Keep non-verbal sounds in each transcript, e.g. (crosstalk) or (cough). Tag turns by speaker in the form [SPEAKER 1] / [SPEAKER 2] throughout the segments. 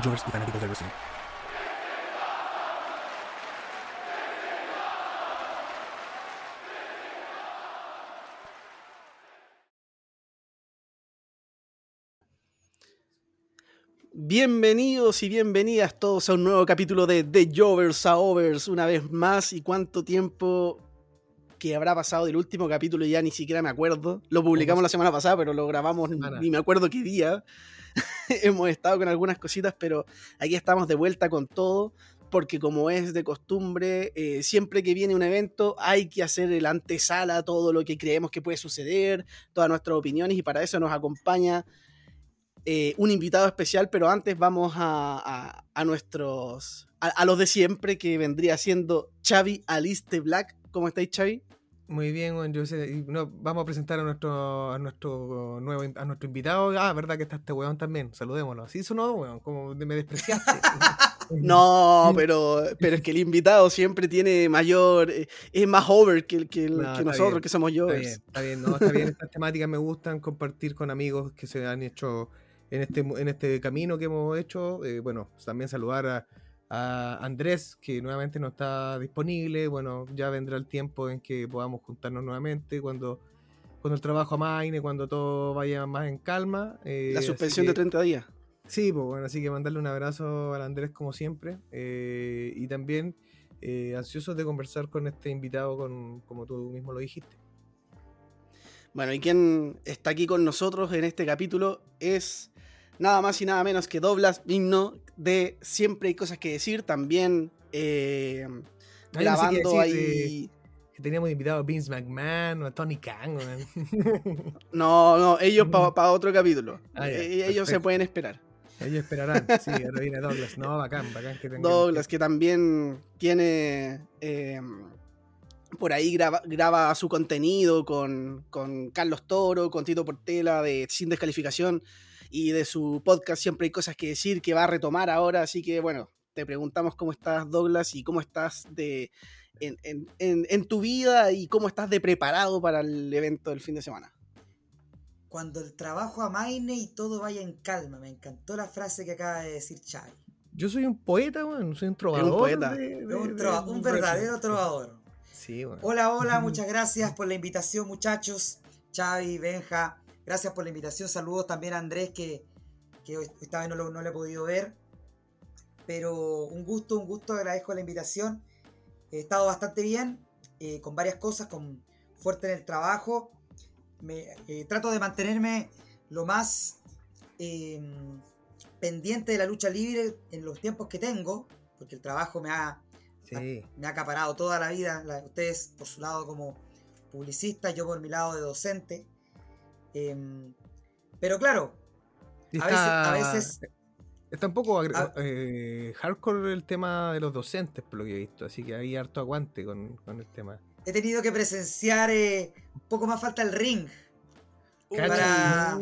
[SPEAKER 1] Jovers y fanáticos del wrestling.
[SPEAKER 2] Bienvenidos y bienvenidas todos a un nuevo capítulo de The Jovers a Overs, una vez más. ¿Y cuánto tiempo que habrá pasado del último capítulo? Ya ni siquiera me acuerdo. Lo publicamos la semana pasada, pero lo grabamos
[SPEAKER 1] Semana.
[SPEAKER 2] ni me acuerdo qué día. (laughs) Hemos estado con algunas cositas, pero aquí estamos de vuelta con todo. Porque como es de costumbre, eh, siempre que viene un evento hay que hacer el antesala, todo lo que creemos que puede suceder, todas nuestras opiniones, y para eso nos acompaña eh, un invitado especial, pero antes vamos a, nuestros. A, a los de siempre, que vendría siendo Xavi Aliste Black. ¿Cómo estáis, Xavi?
[SPEAKER 1] Muy bien, bueno, yo sé, y no, vamos a presentar a nuestro, a nuestro nuevo a nuestro invitado. Ah, verdad que está este weón también. Saludémoslo. Sí, sonó, weón, como de- me despreciaste. (laughs)
[SPEAKER 2] No, pero, pero es que el invitado siempre tiene mayor. eh, es más over que, que, el-
[SPEAKER 1] No,
[SPEAKER 2] que nosotros,
[SPEAKER 1] bien,
[SPEAKER 2] que somos yo.
[SPEAKER 1] Está bien, está bien, no, está bien. Estas temáticas me gustan compartir con amigos que se han hecho en este, en este camino que hemos hecho. Eh, bueno, también saludar a, a Andrés, que nuevamente no está disponible. Bueno, ya vendrá el tiempo en que podamos juntarnos nuevamente cuando, cuando el trabajo amaine, cuando todo vaya más en calma. eh,
[SPEAKER 2] La suspensión
[SPEAKER 1] que-
[SPEAKER 2] de 30 días.
[SPEAKER 1] Sí, pues bueno, así que mandarle un abrazo al Andrés como siempre. eh, y también eh, ansiosos de conversar con este invitado, con, como tú mismo lo dijiste.
[SPEAKER 2] Bueno, y quien está aquí con nosotros en este capítulo es nada más y nada menos que Doblas Vigno de Siempre hay cosas que decir. También eh,
[SPEAKER 1] que
[SPEAKER 2] grabando
[SPEAKER 1] decir,
[SPEAKER 2] ahí.
[SPEAKER 1] Que teníamos invitado a Vince McMahon o a Tony Khan. (laughs)
[SPEAKER 2] No, no, ellos para otro capítulo.
[SPEAKER 1] Ah,
[SPEAKER 2] Eh, ellos se pueden esperar.
[SPEAKER 1] Ellos esperarán. Sí, ahora viene Douglas. No, bacán, bacán que tengan.
[SPEAKER 2] Douglas, que también tiene. eh, por ahí graba, graba su contenido con, con Carlos Toro, con Tito Portela de Sin Descalificación y de su podcast Siempre hay cosas que decir que va a retomar ahora. Así que bueno, te preguntamos cómo estás, Douglas, y cómo estás de, en, en- en- en tu vida y cómo estás de preparado para el evento del fin de semana.
[SPEAKER 3] Cuando el trabajo amaine y todo vaya en calma. Me encantó la frase que acaba de decir Xavi.
[SPEAKER 1] Yo soy un poeta, weón. Soy un trovador.
[SPEAKER 2] poeta.
[SPEAKER 1] de- de-
[SPEAKER 3] Un, trova- un
[SPEAKER 1] de-
[SPEAKER 3] verdadero trovador.
[SPEAKER 1] Sí, weón.
[SPEAKER 3] Hola, hola, (laughs) muchas gracias por la invitación, muchachos. Xavi, Benja, gracias por la invitación. Saludos también a Andrés, que, que hoy- esta vez no lo, no lo he podido ver. Pero un gusto, un gusto, agradezco la invitación. He estado bastante bien, eh, con varias cosas, con fuerte en el trabajo. Me, eh, trato de mantenerme lo más eh, pendiente de la lucha libre en los tiempos que tengo, porque el trabajo me ha,
[SPEAKER 1] Sí.
[SPEAKER 3] me ha acaparado toda la vida. la- ustedes por su lado como publicistas, yo por mi lado de docente. Em, pero claro,
[SPEAKER 1] Y
[SPEAKER 3] a veces, a
[SPEAKER 1] está-
[SPEAKER 3] veces
[SPEAKER 1] Está un poco
[SPEAKER 3] Ah.
[SPEAKER 1] eh, hardcore el tema de los docentes, por lo que he visto, así que hay harto aguante con, con el tema.
[SPEAKER 3] he tenido que presenciar eh, un poco más falta el ring para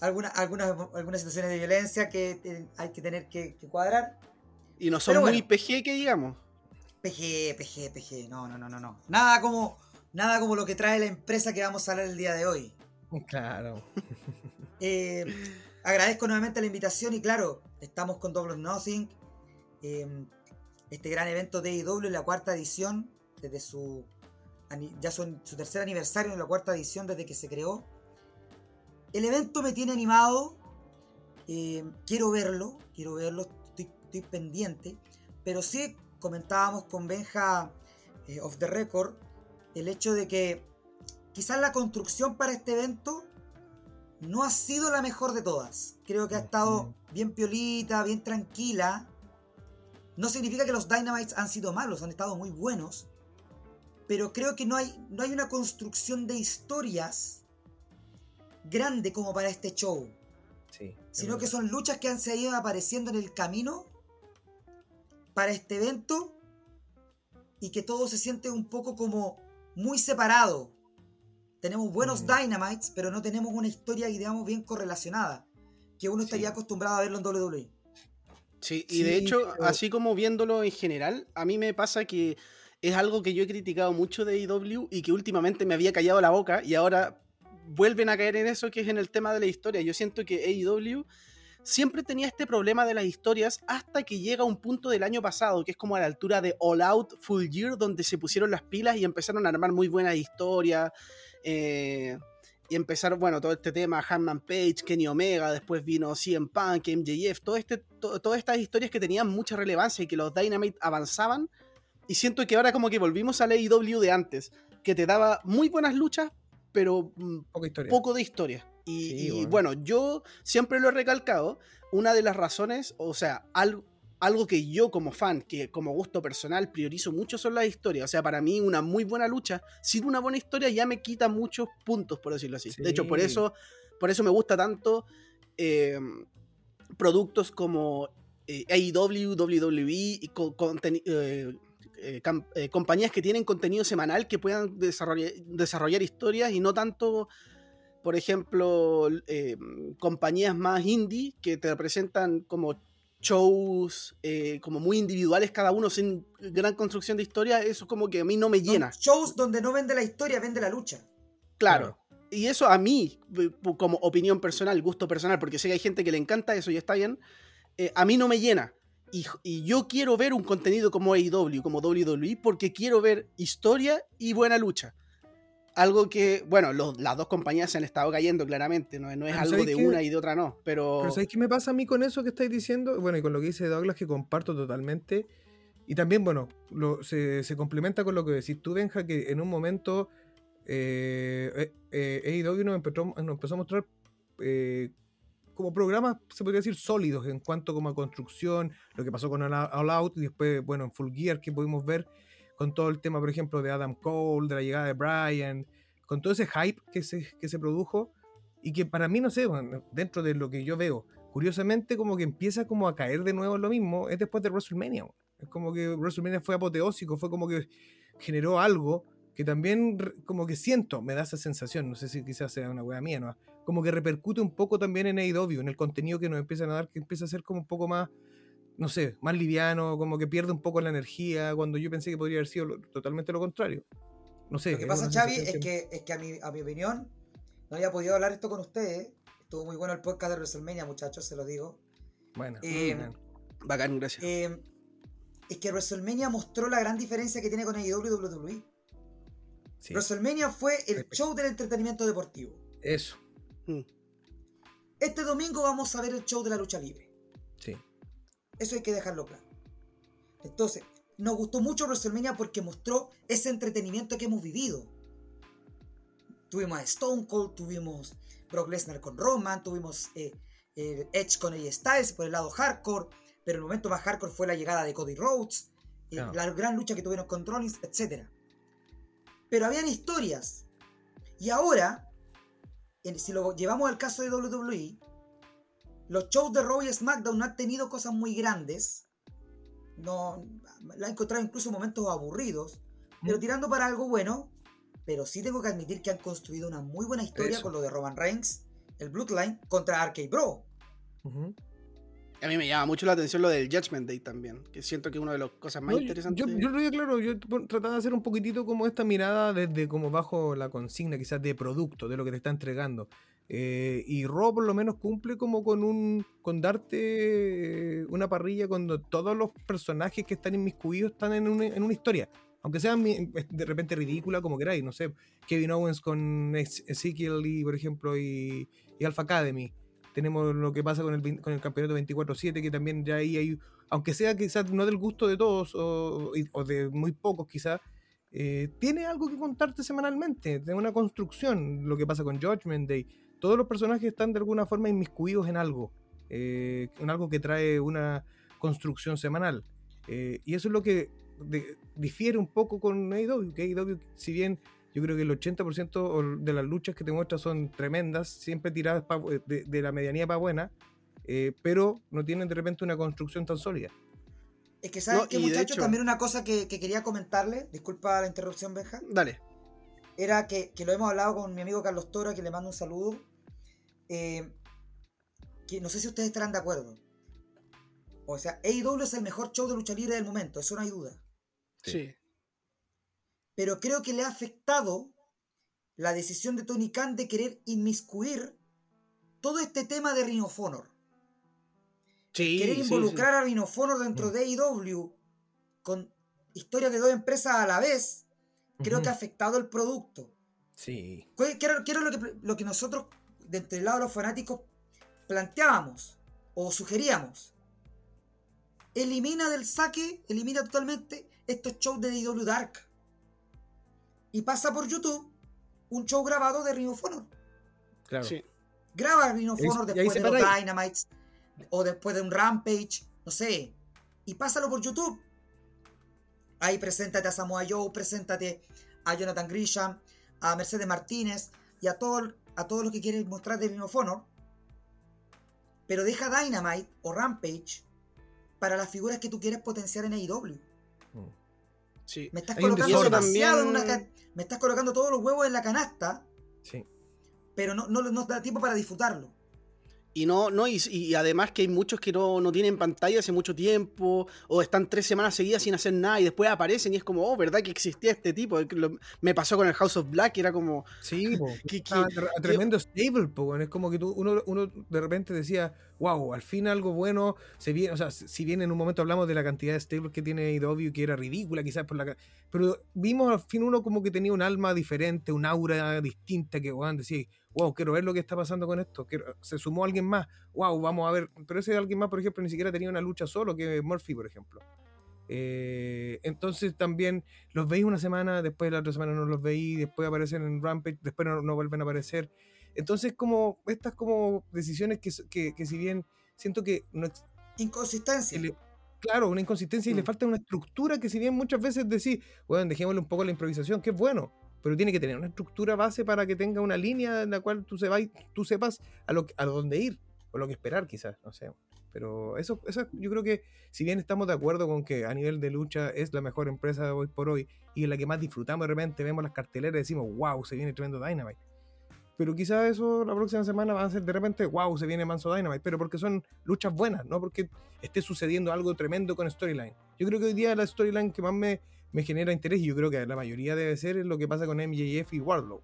[SPEAKER 3] alguna- algunas, algunas situaciones de violencia que eh, hay que tener que, que cuadrar.
[SPEAKER 2] Y no son
[SPEAKER 3] Pero
[SPEAKER 2] muy
[SPEAKER 3] bueno.
[SPEAKER 2] PG que digamos.
[SPEAKER 3] PG, PG, PG, no, no, no, no, no. Nada como, nada como lo que trae la empresa que vamos a hablar el día de hoy. (laughs)
[SPEAKER 1] Claro. (laughs)
[SPEAKER 3] Eh, agradezco nuevamente la invitación y claro, estamos con Double Nothing, eh, este gran evento de IW, la cuarta edición, desde su ya son su tercer aniversario en la cuarta edición desde que se creó. El evento me tiene animado, eh, quiero verlo, quiero verlo, estoy, estoy pendiente, pero sí comentábamos con Benja eh, off the record el hecho de que quizás la construcción para este evento no ha sido la mejor de todas. Creo que ha estado bien piolita, bien tranquila. No significa que los Dynamites han sido malos, han estado muy buenos. Pero creo que no hay, no hay una construcción de historias grande como para este show.
[SPEAKER 1] Sí.
[SPEAKER 3] Sino que son luchas que han seguido apareciendo en el camino para este evento y que todo se siente un poco como muy separado. Tenemos buenos
[SPEAKER 1] Mm.
[SPEAKER 3] Dynamites, pero no tenemos una historia, digamos, bien correlacionada. Que uno estaría
[SPEAKER 2] Sí.
[SPEAKER 3] acostumbrado a verlo en E. WWE.
[SPEAKER 2] Sí, y
[SPEAKER 1] Sí,
[SPEAKER 2] de hecho,
[SPEAKER 1] pero-
[SPEAKER 2] así como viéndolo en general, a mí me pasa que es algo que yo he criticado mucho de AEW y que últimamente me había callado la boca y ahora vuelven a caer en eso que es en el tema de la historia. Yo siento que AEW siempre tenía este problema de las historias hasta que llega un punto del año pasado, que es como a la altura de All Out Full Year, donde se pusieron las pilas y empezaron a armar muy buenas historias. eh, y empezar, bueno, todo este tema, Hanman Page, Kenny Omega, después vino CM Punk, MJF, todo este, to- todas estas historias que tenían mucha relevancia y que los Dynamite avanzaban. Y siento que ahora como que volvimos al AEW de antes, que te daba muy buenas luchas, pero mm,
[SPEAKER 1] historia.
[SPEAKER 2] poco de historia. Y,
[SPEAKER 1] Sí,
[SPEAKER 2] y,
[SPEAKER 1] bueno.
[SPEAKER 2] bueno, yo siempre lo he recalcado, una de las razones, o sea, algo, algo que yo como fan, que como gusto personal priorizo mucho son las historias. O sea, para mí una muy buena lucha, sin una buena historia ya me quita muchos puntos, por decirlo así. De hecho, por eso, por eso me gusta tanto eh, productos como eh, AEW, WWE, y eh, eh, compañías que tienen contenido semanal que puedan desarrollar, desarrollar historias y no tanto, por ejemplo, eh, compañías más indie que te presentan como shows eh, como muy individuales cada uno sin gran construcción de historia, eso como que a mí no me llena.
[SPEAKER 3] shows donde no vende la historia, vende la lucha.
[SPEAKER 2] Claro. Y eso a mí, como opinión personal, gusto personal, porque sé que hay gente que le encanta eso y está bien, eh, a mí no me llena. Y, y yo quiero ver un contenido como AEW, como WWE, porque quiero ver historia y buena lucha. Algo que, bueno, los- las dos compañías se han estado cayendo claramente, no, no es
[SPEAKER 1] Pero
[SPEAKER 2] algo
[SPEAKER 1] ¿sabes
[SPEAKER 2] de una y de otra no, pero...
[SPEAKER 1] Pero ¿sabéis qué me pasa a mí con eso que estáis diciendo? Bueno, y con lo que dice Douglas, que comparto totalmente. Y también, bueno, lo- se, se complementa con lo que decís tú, Benja, que en un momento eh, eh, eh, AEW nos empezó, nos empezó a mostrar eh, como programas, se podría decir, sólidos en cuanto como a construcción, lo que pasó con All Out y después, bueno, en Full Gear que pudimos ver con todo el tema, por ejemplo, de Adam Cole, de la llegada de Bryan, con todo ese hype que se, que se produjo y que para mí, no sé, dentro de lo que yo veo, curiosamente como que empieza como a caer de nuevo lo mismo, es después de WrestleMania. Es como que WrestleMania fue apoteósico, fue como que generó algo que también como que siento, me da esa sensación, no sé si quizás sea una wea mía, ¿no? Como que repercute un poco también en AEW, en el contenido que nos empiezan a dar, que empieza a ser como un poco más, no sé, más liviano, como que pierde un poco la energía, cuando yo pensé que podría haber sido lo- totalmente lo contrario. No sé.
[SPEAKER 3] Lo que pasa, Xavi, es que, es que a, mi, a mi opinión, no había podido hablar esto con ustedes. Estuvo muy bueno el podcast de WrestleMania, muchachos, se lo digo.
[SPEAKER 1] Bueno,
[SPEAKER 3] Eh,
[SPEAKER 1] bueno,
[SPEAKER 2] Bacán, gracias.
[SPEAKER 3] Eh, es que WrestleMania mostró la gran diferencia que tiene con AEW y WWE.
[SPEAKER 1] sí,
[SPEAKER 3] WrestleMania fue el
[SPEAKER 1] Perfecto.
[SPEAKER 3] show del entretenimiento deportivo.
[SPEAKER 1] eso,
[SPEAKER 2] Mm.
[SPEAKER 3] Este domingo vamos a ver el show de la lucha libre. Eso hay que dejarlo claro. Entonces, nos gustó mucho WrestleMania porque mostró ese entretenimiento que hemos vivido. Tuvimos a Stone Cold, tuvimos Brock Lesnar con Roman, tuvimos eh, eh, Edge con AJ Styles por el lado hardcore, pero el momento más hardcore fue la llegada de Cody Rhodes, eh, la gran lucha que tuvieron con Rollins, etc. Pero habían historias. Y ahora, si lo llevamos al caso de WWE, los shows de Raw y SmackDown no han tenido cosas muy grandes. No, la he encontrado incluso momentos aburridos. Pero
[SPEAKER 1] Mm.
[SPEAKER 3] tirando para algo bueno. Pero sí tengo que admitir que han construido una muy buena historia
[SPEAKER 1] Eso.
[SPEAKER 3] con lo de Roman Reigns, el Bloodline, contra Arcade Bro.
[SPEAKER 2] A mí me llama mucho la atención lo del Judgment Day también, que siento que es una de las cosas más
[SPEAKER 1] No, yo-
[SPEAKER 2] interesantes.
[SPEAKER 1] Yo, yo lo digo claro, yo trataba de hacer un poquitito como esta mirada desde como bajo la consigna quizás de producto, de lo que te está entregando. Eh, y Raw por lo menos cumple como con un con darte una parrilla cuando todos los personajes que están inmiscuidos están en una, en una historia. Aunque sean mi- de repente ridícula, como queráis, no sé. Kevin Owens con Ez- Ezekiel y, por ejemplo, y, y Alpha Academy. Tenemos lo que pasa con el, con el campeonato 24-7, que también ya ahí hay, aunque sea quizás no del gusto de todos o, o de muy pocos quizás, eh, tiene algo que contarte semanalmente, tiene una construcción, lo que pasa con Judgment Day. Todos los personajes están de alguna forma inmiscuidos en algo, eh, en algo que trae una construcción semanal. Eh, y eso es lo que de- difiere un poco con AEW, que AEW, si bien yo creo que el 80% o- de las luchas que te muestra son tremendas, siempre tiradas pa- de, de la medianía para buena, eh, pero no tienen de repente una construcción tan sólida.
[SPEAKER 3] Es que, ¿sabes
[SPEAKER 2] No, de
[SPEAKER 3] muchachos?
[SPEAKER 2] hecho-
[SPEAKER 3] También una cosa que, que quería comentarle, disculpa la interrupción, Benja,
[SPEAKER 2] Dale.
[SPEAKER 3] era que, que lo hemos hablado con mi amigo Carlos Toro, a quien le mando un saludo. Eh, que no sé si ustedes estarán de acuerdo. O sea, AEW es el mejor show de lucha libre del momento, eso no hay duda.
[SPEAKER 1] Sí.
[SPEAKER 3] Pero creo que le ha afectado la decisión de Tony Khan de querer inmiscuir todo este tema de Ring of Honor.
[SPEAKER 2] Sí,
[SPEAKER 3] querer
[SPEAKER 2] sí,
[SPEAKER 3] involucrar a Ring of Honor dentro de AEW con historias de dos empresas a la vez, creo que ha afectado el producto.
[SPEAKER 1] Sí.
[SPEAKER 3] ¿Qué qué era, qué era lo, que, lo que nosotros, de entre el lado de los fanáticos, planteábamos o sugeríamos? Elimina del saque, elimina totalmente estos shows de AEW Dark. Y pasa por YouTube un show grabado de Ring of Honor.
[SPEAKER 1] Claro.
[SPEAKER 2] Sí.
[SPEAKER 3] Graba Ring of Honor después de los Dynamites o después de un Rampage, no sé. Y pásalo por YouTube. Ahí preséntate a Samoa Joe, preséntate a Jonathan Grisham, a Mercedes Martínez y a todos a todos los que quieren mostrar de Ring of Honor. Pero deja Dynamite o Rampage para las figuras que tú quieres potenciar en AEW.
[SPEAKER 1] Mm.
[SPEAKER 2] Sí.
[SPEAKER 3] Me estás colocando demasiado en una Me estás colocando todos los huevos en la canasta,
[SPEAKER 1] Sí.
[SPEAKER 3] pero no, no, no da tiempo para disfrutarlo.
[SPEAKER 2] Y no, no, y, y además que hay muchos que no, no tienen pantalla hace mucho tiempo, o están tres semanas seguidas sin hacer nada, y después aparecen y es como, oh, ¿verdad que existía este tipo? Lo- me pasó con el House of Black, era como,
[SPEAKER 1] Sí, (laughs) po.
[SPEAKER 2] ¿qué- qué-
[SPEAKER 1] Ah, tre- tremendo stable, po, es como que tú, uno, uno de repente decía, wow, al fin algo bueno se viene, o sea, si bien en un momento hablamos de la cantidad de stables que tiene AEW, que era ridícula quizás por la... Pero vimos al fin uno como que tenía un alma diferente, un aura distinta, que, weón, decía, wow, quiero ver lo que está pasando con esto, se sumó alguien más, wow, vamos a ver, pero ese alguien más, por ejemplo, ni siquiera tenía una lucha solo, que Murphy, por ejemplo. Eh, entonces también los veis una semana, después la otra semana no los veis, después aparecen en Rampage, después no vuelven a aparecer. Entonces como estas como decisiones que, que, que si bien siento que no
[SPEAKER 3] Inconsistencia.
[SPEAKER 1] le- claro, una inconsistencia y le
[SPEAKER 2] Mm.
[SPEAKER 1] falta una estructura que si bien muchas veces decís, bueno, dejémosle un poco la improvisación, que es bueno, pero tiene que tener una estructura base para que tenga una línea en la cual tú, se vai- tú sepas a, lo, a dónde ir, o lo que esperar quizás, no sé. Pero eso, eso yo creo que si bien estamos de acuerdo con que a nivel de lucha es la mejor empresa hoy por hoy y en la que más disfrutamos de repente, vemos las carteleras y decimos, wow, se viene tremendo Dynamite. Pero quizás eso la próxima semana va a ser de repente, wow, se viene Manso Dynamite, pero porque son luchas buenas, no porque esté sucediendo algo tremendo con storyline. Yo creo que hoy día la storyline que más me, me genera interés, y yo creo que la mayoría debe ser, es lo que pasa con MJF y Wardlow.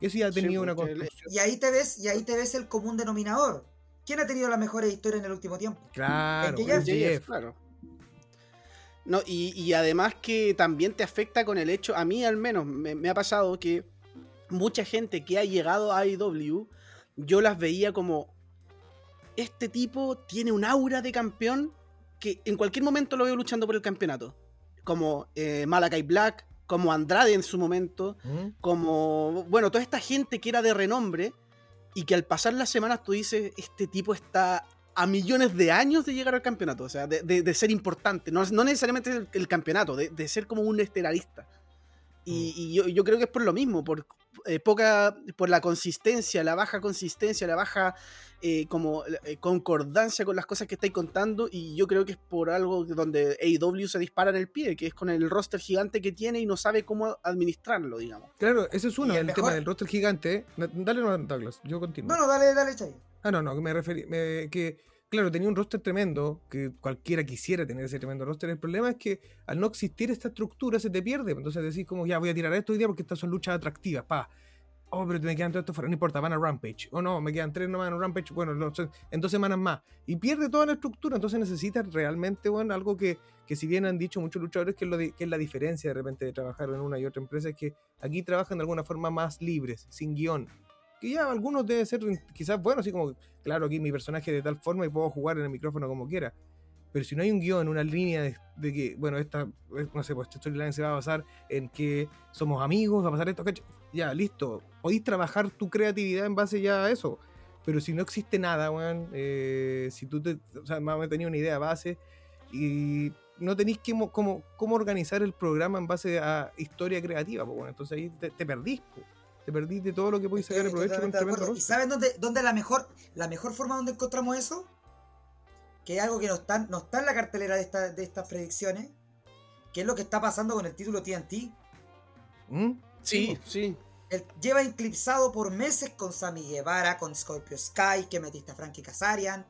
[SPEAKER 1] Que sí ha
[SPEAKER 2] Sí,
[SPEAKER 1] tenido una
[SPEAKER 2] porque le-
[SPEAKER 1] construcción.
[SPEAKER 3] Y ahí te ves, y ahí te ves el común denominador. ¿Quién ha tenido las mejores historias en el último tiempo?
[SPEAKER 1] Claro,
[SPEAKER 3] MJF.
[SPEAKER 1] MJF.
[SPEAKER 2] claro. No, y, y además que también te afecta con el hecho, a mí al menos me, me ha pasado que mucha gente que ha llegado a AEW, yo las veía como, este tipo tiene un aura de campeón que en cualquier momento lo veo luchando por el campeonato. Como eh, Malakai Black, como Andrade en su momento,
[SPEAKER 1] ¿Mm?
[SPEAKER 2] como, bueno, toda esta gente que era de renombre y que al pasar las semanas tú dices, este tipo está a millones de años de llegar al campeonato, o sea, de, de- de ser importante, no, no necesariamente el, el campeonato, de, de ser como un estelarista. Y, y yo, yo creo que es por lo mismo, por eh, poca, por la consistencia, la baja consistencia, la baja eh, como eh, concordancia con las cosas que estáis contando, y yo creo que es por algo donde AEW se dispara en el pie, que es con el roster gigante que tiene y no sabe cómo administrarlo, digamos.
[SPEAKER 1] Claro, ese es uno, el, tema del roster gigante. Na- Dale no, Douglas, yo continúo.
[SPEAKER 3] No, no, dale, dale, Chay.
[SPEAKER 1] Ah, no, no, que me referí, me- que claro, tenía un roster tremendo, que cualquiera quisiera tener ese tremendo roster. El problema es que al no existir esta estructura se te pierde. Entonces decís como, ya voy a tirar esto hoy día porque estas son luchas atractivas, pa. Oh, pero me quedan todos estos fuera, no importa, van a Rampage. O no, me quedan tres nomás en Rampage, bueno, en dos semanas más. Y pierde toda la estructura, entonces necesitas realmente, bueno, algo que, que si bien han dicho muchos luchadores que es, lo di- que es la diferencia de repente de trabajar en una y otra empresa, es que aquí trabajan de alguna forma más libres, sin guion. Que ya algunos deben ser quizás buenos, así como, claro, aquí mi personaje de tal forma y puedo jugar en el micrófono como quiera. Pero si no hay un guion, una línea de, de que, bueno, esta, eh, no sé, pues esta storyline se va a basar en que somos amigos, va a pasar esto, ¿cachai? ya, listo. Podéis trabajar tu creatividad en base ya a eso. Pero si no existe nada, weón, eh, si tú te, o sea, más o menos tenías una idea base y no tenéis que mo- cómo, cómo organizar el programa en base a historia creativa, pues bueno, entonces ahí te, te perdís, po. Te perdís de todo lo que podéis sacar de provecho con tremendo.
[SPEAKER 3] ¿Y saben dónde, dónde la mejor la mejor forma donde encontramos eso? Que es algo que no está, no está en la cartelera de, esta- de estas predicciones, que es lo que está pasando con el título TNT.
[SPEAKER 1] ¿Mm?
[SPEAKER 2] Sí, sí.
[SPEAKER 3] Él lleva eclipsado por meses con Sammy Guevara, con Scorpio Sky, que metiste a Frankie Kazarian.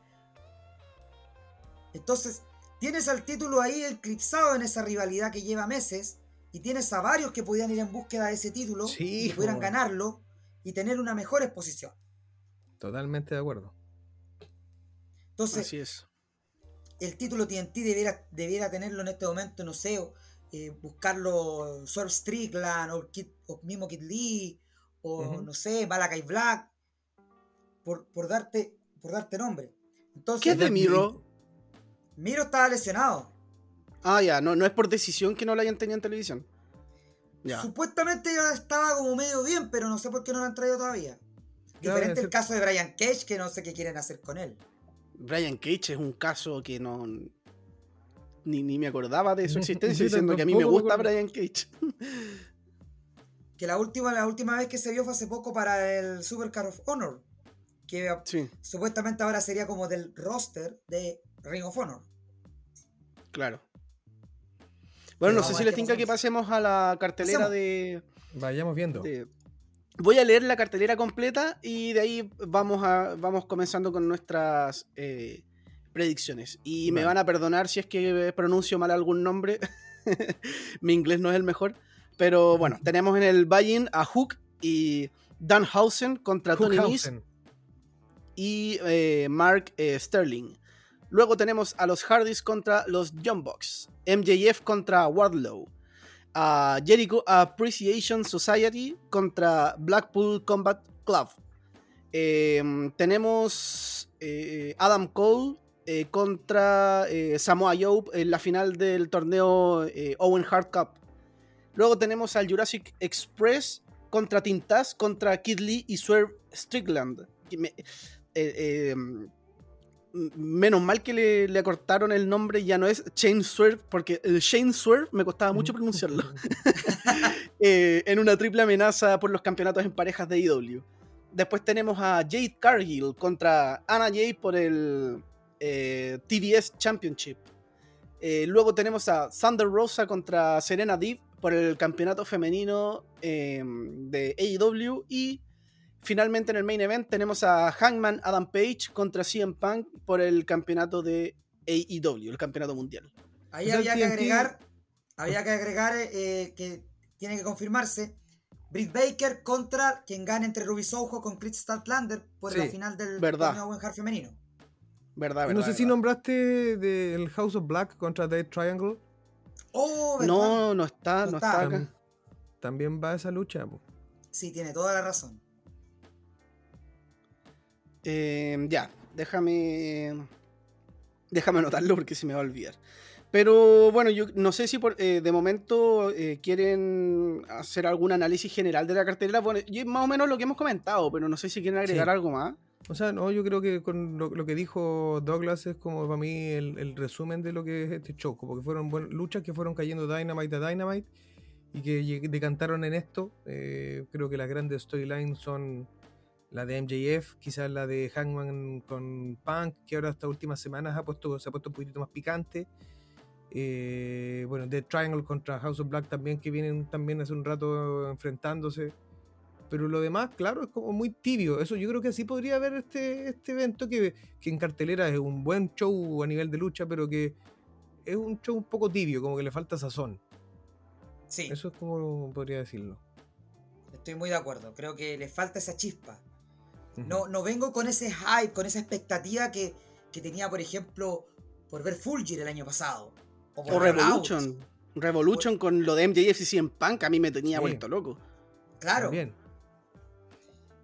[SPEAKER 3] Entonces, tienes al título ahí eclipsado en esa rivalidad que lleva meses, y tienes a varios que podían ir en búsqueda de ese título
[SPEAKER 1] Sí,
[SPEAKER 3] y que pudieran ganarlo y tener una mejor exposición.
[SPEAKER 1] Totalmente de acuerdo.
[SPEAKER 3] Entonces,
[SPEAKER 2] Así es.
[SPEAKER 3] el título TNT debiera, debiera tenerlo en este momento, no sé, o, eh, buscarlo Swerve Strickland o, Kid- o mismo Kid Lee o no sé, Malakai Black por, por darte por darte nombre. Entonces,
[SPEAKER 2] ¿Qué es de Miro?
[SPEAKER 3] Miro estaba lesionado.
[SPEAKER 2] Ah, ya, no, no es por decisión que no lo hayan tenido en televisión. Ya.
[SPEAKER 3] Supuestamente ya estaba como medio bien, pero no sé por qué no lo han traído todavía.
[SPEAKER 1] Claro,
[SPEAKER 3] Diferente el caso de Brian Cage, que no sé qué quieren hacer con él.
[SPEAKER 2] Brian Cage es un caso que no. Ni, ni me acordaba de su (laughs) existencia, diciendo que a mí me gusta. Brian Cage.
[SPEAKER 3] Que la última, la última vez que se vio fue hace poco para el Supercar of Honor. Que
[SPEAKER 2] Sí,
[SPEAKER 3] supuestamente ahora sería como del roster de Ring of Honor.
[SPEAKER 2] claro. Bueno, no sé si les
[SPEAKER 3] pasa
[SPEAKER 2] que pasemos a la cartelera de,
[SPEAKER 1] Vayamos viendo.
[SPEAKER 2] de- Voy a leer la cartelera completa y de ahí vamos, a, vamos comenzando con nuestras eh, predicciones. Y me van a perdonar si es que pronuncio mal algún nombre. (laughs) Mi inglés no es el mejor. Pero bueno, tenemos en el buy-in a Hook y Danhausen contra Tony Nese
[SPEAKER 1] Hookhausen.
[SPEAKER 2] y eh, Mark eh, Sterling. Luego tenemos a los Hardys contra los Bucks, MJF contra Wardlow, a Jericho Appreciation Society contra Blackpool Combat Club. Eh, tenemos eh, Adam Cole eh, contra eh, Samoa Joe en la final del torneo Owen Hart Cup. Luego tenemos al Jurassic Express contra Taz contra Kid Lee y Swerve Strickland. Menos mal que le, le acortaron el nombre, ya no es Shane Swerve, porque el Shane Swerve me costaba mucho pronunciarlo. (laughs) (laughs) Eh, en una triple amenaza por los campeonatos en parejas de IW. Después tenemos a Jade Cargill contra Anna Jay por el eh, TBS Championship. Eh, luego tenemos a Thunder Rosa contra Serena Deeb por el campeonato femenino eh, de AEW. Y finalmente en el main event tenemos a Hangman Adam Page contra CM Punk por el campeonato de AEW, el campeonato mundial.
[SPEAKER 3] Ahí había que agregar, había que agregar eh, que tiene que confirmarse Britt Baker contra quien gane entre Ruby Soho con Chris Statlander por
[SPEAKER 1] Sí,
[SPEAKER 3] la final del
[SPEAKER 2] verdad.
[SPEAKER 3] torneo Owen Hart femenino.
[SPEAKER 2] ¿Verdad,
[SPEAKER 1] no sé si nombraste del House of Black contra Dead Triangle.
[SPEAKER 3] Oh, ¿verdad?
[SPEAKER 2] No, no está,
[SPEAKER 3] No
[SPEAKER 2] no
[SPEAKER 3] está.
[SPEAKER 2] está acá.
[SPEAKER 1] Tam- También va esa lucha. po.
[SPEAKER 3] Sí, tiene toda la razón.
[SPEAKER 2] Eh, ya, déjame. Déjame anotarlo porque se me va a olvidar. Pero bueno, yo no sé si por, eh, de momento eh, quieren hacer algún análisis general de la cartelera. Bueno, más o menos lo que hemos comentado, pero no sé si quieren agregar
[SPEAKER 1] Sí.
[SPEAKER 2] algo más.
[SPEAKER 1] O sea, no, yo creo que con lo, lo que dijo Douglas es como para mí el, el resumen de lo que es este show, porque fueron luchas que fueron cayendo Dynamite a Dynamite y que decantaron en esto. Eh, creo que las grandes storylines son la de MJF, quizás la de Hangman con Punk, que ahora estas últimas semanas ha puesto, se ha puesto un poquito más picante. Eh, bueno, The Triangle contra House of Black también, que vienen también hace un rato enfrentándose. Pero lo demás, claro, es como muy tibio. Eso yo creo que así podría haber este, este evento que, que en cartelera es un buen show a nivel de lucha, pero que es un show un poco tibio, como que le falta sazón.
[SPEAKER 3] Sí,
[SPEAKER 1] Eso es como podría decirlo.
[SPEAKER 3] estoy muy de acuerdo. Creo que le falta esa chispa. No, no vengo con ese hype, con esa expectativa que, que tenía, por ejemplo, por ver Fulgir el año pasado. por
[SPEAKER 2] O
[SPEAKER 3] Raw.
[SPEAKER 2] Revolution. Revolution con lo de MJF y CM Punk a mí me tenía
[SPEAKER 1] Sí.
[SPEAKER 2] vuelto loco.
[SPEAKER 3] Claro.
[SPEAKER 1] También.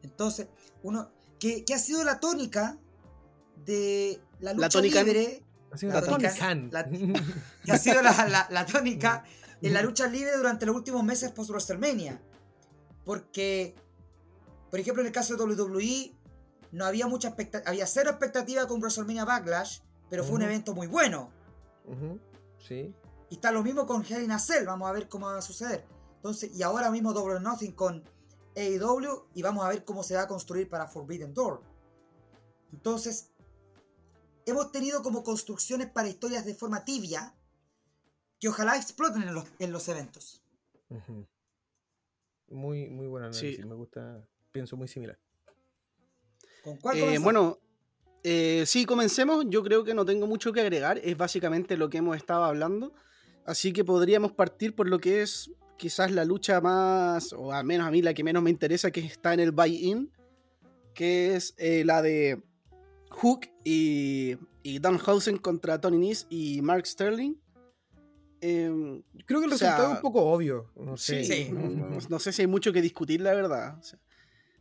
[SPEAKER 3] Entonces, uno. Que, que ha sido la tónica de la lucha
[SPEAKER 2] tónica-
[SPEAKER 3] libre. La tónica-
[SPEAKER 1] Khan.
[SPEAKER 3] la- (laughs) Que ha sido la, la- la tónica (laughs) en la lucha libre durante los últimos meses post WrestleMania. Porque, por ejemplo, en el caso de WWE, no había mucha expectativa. Había cero expectativa con WrestleMania Backlash, pero fue un evento muy bueno.
[SPEAKER 1] Sí.
[SPEAKER 3] Y está lo mismo con Hell in a Cell, vamos a ver cómo va a suceder. Entonces, y ahora mismo Double or Nothing con AEW y vamos a ver cómo se va a construir para Forbidden Door. Entonces, hemos tenido como construcciones para historias de forma tibia que ojalá exploten en los, en los eventos.
[SPEAKER 1] Ujú. Muy, muy buen análisis.
[SPEAKER 2] Sí.
[SPEAKER 1] Me gusta. Pienso muy similar.
[SPEAKER 3] ¿Con cuál
[SPEAKER 2] Eh,
[SPEAKER 3] comenzamos?
[SPEAKER 2] bueno, eh, sí, comencemos. Yo creo que no tengo mucho que agregar. Es básicamente lo que hemos estado hablando. Así que podríamos partir por lo que es quizás la lucha más, o al menos a mí la que menos me interesa, que está en el buy-in, que es eh, la de Hook y, y Danhausen contra Tony Nese y Mark Sterling. Em,
[SPEAKER 1] Creo que el
[SPEAKER 2] O sea,
[SPEAKER 1] resultado es un poco obvio. No sé.
[SPEAKER 2] sí,
[SPEAKER 3] Sí.
[SPEAKER 2] No, no- no sé si hay mucho que discutir, la verdad. O sea,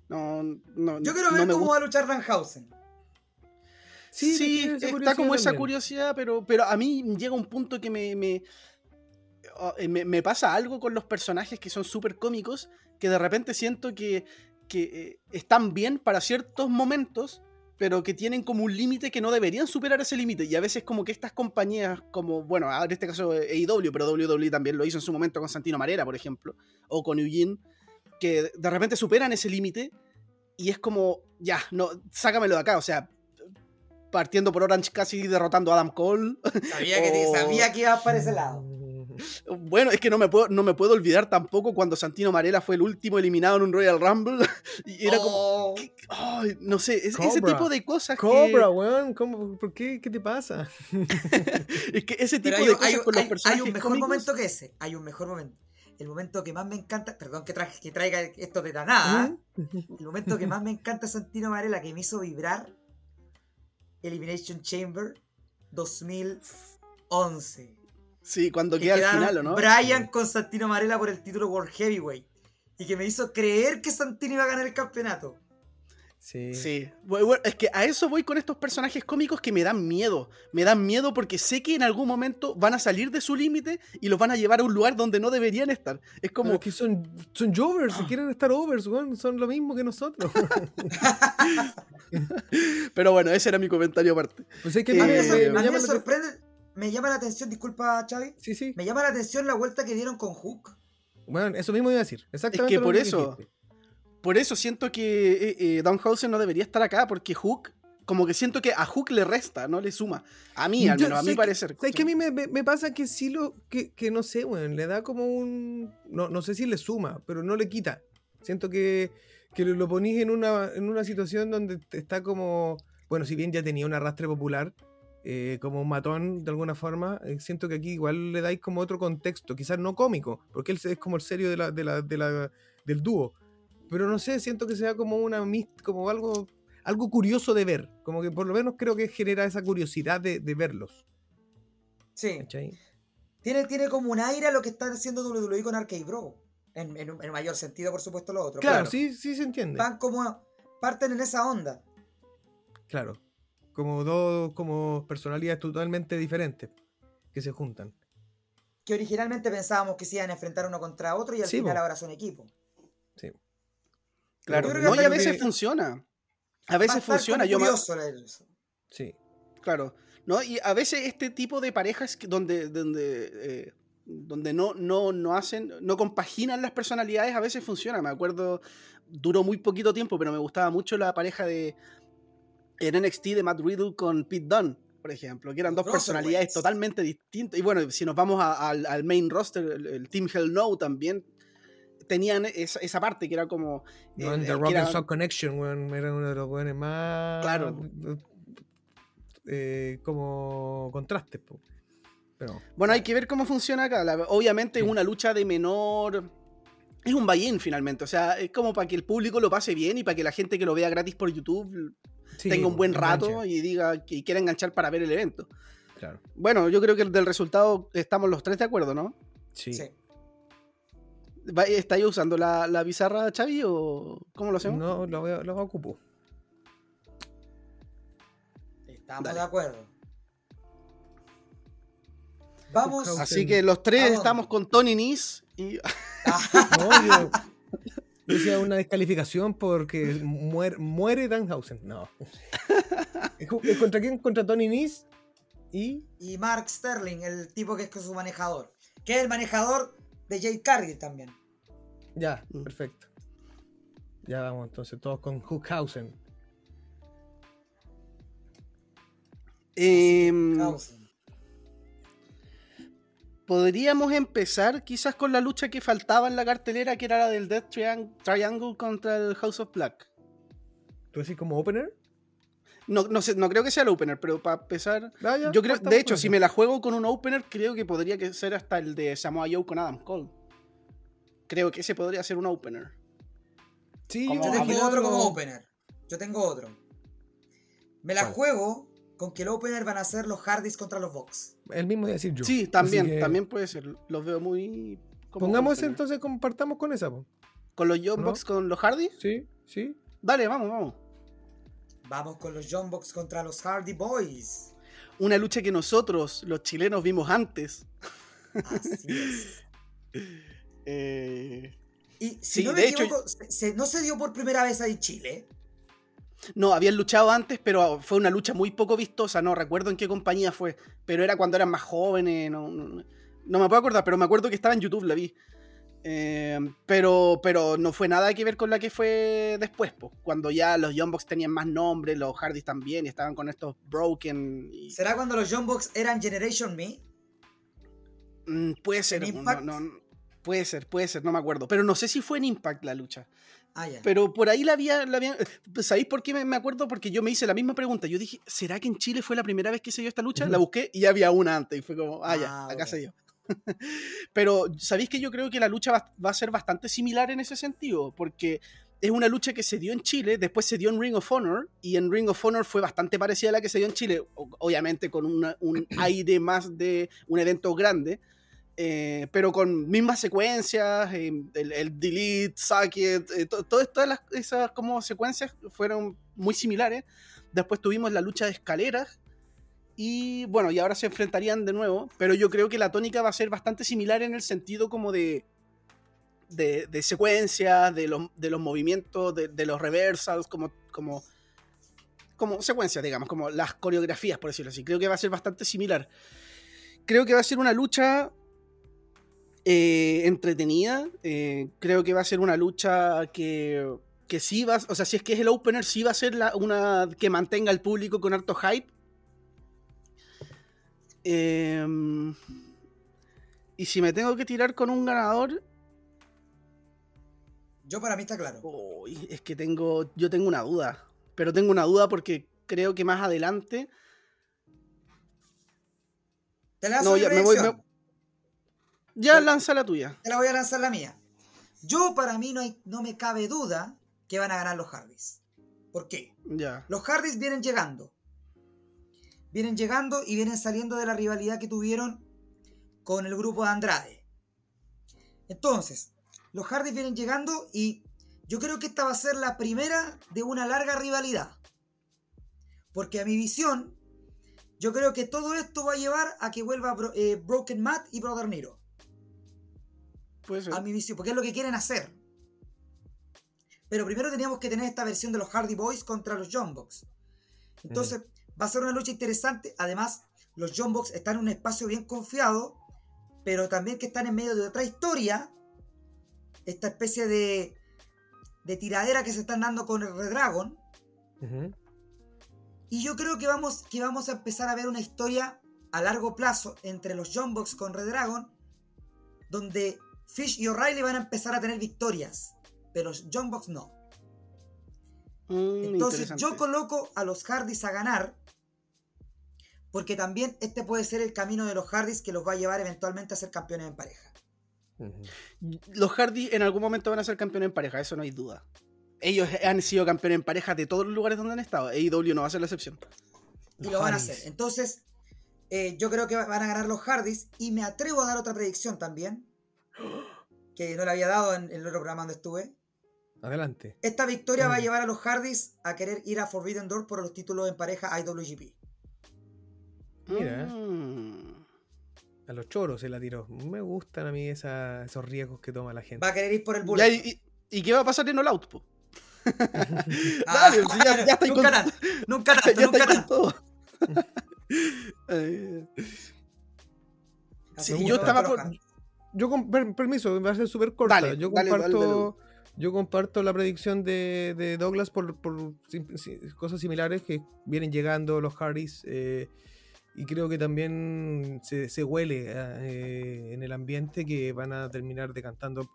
[SPEAKER 2] no, no-
[SPEAKER 3] Yo quiero
[SPEAKER 2] no
[SPEAKER 3] ver
[SPEAKER 2] me
[SPEAKER 3] cómo
[SPEAKER 2] gusta.
[SPEAKER 3] va a luchar Danhausen.
[SPEAKER 1] Sí,
[SPEAKER 2] Sí, está como esa
[SPEAKER 1] también.
[SPEAKER 2] curiosidad, pero, pero a mí llega un punto que me, me, oh, eh, me- me pasa algo con los personajes que son súper cómicos, que de repente siento que, que eh, están bien para ciertos momentos, pero que tienen como un límite que no deberían superar ese límite. Y a veces como que estas compañías, como, bueno, en este caso AEW, pero WWE también lo hizo en su momento con Santino Marera, por ejemplo, o con Eugene, que de repente superan ese límite y es como, ya, no, sácamelo de acá, o sea, partiendo por Orange casi derrotando a Adam Cole.
[SPEAKER 3] Sabía que, (laughs) sabía que iba para ese lado. (laughs)
[SPEAKER 2] Bueno, es que no me puedo, no me puedo olvidar tampoco cuando Santino Marella fue el último eliminado en un Royal Rumble. (laughs) Y era como,
[SPEAKER 3] Oh,
[SPEAKER 2] ay, no sé, es- ese tipo de cosas
[SPEAKER 1] Cobra, weón. ¿Cómo? ¿Por qué? ¿Qué te pasa?
[SPEAKER 2] que... Es que ese tipo
[SPEAKER 3] hay,
[SPEAKER 2] de cosas
[SPEAKER 3] hay un-
[SPEAKER 2] los
[SPEAKER 3] hay mejor
[SPEAKER 2] cómicos-
[SPEAKER 3] momento que ese. Hay un mejor momento. El momento que más me encanta, perdón que, traje, que traiga esto de la nada, el momento que más (laughs) me encanta Santino Marella que me hizo vibrar Elimination Chamber 2011.
[SPEAKER 2] Sí, cuando
[SPEAKER 3] Que
[SPEAKER 2] queda al final, ¿o no?
[SPEAKER 3] Brian con Santino Marella por el título World Heavyweight. Y que me hizo creer que Santino iba a ganar el campeonato.
[SPEAKER 1] Sí.
[SPEAKER 2] Sí, bueno, es que a eso voy con estos personajes cómicos que me dan miedo. Me dan miedo porque sé que en algún momento van a salir de su límite y los van a llevar a un lugar donde no deberían estar. Es
[SPEAKER 1] Como que son, son jovers,
[SPEAKER 2] Ah.
[SPEAKER 1] si quieren estar overs, son lo mismo que nosotros. (laughs)
[SPEAKER 2] pero bueno, ese era mi comentario aparte.
[SPEAKER 1] pues es que
[SPEAKER 2] Eh,
[SPEAKER 3] A mí, me, sor- a mí sorprende, me llama la atención, disculpa Xavi,
[SPEAKER 1] Sí, sí.
[SPEAKER 3] me llama la atención la vuelta que dieron con Hook.
[SPEAKER 1] Bueno, eso mismo iba a decir. Exactamente.
[SPEAKER 2] que
[SPEAKER 1] lo
[SPEAKER 2] por
[SPEAKER 1] que
[SPEAKER 2] eso-
[SPEAKER 1] dijiste.
[SPEAKER 2] Por eso siento que eh, eh, Danhausen no debería estar acá, porque Hook, como que siento que a Hook le resta, no le suma. A mí, al
[SPEAKER 1] Yo
[SPEAKER 2] menos, a mi
[SPEAKER 1] que-
[SPEAKER 2] parecer.
[SPEAKER 1] ¿Sabes que a mí me, me- me pasa que sí lo. Que, que no sé, weón. Le da como un. No, no sé si le suma, pero no le quita. Siento que, que lo, lo ponís en una, en una situación donde está como. Bueno, si bien ya tenía un arrastre popular, eh, como un matón de alguna forma, eh, siento que aquí igual le dais como otro contexto, quizás no cómico, porque él es como el serio de la, de la, de la- del dúo. Pero no sé, siento que sea como una como algo, algo curioso de ver. Como que por lo menos creo que genera esa curiosidad de, de verlos.
[SPEAKER 3] Sí.
[SPEAKER 1] ¿cachai?
[SPEAKER 3] Tiene, tiene como un aire a lo que está haciendo WWE con Arcade Bro. En, en, en mayor sentido, por supuesto, lo otro.
[SPEAKER 1] Claro, sí, sí se entiende.
[SPEAKER 3] Van como. Parten en esa onda.
[SPEAKER 1] Claro. Como dos como personalidades totalmente diferentes que se juntan.
[SPEAKER 3] Que originalmente pensábamos que se iban a enfrentar uno contra otro y al
[SPEAKER 1] Sí,
[SPEAKER 3] final
[SPEAKER 1] po.
[SPEAKER 3] ahora son equipo.
[SPEAKER 2] Claro, no, y a veces
[SPEAKER 1] que-
[SPEAKER 2] funciona. A veces funciona. Yo
[SPEAKER 3] eso.
[SPEAKER 1] Sí.
[SPEAKER 2] Claro. ¿no? Y a veces este tipo de parejas donde, donde, eh, donde no, no, no hacen, no compaginan las personalidades, a veces funciona. Me acuerdo, duró muy poquito tiempo, pero me gustaba mucho la pareja de en NXT de Matt Riddle con Pete Dunne, por ejemplo, que eran dos personalidades
[SPEAKER 3] Waits.
[SPEAKER 2] totalmente distintas. Y bueno, si nos vamos a- al, al main roster, el, el Team Hell No también tenían esa, esa parte que era como... eh,
[SPEAKER 1] Weón,
[SPEAKER 2] eh,
[SPEAKER 1] The
[SPEAKER 2] que
[SPEAKER 1] Rock
[SPEAKER 2] era-
[SPEAKER 1] and Sock Connection, weón, era uno de los weones más.
[SPEAKER 2] Claro.
[SPEAKER 1] eh, como contrastes, po. Pero.
[SPEAKER 2] Bueno, hay que ver cómo funciona acá. La- obviamente es una lucha de menor. Es un buy-in finalmente. O sea, es como para que el público lo pase bien y para que la gente que lo vea gratis por YouTube
[SPEAKER 1] sí,
[SPEAKER 2] tenga un buen rato
[SPEAKER 1] enganche,
[SPEAKER 2] y diga que quiera enganchar para ver el evento.
[SPEAKER 1] Claro.
[SPEAKER 2] Bueno, yo creo que del resultado estamos los tres de acuerdo, ¿no?
[SPEAKER 1] Sí.
[SPEAKER 3] Sí.
[SPEAKER 2] ¿Estáis usando la, la pizarra, Xavi, o cómo lo hacemos?
[SPEAKER 1] No, lo, voy a- lo ocupo.
[SPEAKER 3] Estamos
[SPEAKER 2] Dale.
[SPEAKER 3] de acuerdo. Vamos.
[SPEAKER 2] Así que los tres estamos con Tony Nis y (laughs)
[SPEAKER 1] No, yo. decía una descalificación porque muere, muere Danhausen. No. (laughs) ¿Es ju- es ¿Contra quién? ¿Contra Tony Nis? Y
[SPEAKER 3] y Mark Sterling, el tipo que es su manejador. Que es el manejador de Jade Cargill también.
[SPEAKER 1] ya,
[SPEAKER 2] Mm.
[SPEAKER 1] perfecto. Ya vamos entonces todos con Hookhausen.
[SPEAKER 3] Causen.
[SPEAKER 2] Podríamos empezar quizás con la lucha que faltaba en la cartelera, que era la del Death Triang- Triangle contra el House of Black.
[SPEAKER 1] ¿Tú decís como opener?
[SPEAKER 2] No, no, sé, no creo que sea el opener, pero para empezar,
[SPEAKER 1] Ah, ya,
[SPEAKER 2] yo creo, de hecho, si me la juego con un opener, creo que podría que ser hasta el de Samoa Joe con Adam Cole. Creo que ese podría ser un opener.
[SPEAKER 1] Sí,
[SPEAKER 2] como-
[SPEAKER 3] Yo
[SPEAKER 1] creo
[SPEAKER 3] tengo otro como opener. Yo tengo otro. Me la
[SPEAKER 1] ¿Cuál?
[SPEAKER 3] juego con que el opener van a ser los Hardys contra los Vox.
[SPEAKER 1] El mismo de decir yo.
[SPEAKER 2] Sí, también,
[SPEAKER 1] que
[SPEAKER 2] también puede ser. Los veo muy. como
[SPEAKER 1] Pongamos ese
[SPEAKER 2] opener.
[SPEAKER 1] entonces, compartamos con esa. po.
[SPEAKER 2] ¿Con los Young
[SPEAKER 1] ¿No?
[SPEAKER 2] Bucks con los Hardy?
[SPEAKER 1] Sí, sí.
[SPEAKER 2] Dale, vamos, vamos.
[SPEAKER 3] Vamos con los John Box contra los Hardy Boys.
[SPEAKER 2] Una lucha que nosotros, los chilenos, vimos antes.
[SPEAKER 3] Así es. (laughs)
[SPEAKER 2] Eh,
[SPEAKER 3] Y si
[SPEAKER 2] Sí,
[SPEAKER 3] no me
[SPEAKER 2] de hecho-
[SPEAKER 3] equivoco, se- se- no se dio por primera vez ahí Chile.
[SPEAKER 2] No, habían luchado antes, pero fue una lucha muy poco vistosa. No recuerdo en qué compañía fue, pero era cuando eran más jóvenes. No, no, no me puedo acordar, pero me acuerdo que estaba en YouTube, la vi. Eh, pero, pero no fue nada que ver con la que fue después, po, cuando ya los Young Bucks tenían más nombres, los Hardys también, y estaban con estos Broken. y-
[SPEAKER 3] ¿Será cuando los John Box eran Generation Me?
[SPEAKER 2] Mm, puede ser,
[SPEAKER 3] ¿En
[SPEAKER 2] no- no- puede ser, puede ser, no me acuerdo. Pero no sé si fue en Impact la lucha.
[SPEAKER 3] Ah.
[SPEAKER 2] Pero por ahí la había. La había ¿Sabéis por qué me, acuerdo? Porque yo me hice la misma pregunta. Yo dije, ¿será que en Chile fue la primera vez que se dio esta lucha? La busqué y ya había una antes. Y fue como, ah, ya,
[SPEAKER 3] Ah,
[SPEAKER 2] acá
[SPEAKER 3] ok.
[SPEAKER 2] se dio. (laughs) Pero, ¿sabéis que yo creo que la lucha va, va a ser bastante similar en ese sentido? Porque es una lucha que se dio en Chile, después se dio en Ring of Honor, y en Ring of Honor fue bastante parecida a la que se dio en Chile, obviamente con una- un (clears throat) aire más de un evento grande, eh, pero con mismas secuencias, eh, el, el delete, socket, eh, to- todas, todas las, esas como secuencias fueron muy similares. Después tuvimos la lucha de escaleras, y bueno, y ahora se enfrentarían de nuevo, pero yo creo que la tónica va a ser bastante similar en el sentido como de, de, secuencias, de los, de los movimientos, de, de los reversals, como, como, como secuencias, digamos, como las coreografías, por decirlo así. Creo que va a ser bastante similar. Creo que va a ser una lucha eh, entretenida. eh, creo que va a ser una lucha que, que sí va, o sea, si es que es el opener, sí va a ser la- una que mantenga al público con harto hype. Em, y si me tengo que tirar con un ganador,
[SPEAKER 3] Yo para mí está claro.
[SPEAKER 2] uy, es que tengo, yo tengo una duda. Pero tengo una duda porque creo que más adelante.
[SPEAKER 3] Te lanzo
[SPEAKER 2] No,
[SPEAKER 3] mi
[SPEAKER 2] ya me voy.
[SPEAKER 3] predicción.
[SPEAKER 2] me- Ya lanza la tuya.
[SPEAKER 3] Te la voy a lanzar la mía. Yo para mí no, hay, no me cabe duda que van a ganar los Hardys. ¿Por qué?
[SPEAKER 2] Ya.
[SPEAKER 3] Los Hardys vienen llegando. Vienen llegando y vienen saliendo de la rivalidad que tuvieron con el grupo de Andrade. Entonces, los Hardys vienen llegando y yo creo que esta va a ser la primera de una larga rivalidad. Porque a mi visión, yo creo que todo esto va a llevar a que vuelva Bro- eh, Broken Matt y Brother Nero
[SPEAKER 2] Puede ser.
[SPEAKER 3] a mi visión, porque es lo que quieren hacer. Pero primero teníamos que tener esta versión de los Hardy Boys contra los John Box. Entonces, va a ser una lucha interesante. Además, los John Box están en un espacio bien confiado, pero también que están en medio de otra historia. Esta especie de, de tiradera que se están dando con el Red Dragon.
[SPEAKER 1] Ujú.
[SPEAKER 3] Y yo creo que vamos, que vamos a empezar a ver una historia a largo plazo entre los John Box con Red Dragon, donde Fish y O'Reilly van a empezar a tener victorias, pero los John Box no.
[SPEAKER 2] Mm,
[SPEAKER 3] Entonces yo coloco a los Hardys a ganar, porque también este puede ser el camino de los Hardys que los va a llevar eventualmente a ser campeones en pareja.
[SPEAKER 2] Los Hardy en algún momento van a ser campeones en pareja, eso no hay duda. Ellos han sido campeones en pareja de todos los lugares donde han estado. AEW no va a ser la excepción.
[SPEAKER 3] Y
[SPEAKER 1] Los
[SPEAKER 3] lo van a hacer. Entonces, eh, yo creo que van a ganar los Hardys. Y me atrevo a dar otra predicción también. (gasps) Que no la había dado en, en el otro programa donde estuve.
[SPEAKER 1] Adelante.
[SPEAKER 3] Esta victoria va a llevar a los Hardys a querer ir a Forbidden Door por los títulos en pareja IWGP.
[SPEAKER 1] Mira.
[SPEAKER 2] Mm.
[SPEAKER 1] A los choros se la tiró. Me gustan a mí esa- esos riesgos que toma la gente.
[SPEAKER 3] Va a querer ir por el
[SPEAKER 2] Ya,
[SPEAKER 3] bullet.
[SPEAKER 2] y, y- ¿y qué va a pasar en All Out? po? (laughs)
[SPEAKER 3] Ah,
[SPEAKER 2] Dale, si ya- ya estáis con-
[SPEAKER 3] nunca (laughs)
[SPEAKER 2] Ya
[SPEAKER 3] tanto, nunca
[SPEAKER 2] todo. (laughs) Sí,
[SPEAKER 3] que
[SPEAKER 2] yo estaba por-.
[SPEAKER 1] Yo, con, per- permiso, va a ser súper corta.
[SPEAKER 2] Dale,
[SPEAKER 1] yo,
[SPEAKER 2] dale, dale,
[SPEAKER 1] comparto,
[SPEAKER 2] dale.
[SPEAKER 1] yo comparto la predicción de, de Douglas por, por sim- si- cosas similares que vienen llegando los Hardys. eh, y creo que también se, se huele eh, en el ambiente que van a terminar decantando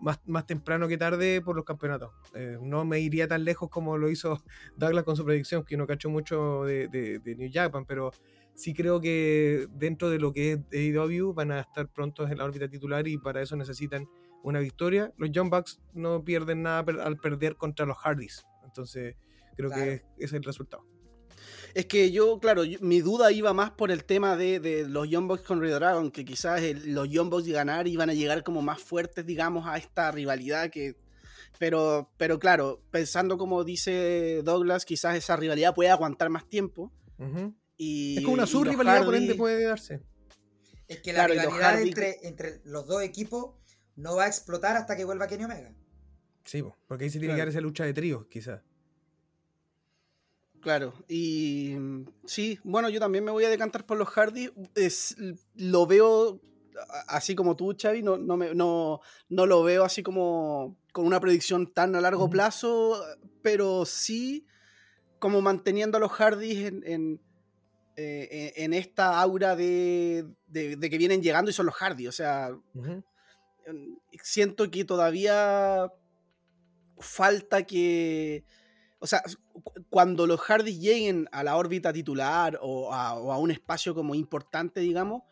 [SPEAKER 1] más, más temprano que tarde por los campeonatos. Eh, no me iría tan lejos como lo hizo (laughs) Douglas con su predicción, que no cachó mucho de, de- de New Japan, pero sí creo que dentro de lo que es AEW van a estar prontos en la órbita titular y para eso necesitan una victoria. Los Young Bucks no pierden nada al perder contra los Hardys. Entonces creo
[SPEAKER 3] Claro.
[SPEAKER 1] que ese es el resultado.
[SPEAKER 2] Es que yo, claro, yo- mi duda iba más por el tema de, de los Young Bucks con Red Dragon, que quizás el- los Young Bucks ganar iban a llegar como más fuertes, digamos, a esta rivalidad que... Pero, pero claro, pensando como dice Douglas, quizás esa rivalidad puede aguantar más tiempo. Y,
[SPEAKER 1] es como una sub-rivalidad, por ende puede darse.
[SPEAKER 3] Es que la
[SPEAKER 2] Claro, y los
[SPEAKER 3] rivalidad
[SPEAKER 2] Hardy-
[SPEAKER 3] entre, entre los dos equipos no va a explotar hasta que vuelva Kenny Omega.
[SPEAKER 1] Sí, po, porque ahí se tiene
[SPEAKER 2] Claro.
[SPEAKER 1] que dar esa lucha de tríos, quizás.
[SPEAKER 2] Claro, y mm, sí, bueno, yo también me voy a decantar por los Hardy. Es, lo veo así como tú, Xavi, no, no, me- no, no lo veo así como con una predicción tan a largo plazo, pero sí como manteniendo a los Hardys en, en, eh, en esta aura de, de- de que vienen llegando y son los Hardy. O sea, siento que todavía falta que. O sea, cu- cuando los Hardys lleguen a la órbita titular o a, o a un espacio como importante, digamos,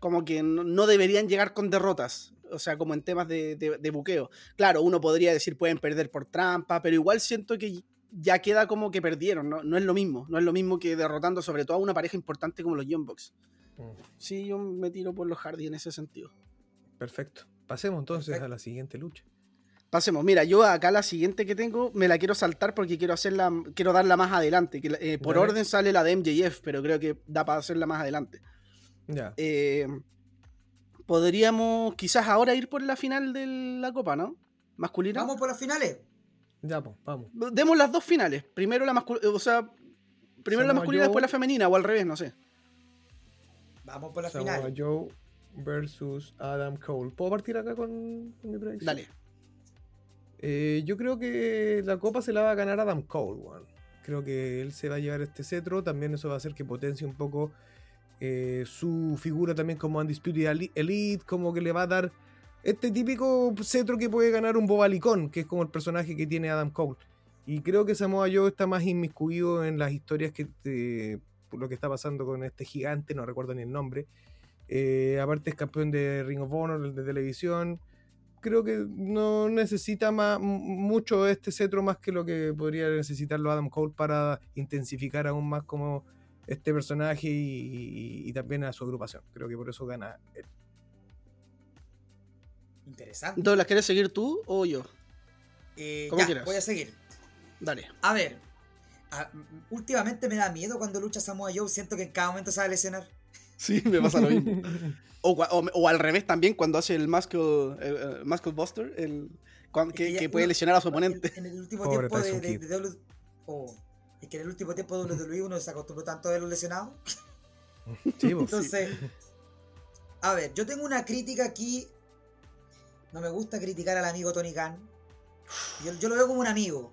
[SPEAKER 2] como que no, no deberían llegar con derrotas. O sea, como en temas de, de- de buqueo. Claro, uno podría decir pueden perder por trampa, pero igual siento que ya queda como que perdieron. No, no es lo mismo. No es lo mismo que derrotando sobre todo a una pareja importante como los Young Bucks.
[SPEAKER 1] Mm,
[SPEAKER 2] Sí, yo me tiro por los Hardy en ese sentido.
[SPEAKER 1] Perfecto. Pasemos entonces
[SPEAKER 3] Perfecto.
[SPEAKER 1] a la siguiente lucha.
[SPEAKER 2] Pasemos, mira, yo acá la siguiente que tengo me la quiero saltar porque quiero hacerla, quiero darla más adelante. Que, la- eh, por
[SPEAKER 1] Dale.
[SPEAKER 2] orden sale la de MJF, pero creo que da para hacerla más adelante.
[SPEAKER 1] Ya.
[SPEAKER 2] Eh, podríamos quizás ahora ir por la final de la copa, ¿no? Masculina.
[SPEAKER 3] Vamos por las finales.
[SPEAKER 1] Ya, pues, vamos.
[SPEAKER 2] Demos las dos finales. Primero la masculina, o sea, primero la masculina,
[SPEAKER 1] Joe.
[SPEAKER 2] después la femenina, o al revés, no sé.
[SPEAKER 3] Vamos por las
[SPEAKER 1] Samoa
[SPEAKER 3] finales.
[SPEAKER 1] Joe versus Adam Cole. ¿Puedo partir acá con, con mi predicción?
[SPEAKER 2] Dale.
[SPEAKER 1] Eh, yo creo que la copa se la va a ganar Adam Cole. Creo que él se va a llevar este cetro. También eso va a hacer que potencie un poco eh, su figura también como Undisputed Elite. Como que le va a dar este típico cetro que puede ganar un Bobalicón, que es como el personaje que tiene Adam Cole. Y creo que Samoa Joe está más inmiscuido en las historias que por lo que está pasando con este gigante, no recuerdo ni el nombre. Eh, aparte es campeón de Ring of Honor, de televisión creo que no necesita más, mucho este cetro más que lo que podría necesitarlo Adam Cole para intensificar aún más como este personaje y, y- y también a su agrupación. Creo que por eso gana él.
[SPEAKER 3] Interesante.
[SPEAKER 2] Douglas, ¿quieres seguir tú o yo?
[SPEAKER 3] Eh,
[SPEAKER 2] como
[SPEAKER 3] ya,
[SPEAKER 2] quieras.
[SPEAKER 3] voy a seguir.
[SPEAKER 2] Dale.
[SPEAKER 3] A ver. a- últimamente me da miedo cuando lucha Samoa Joe. Siento que en cada momento se va a lesionar.
[SPEAKER 2] Sí, me pasa lo mismo. (laughs) O, o- o al revés también, cuando hace el Muscle, eh, eh, muscle Buster, el, cuan-
[SPEAKER 3] Es
[SPEAKER 2] que,
[SPEAKER 3] ya
[SPEAKER 2] que puede
[SPEAKER 3] uno-
[SPEAKER 2] lesionar a su oponente.
[SPEAKER 3] En, en el último
[SPEAKER 1] Pobre
[SPEAKER 3] tiempo de,
[SPEAKER 1] Tyson
[SPEAKER 3] de,
[SPEAKER 1] Kidd.
[SPEAKER 3] de W- oh, es que en el último tiempo de WWE uno se acostumbró tanto a verlo lesionado. (laughs)
[SPEAKER 1] Sí.
[SPEAKER 3] Entonces, a ver, yo tengo una crítica aquí. No me gusta criticar al amigo Tony Khan. Yo, yo lo veo como un amigo.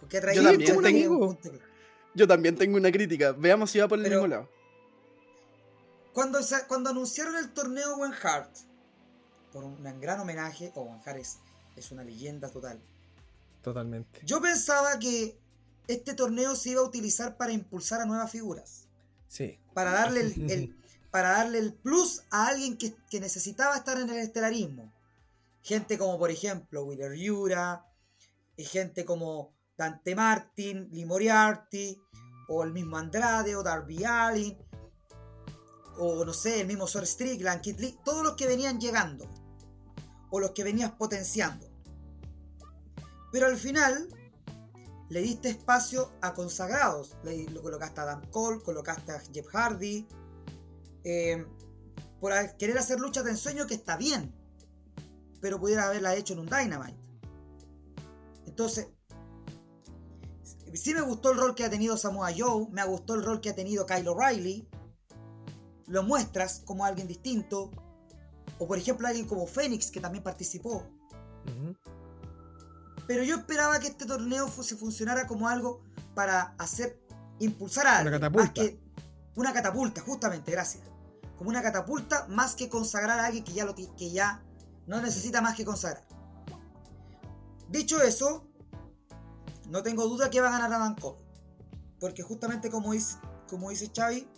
[SPEAKER 3] Porque ha traído
[SPEAKER 2] también
[SPEAKER 3] como un
[SPEAKER 2] tengo-. Yo también tengo una crítica. Veamos si va por el
[SPEAKER 3] Pero-
[SPEAKER 2] mismo lado.
[SPEAKER 3] Cuando, cuando anunciaron el torneo One Heart, por un, un gran homenaje, o One Heart es, es una leyenda total.
[SPEAKER 1] Totalmente.
[SPEAKER 3] Yo pensaba que este torneo se iba a utilizar para impulsar a nuevas figuras.
[SPEAKER 1] Sí.
[SPEAKER 3] Para darle el, (laughs) el- para darle el plus a alguien que, que necesitaba estar en el estelarismo. Gente como, por ejemplo, Wheeler Yura, y gente como Dante Martin, Lee Moriarty, o el mismo Andrade, o Darby Allin, o no sé, el mismo Sor Strickland, Kid Lee, todos los que venían llegando, o los que venías potenciando. Pero al final, le diste espacio a consagrados. Le, lo colocaste a Adam Cole, colocaste a Jeff Hardy. eh, por querer hacer luchas de ensueño que está bien. Pero pudiera haberla hecho en un Dynamite. Entonces, sí me gustó el rol que ha tenido Samoa Joe. Me gustó el rol que ha tenido Kyle O'Reilly. Lo muestras como alguien distinto. O por ejemplo alguien como Fénix que también participó. Pero yo esperaba que este torneo fuese funcionara como algo para hacer impulsar a
[SPEAKER 1] Una
[SPEAKER 3] alguien,
[SPEAKER 1] catapulta.
[SPEAKER 3] más que una catapulta, justamente, gracias. Como una catapulta más que consagrar a alguien que ya lo que ya no necesita más que consagrar. Dicho eso, no tengo duda que va a ganar Adam Cole. Porque justamente como dice, como dice Xavi,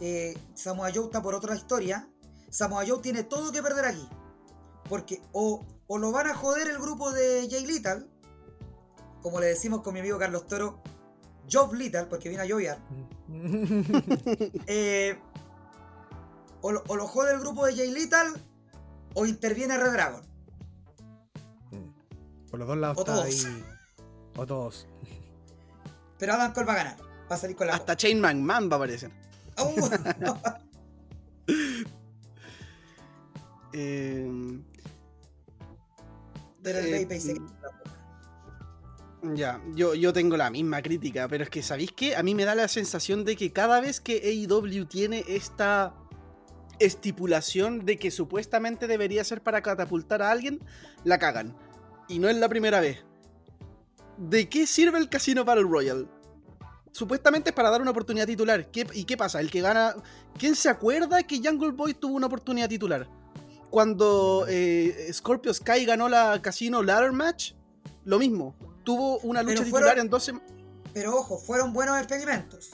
[SPEAKER 3] eh, Samoa Joe está por otra historia. Samoa Joe tiene todo que perder aquí. Porque o, o lo van a joder el grupo de Jay Little, como le decimos con mi amigo Carlos Toro, Job Little, porque viene a llover. (laughs) Eh, o, lo, o lo jode el grupo de Jay Little, o interviene Red Dragon.
[SPEAKER 1] Por los dos lados
[SPEAKER 3] O
[SPEAKER 1] está
[SPEAKER 3] todos.
[SPEAKER 1] ahí. O todos.
[SPEAKER 3] Pero Adam Cole va a ganar. Va a salir con la.
[SPEAKER 2] Hasta Chain McMahon va a aparecer. Eh,
[SPEAKER 3] Pero el
[SPEAKER 2] Eh,
[SPEAKER 3] Baby se
[SPEAKER 2] mm. Ya, yo, yo tengo la misma crítica, pero es que, ¿sabéis qué? A mí me da la sensación de que cada vez que AEW tiene esta estipulación de que supuestamente debería ser para catapultar a alguien, la cagan. Y no es la primera vez. ¿De qué sirve el Casino Battle Royale? Supuestamente es para dar una oportunidad titular. ¿Qué- ¿Y qué pasa? El que gana... ¿Quién se acuerda que Jungle Boy tuvo una oportunidad titular? Cuando eh, Scorpio Sky ganó la Casino Ladder Match, lo mismo. Tuvo una lucha titular en 12...
[SPEAKER 3] Pero ojo, fueron buenos experimentos.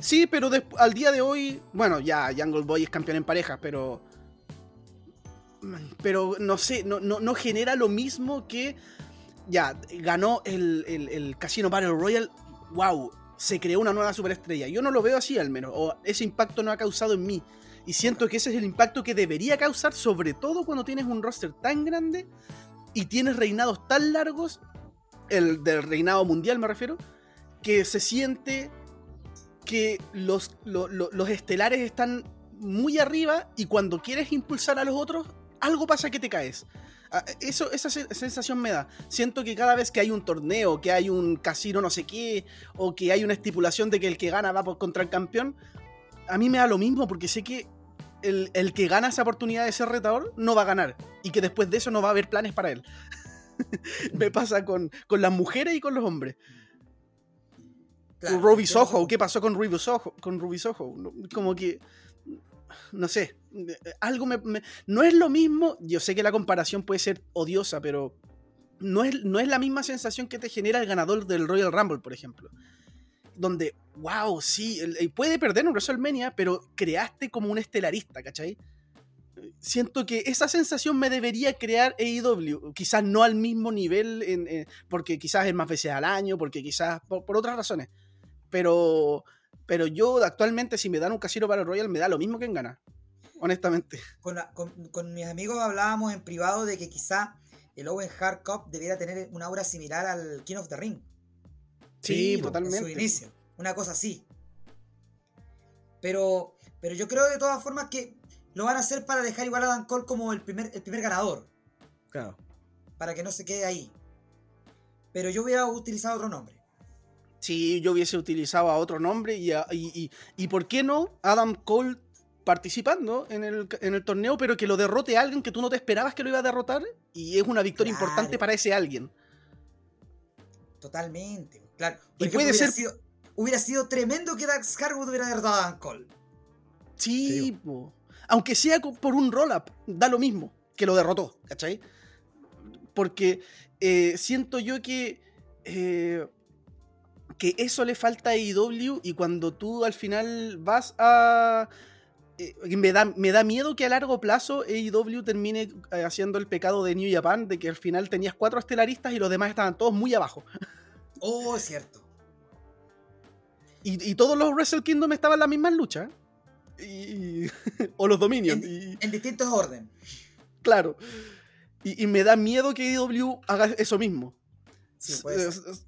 [SPEAKER 2] Sí, pero al día de hoy, bueno, ya Jungle Boy es campeón en pareja, pero. Pero no sé, no, no, no genera lo mismo que. Ya, ganó el, el- el Casino Battle Royale. ¡Wow! Se creó una nueva superestrella. Yo no lo veo así al menos, o ese impacto no ha causado en mí. Y siento que ese es el impacto que debería causar, sobre todo cuando tienes un roster tan grande y tienes reinados tan largos, el del reinado mundial me refiero, que se siente que los, lo- lo- los estelares están muy arriba y cuando quieres impulsar a los otros, algo pasa que te caes. Ah, Eso, esa se- sensación me da. Siento que cada vez que hay un torneo, que hay un casino no sé qué, o que hay una estipulación de que el que gana va por contra el campeón, a mí me da lo mismo porque sé que el, el que gana esa oportunidad de ser retador no va a ganar y que después de eso no va a haber planes para él. (laughs) me pasa con, con las mujeres y con los hombres.
[SPEAKER 3] Claro,
[SPEAKER 2] Ruby Soho, ¿qué pasó con Ruby Soho? Con Ruby Soho? Como que. No sé. Algo me, No es lo mismo. Yo sé que la comparación puede ser odiosa, pero. No es, no es la misma sensación que te genera el ganador del Royal Rumble, por ejemplo. Donde, wow, sí, puede perder en WrestleMania, pero creaste como un estelarista, ¿cachai? Siento que esa sensación me debería crear AEW. Quizás no al mismo nivel, porque quizás es más veces al año, porque quizás por, por otras razones. Pero, pero yo actualmente, si me dan un casino Battle Royale, me da lo mismo que en gana. Honestamente.
[SPEAKER 3] Con, la- con- con mis amigos hablábamos en privado de que quizá el Owen Hart Cup debiera tener una aura similar al King of the Ring.
[SPEAKER 2] Sí,
[SPEAKER 3] en su
[SPEAKER 2] totalmente.
[SPEAKER 3] inicio. Una cosa así. Pero, pero yo creo de todas formas que lo van a hacer para dejar igual a Dan Cole como el primer, el primer ganador.
[SPEAKER 1] Claro.
[SPEAKER 3] Para que no se quede ahí. Pero yo hubiera utilizado otro nombre.
[SPEAKER 2] Si yo hubiese utilizado a otro nombre y, a- y, y, y ¿por qué no Adam Cole participando en el, en el torneo, pero que lo derrote a alguien que tú no te esperabas que lo iba a derrotar? Y es una victoria
[SPEAKER 3] Claro.
[SPEAKER 2] importante para ese alguien.
[SPEAKER 3] Totalmente. Claro.
[SPEAKER 2] Y puede
[SPEAKER 3] hubiera
[SPEAKER 2] ser-
[SPEAKER 3] Sido, hubiera sido tremendo que Dax Harwood hubiera derrotado a Dan Cole.
[SPEAKER 2] Sí, aunque sea por un roll-up, da lo mismo que lo derrotó, ¿cachai? Porque eh, siento yo que, eh, que eso le falta a AEW y cuando tú al final vas a... eh, me, da, me da miedo que a largo plazo AEW termine eh, haciendo el pecado de New Japan, de que al final tenías cuatro estelaristas y los demás estaban todos muy abajo.
[SPEAKER 3] Oh, es cierto.
[SPEAKER 2] Y, y todos los Wrestle Kingdom estaban en las mismas luchas. Y, (laughs) o los Dominion. y-
[SPEAKER 3] En distintos orden.
[SPEAKER 2] Claro. Y, y me da miedo que AEW haga eso mismo.
[SPEAKER 3] Sí, puede
[SPEAKER 2] S-
[SPEAKER 3] ser.
[SPEAKER 2] s-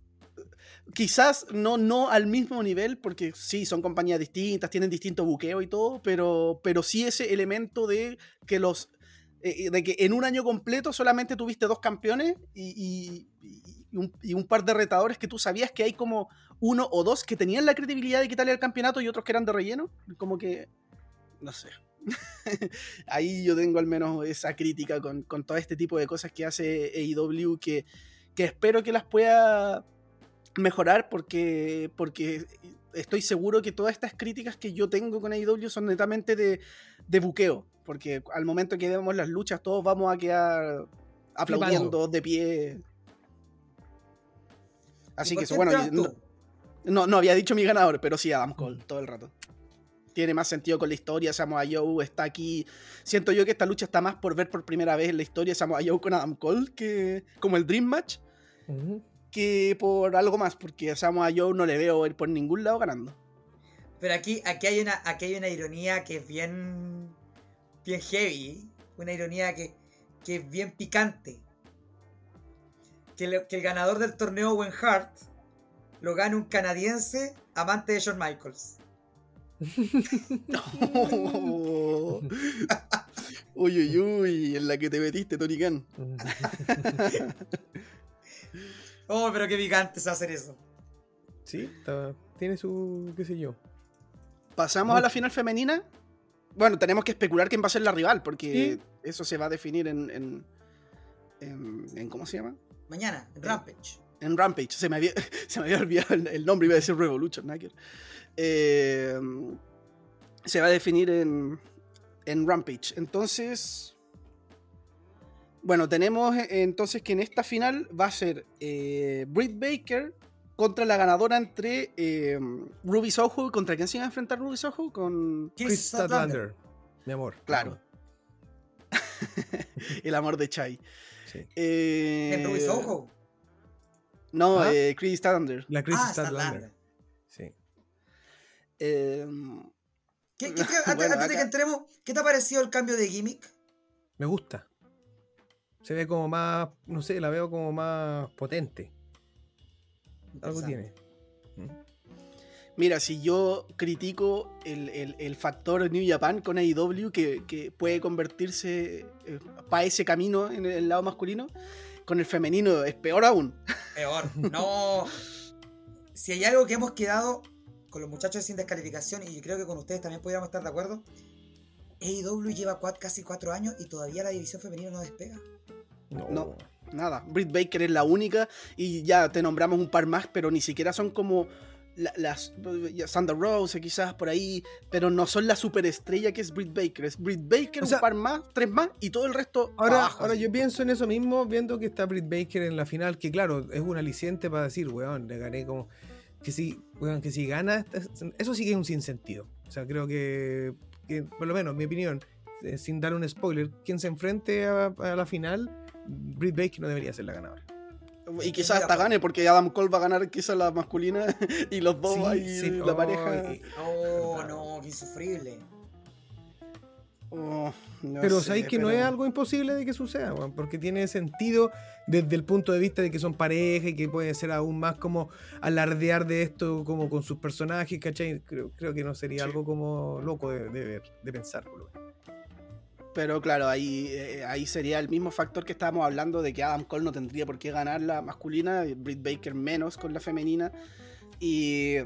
[SPEAKER 2] Quizás no, no al mismo nivel, porque sí, son compañías distintas, tienen distinto buqueo y todo, pero, pero sí ese elemento de que los. eh, de que en un año completo solamente tuviste dos campeones y un par de retadores que tú sabías que hay como uno o dos que tenían la credibilidad de quitarle el campeonato y otros que eran de relleno. Como que no sé. (laughs) Ahí yo tengo al menos esa crítica con, con, todo este tipo de cosas que hace AEW que, que espero que las pueda mejorar porque, porque estoy seguro que todas estas críticas que yo tengo con AEW son netamente de, de buqueo. Porque al momento que vemos las luchas, todos vamos a quedar aplaudiendo de pie. Así que bueno, no, no, no, había dicho mi ganador, pero sí Adam Cole todo el rato. Tiene más sentido con la historia. Samoa Joe está aquí. Siento yo que esta lucha está más por ver por primera vez en la historia Samoa Joe con Adam Cole que como el Dream Match. Que por algo más, porque a Samoa Joe no le veo ir por ningún lado ganando.
[SPEAKER 3] Pero aquí, aquí, hay, una, aquí hay una ironía que es bien, bien heavy. Una ironía que, que es bien picante. Que, que el ganador del torneo Owen Hart lo gana un canadiense amante de Shawn Michaels. (laughs) (laughs)
[SPEAKER 2] uy, uy, uy, en la que te metiste, Tony Khan. (laughs)
[SPEAKER 3] oh, pero qué picante es hacer eso.
[SPEAKER 1] Sí, tiene su, qué sé yo.
[SPEAKER 2] ¿Pasamos a la final femenina? Bueno, tenemos que especular quién va a ser la rival, porque eso se va a definir en, en, ¿Cómo se llama?
[SPEAKER 3] Mañana, en Rampage.
[SPEAKER 2] En Rampage, se me había, (laughs) se me había olvidado el, nombre, iba a decir Revolution, Nacker. Eh, se va a definir en, en Rampage. Entonces, bueno, tenemos eh, entonces que en esta final va a ser eh, Britt Baker contra la ganadora entre eh, Ruby Soho. ¿Contra quién se iba a enfrentar Ruby Soho? Con
[SPEAKER 1] Chris Statlander. Mi amor.
[SPEAKER 2] Claro. (laughs) El amor de Chai.
[SPEAKER 3] Sí. ¿En Ruby Soho?
[SPEAKER 2] No, ¿Ah? Chris Statlander.
[SPEAKER 1] La Chris ah, Statlander. Sí.
[SPEAKER 2] Em,
[SPEAKER 3] ¿Qué, qué, (laughs) antes, de que entremos, ¿qué te ha parecido el cambio de gimmick?
[SPEAKER 1] Me gusta se ve como más, no sé, la veo como más potente. Algo tiene. ¿Mm?
[SPEAKER 2] Mira, si yo critico el, factor New Japan con AEW, que, puede convertirse eh, para ese camino en el lado masculino, con el femenino es peor aún.
[SPEAKER 3] Peor, (laughs) no. si hay algo que hemos quedado con los muchachos sin descalificación, y creo que con ustedes también podríamos estar de acuerdo, AEW lleva casi cuatro años y todavía la división femenina no despega.
[SPEAKER 2] No. nada. Britt Baker es la única y ya te nombramos un par más, pero ni siquiera son como las Sandra Rose quizás por ahí, pero no son la superestrella que es Britt Baker. Es Britt Baker, un par más, tres más y todo el resto.
[SPEAKER 1] Ahora, ahora yo pienso en eso mismo, viendo que está Britt Baker en la final, que claro, es un aliciente para decir, weón, le gané como. Que si, weón, que si gana, eso sí que es un sinsentido. O sea, creo que, por lo menos, mi opinión, eh, sin dar un spoiler, quien se enfrente a la final Britt Baker no debería ser la ganadora.
[SPEAKER 2] Y quizás hasta gane, porque Adam Cole va a ganar quizás la masculina (laughs) y los dos y la pareja.
[SPEAKER 3] Oh, no, qué insufrible.
[SPEAKER 2] Oh,
[SPEAKER 1] pero sabéis que no es algo imposible de que suceda, porque tiene sentido desde el punto de vista de que son pareja y que puede ser aún más como alardear de esto como con sus personajes, ¿cachai? Creo, creo que no sería algo como loco de, de, de pensar.
[SPEAKER 2] Pero claro, ahí, eh, ahí sería el mismo factor que estábamos hablando de que Adam Cole no tendría por qué ganar la masculina, Britt Baker menos con la femenina. Y,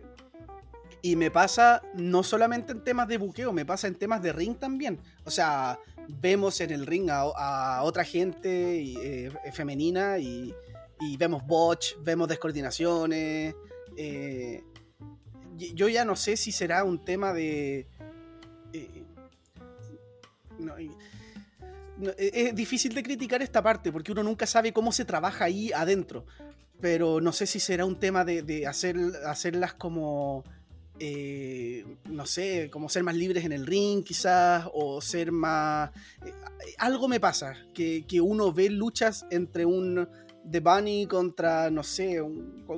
[SPEAKER 2] y me pasa no solamente en temas de buqueo, me pasa en temas de ring también. O sea, vemos en el ring a, otra gente eh, femenina y, y, vemos botch, vemos descoordinaciones. Eh, yo ya no sé si será un tema de e, es difícil de criticar esta parte porque uno nunca sabe cómo se trabaja ahí adentro. Pero no sé si será un tema de, hacer, hacerlas como. Eh, no sé, como ser más libres en el ring, quizás, o ser más. Eh, algo me pasa, que, uno ve luchas entre un The Bunny contra, no sé,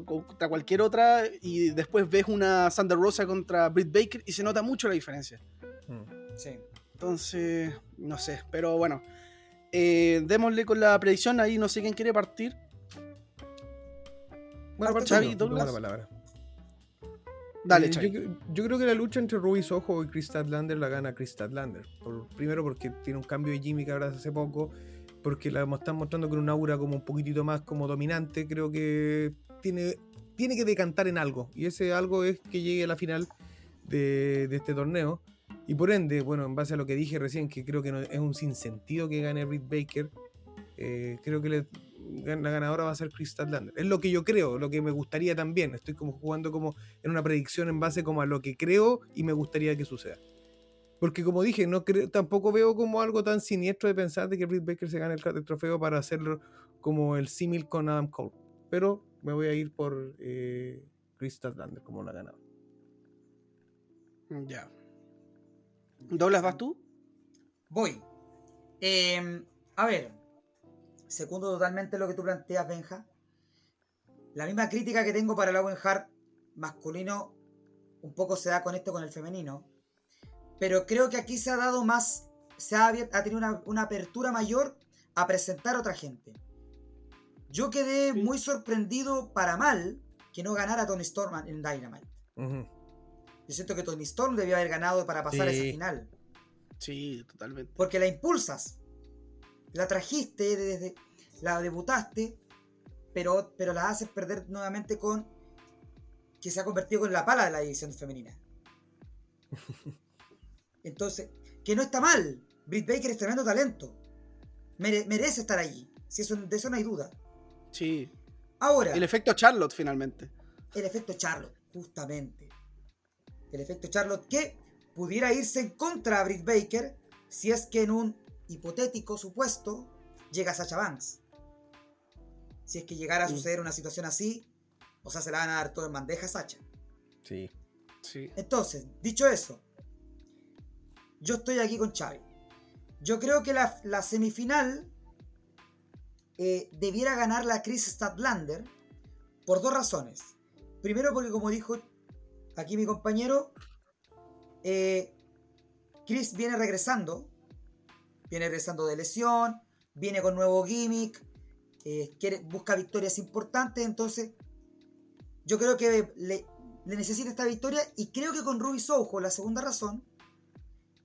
[SPEAKER 2] contra cualquier otra, y después ves una Thunder Rosa contra Britt Baker y se nota mucho la diferencia.
[SPEAKER 3] Mm. Sí.
[SPEAKER 2] Entonces, no sé, pero bueno. Eh, démosle con la predicción, ahí no sé quién quiere partir.
[SPEAKER 1] Bueno, Xavi, Douglas. Dale, eh, yo, creo que la lucha entre Ruby Soho y Chris Statlander la gana Chris Statlander. primero porque tiene un cambio de Jimmy que ahora hace poco, porque la están mostrando con un aura como un poquitito más como dominante. Creo que tiene, tiene que decantar en algo. Y ese algo es que llegue a la final de, de este torneo. Y por ende, bueno, en base a lo que dije recién, que creo que no, es un sinsentido que gane Britt Baker, eh, creo que le- la ganadora va a ser Chris Statlander. Es lo que yo creo, lo que me gustaría también. Estoy como jugando como en una predicción en base como a lo que creo y me gustaría que suceda. Porque como dije, no creo, tampoco veo como algo tan siniestro de pensar de que Britt Baker se gane el, el trofeo para hacerlo como el símil con Adam Cole. Pero me voy a ir por eh, Chris Statlander como la ganadora.
[SPEAKER 2] Ya. ¿Douglas vas tú?
[SPEAKER 3] Voy. Eh, a ver, segundo totalmente lo que tú planteas, Benja. La misma crítica que tengo para el Owen Hart masculino, un poco se da con esto con el femenino. Pero creo que aquí se ha dado más, se ha, ha tenido una, una apertura mayor a presentar a otra gente. Yo quedé muy sorprendido para mal que no ganara Tony Storm en Dynamite.
[SPEAKER 1] Ujú.
[SPEAKER 3] Yo siento que Tony Storm debió haber ganado para pasar a esa final.
[SPEAKER 2] Sí, totalmente.
[SPEAKER 3] Porque la impulsas. La trajiste desde. La debutaste. Pero, pero la haces perder nuevamente con. Que se ha convertido en la pala de la división femenina. (laughs) Entonces, que no está mal. Britt Baker es tremendo talento. Mere- merece estar allí. Si eso, de eso no hay duda.
[SPEAKER 2] Sí.
[SPEAKER 3] Ahora,
[SPEAKER 2] El efecto Charlotte, finalmente.
[SPEAKER 3] el efecto Charlotte, justamente. El efecto Charlotte que pudiera irse en contra a Britt Baker si es que en un hipotético supuesto llega Sacha Banks. Si es que llegara a suceder una situación así, o sea, se la van a dar todo en bandeja a Sacha.
[SPEAKER 1] Sí.
[SPEAKER 2] Sí.
[SPEAKER 3] Entonces, dicho eso, yo estoy aquí con Xavi. Yo creo que la, la semifinal eh, debiera ganar la Chris Statlander por dos razones. Primero porque como dijo aquí mi compañero, eh, Chris viene regresando, viene regresando de lesión, viene con nuevo gimmick, eh, quiere, busca victorias importantes, entonces yo creo que le, le necesita esta victoria y creo que con Ruby Soho, la segunda razón,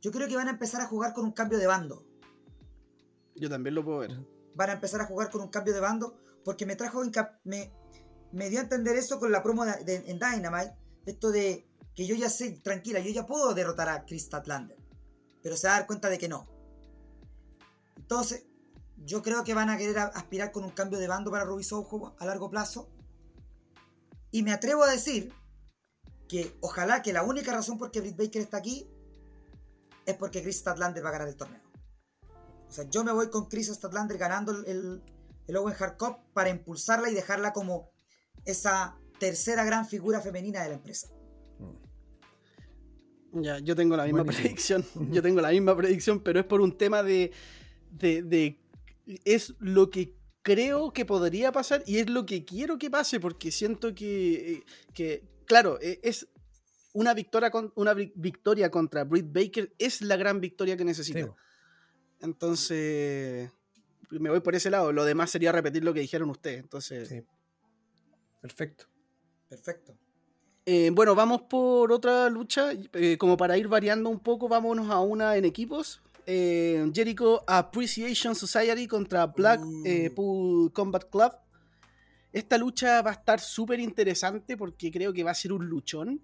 [SPEAKER 3] yo creo que van a empezar a jugar con un cambio de bando.
[SPEAKER 2] Yo también lo puedo ver.
[SPEAKER 3] Van a empezar a jugar con un cambio de bando porque me trajo me, me dio a entender eso con la promo de, de- en Dynamite, esto de que yo ya sé, tranquila, yo ya puedo derrotar a Chris Statlander, pero se va a dar cuenta de que no. Entonces, yo creo que van a querer aspirar con un cambio de bando para Ruby Soho a largo plazo. Y me atrevo a decir que ojalá que la única razón por que Britt Baker está aquí es porque Chris Statlander va a ganar el torneo. O sea, yo me voy con Chris Statlander ganando el, el, el Owen Hart Cup para impulsarla y dejarla como esa tercera gran figura femenina de la empresa.
[SPEAKER 2] Ya, yo tengo la misma
[SPEAKER 1] Buenísimo.
[SPEAKER 2] predicción. (laughs) Yo tengo la misma predicción, pero es por un tema de, de, de- Es lo que creo que podría pasar y es lo que quiero que pase, porque siento que. eh, que claro, eh, es. Una victoria, con, una vi- victoria contra Britt Baker es la gran victoria que necesita.
[SPEAKER 1] Sí.
[SPEAKER 2] Entonces. Me voy por ese lado. Lo demás sería repetir lo que dijeron ustedes. Entonces.
[SPEAKER 1] Sí. Perfecto.
[SPEAKER 3] Perfecto.
[SPEAKER 2] Eh, bueno, vamos por otra lucha. eh, como para ir variando un poco, vámonos a una en equipos. Eh, Jericho Appreciation Society contra Black
[SPEAKER 3] Uh.
[SPEAKER 2] eh, Pool Combat Club. Esta lucha va a estar súper interesante porque creo que va a ser un luchón.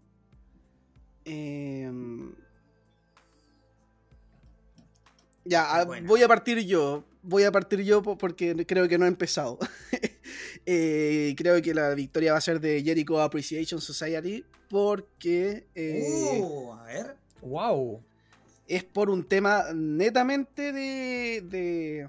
[SPEAKER 2] Ya, ah, voy a partir yo. Voy a partir yo po- porque creo que no he empezado. (laughs) Eh, creo que la victoria va a ser de Jericho Appreciation Society porque eh,
[SPEAKER 3] Uh, a ver.
[SPEAKER 1] ¡Wow!
[SPEAKER 2] es por un tema netamente de, de-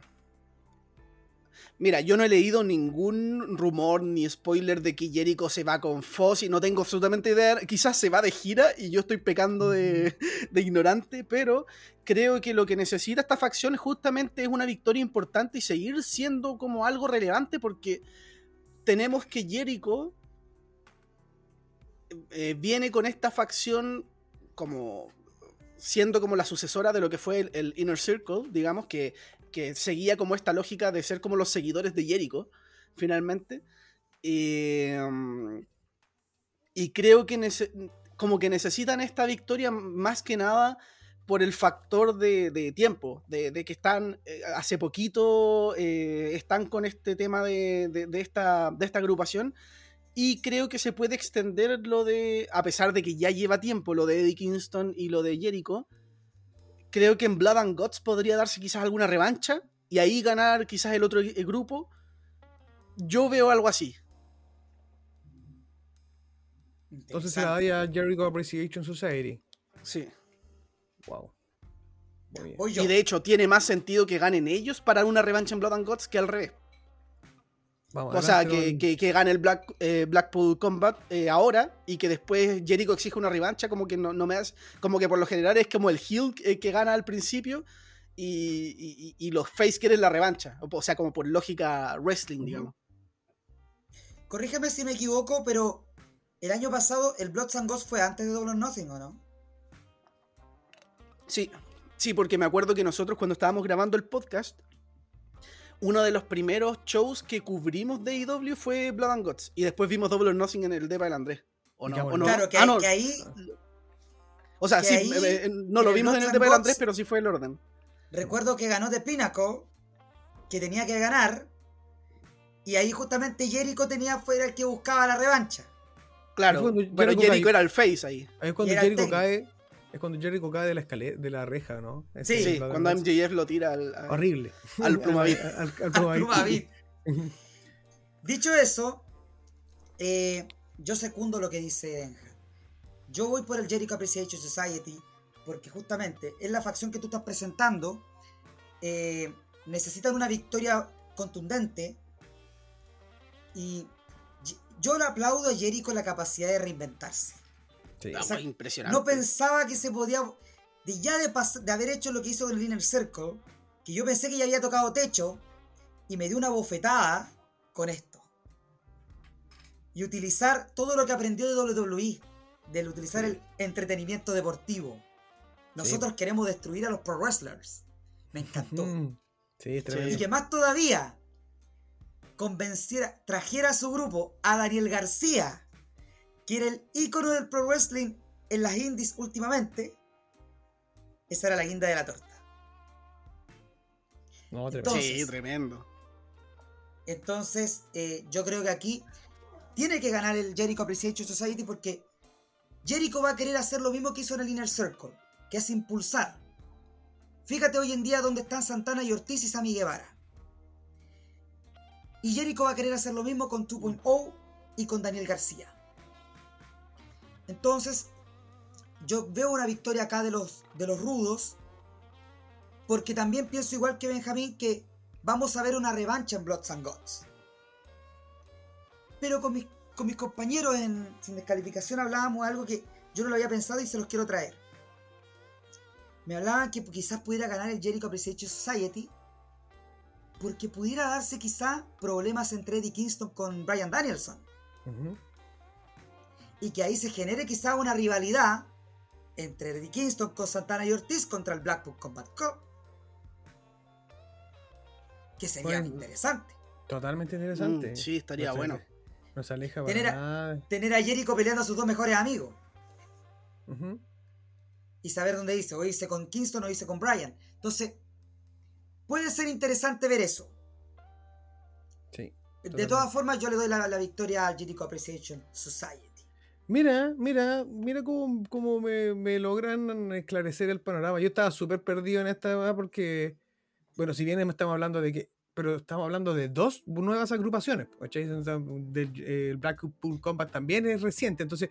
[SPEAKER 2] Mira, yo no he leído ningún rumor ni spoiler de que Jericho se va con Foss y no tengo absolutamente idea. Quizás se va de gira y yo estoy pecando de, de ignorante, pero creo que lo que necesita esta facción justamente es una victoria importante y seguir siendo como algo relevante porque tenemos que Jericho eh, viene con esta facción como siendo como la sucesora de lo que fue el, el Inner Circle, digamos, que, que seguía como esta lógica de ser como los seguidores de Jericho, finalmente. Eh, y creo que como que necesitan esta victoria más que nada por el factor de, tiempo, de, que están eh, hace poquito, eh, están con este tema de, de- de esta, de esta agrupación. Y creo que se puede extender lo de, a pesar de que ya lleva tiempo lo de Eddie Kingston y lo de Jericho, creo que en Blood and Guts podría darse quizás alguna revancha y ahí ganar quizás el otro el grupo. Yo veo algo así.
[SPEAKER 1] Entonces se la daría a Jericho Appreciation Society.
[SPEAKER 2] Sí.
[SPEAKER 1] Wow. Muy bien.
[SPEAKER 2] Y de hecho tiene más sentido que ganen ellos para una revancha en Blood and Guts que al revés.
[SPEAKER 1] Vamos,
[SPEAKER 2] O sea, que, que- que gane el Black, eh, Blackpool Combat eh, ahora y que después Jericho exija una revancha, como que no, no me hace. Como que por lo general es como el heel eh, que gana al principio y, y- y los face quieren la revancha. O, sea, como por lógica wrestling, digamos.
[SPEAKER 3] Corrígeme si me equivoco, pero el año pasado el Bloods and Ghosts fue antes de Double or Nothing, ¿o no?
[SPEAKER 2] Sí, sí, porque me acuerdo que nosotros cuando estábamos grabando el podcast, uno de los primeros shows que cubrimos de IW fue Blood and Guts. Y después vimos Double or Nothing en el Depa del Andrés. ¿O no?
[SPEAKER 3] Claro, que,
[SPEAKER 2] Ah, no.
[SPEAKER 3] que ahí,
[SPEAKER 2] O sea, sí,
[SPEAKER 3] ahí,
[SPEAKER 2] eh, eh, no lo vimos en el Depa del Andrés, pero sí fue el orden.
[SPEAKER 3] recuerdo que ganó The Pinnacle, que tenía que ganar, y ahí justamente Jericho tenía fuera el que buscaba la revancha.
[SPEAKER 2] Claro, pero
[SPEAKER 1] Jericho
[SPEAKER 2] Jericho
[SPEAKER 1] cae-
[SPEAKER 2] era el face ahí.
[SPEAKER 1] Ahí es cuando Jericho cae. Es cuando Jericho cae de la escalera, de la reja, ¿no? Ese
[SPEAKER 3] Sí,
[SPEAKER 2] cuando MJF lo tira al, al-
[SPEAKER 1] Horrible.
[SPEAKER 2] al (laughs) Plumavit.
[SPEAKER 1] Al, al, al
[SPEAKER 3] Al
[SPEAKER 1] Plumavit. (laughs)
[SPEAKER 3] Dicho eso, eh, yo secundo lo que dice Benja. Yo voy por el Jericho Appreciation Society porque justamente es la facción que tú estás presentando. eh, necesitan una victoria contundente y y- yo le aplaudo a Jericho la capacidad de reinventarse.
[SPEAKER 1] Sí.
[SPEAKER 2] Impresionante.
[SPEAKER 3] No pensaba que se podía. De ya de, de haber hecho lo que hizo con el Inner Circle, que yo pensé que ya había tocado techo, y me dio una bofetada con esto. Y utilizar todo lo que aprendió de WWE, del utilizar el entretenimiento deportivo. Nosotros queremos destruir a los pro wrestlers. Me encantó.
[SPEAKER 1] Sí.
[SPEAKER 3] Y que más todavía convenciera, trajera a su grupo a Daniel García, que era el ícono del pro wrestling en las indies últimamente. Esa era la guinda de la torta.
[SPEAKER 1] No, tremendo.
[SPEAKER 3] Entonces-
[SPEAKER 2] Sí, tremendo.
[SPEAKER 3] Entonces, eh, yo creo que aquí tiene que ganar el Jericho Appreciation Society porque Jericho va a querer hacer lo mismo que hizo en el Inner Circle, que es impulsar. Fíjate hoy en día dónde están Santana y Ortiz y Sammy Guevara. Y Jericho va a querer hacer lo mismo con 2.0 y con Daniel García. Entonces, yo veo una victoria acá de los, de los rudos, porque también pienso igual que Benjamín que vamos a ver una revancha en Bloods and Guts. Pero con mis, con mis compañeros en Sin Descalificación hablábamos de algo que yo no lo había pensado y se los quiero traer. Me hablaban que quizás pudiera ganar el Jericho Appreciation Society porque pudiera darse quizás problemas entre Eddie Kingston con Brian Danielson. Y que ahí se genere quizás una rivalidad entre Eddie Kingston con Santana y Ortiz contra el Blackpool Combat Club que sería
[SPEAKER 1] Bueno.
[SPEAKER 3] interesante.
[SPEAKER 1] Totalmente interesante.
[SPEAKER 2] Mm, sí, estaría bueno.
[SPEAKER 1] aleja- No se aleja para
[SPEAKER 3] Tener a-
[SPEAKER 1] nada.
[SPEAKER 3] Tener a Jericho peleando a sus dos mejores amigos y saber dónde irse, o irse con Kingston o irse con Brian. Entonces, puede ser interesante ver eso.
[SPEAKER 1] Sí.
[SPEAKER 3] De todas formas, yo le doy la, la victoria al Jericho Appreciation Society.
[SPEAKER 1] Mira, mira, mira cómo, cómo me, me logran esclarecer el panorama. Yo estaba súper perdido en esta porque, bueno, si bien estamos hablando de que, pero estamos hablando de dos nuevas agrupaciones. ¿cachai? Del- El Blackpool Combat también es reciente. Entonces,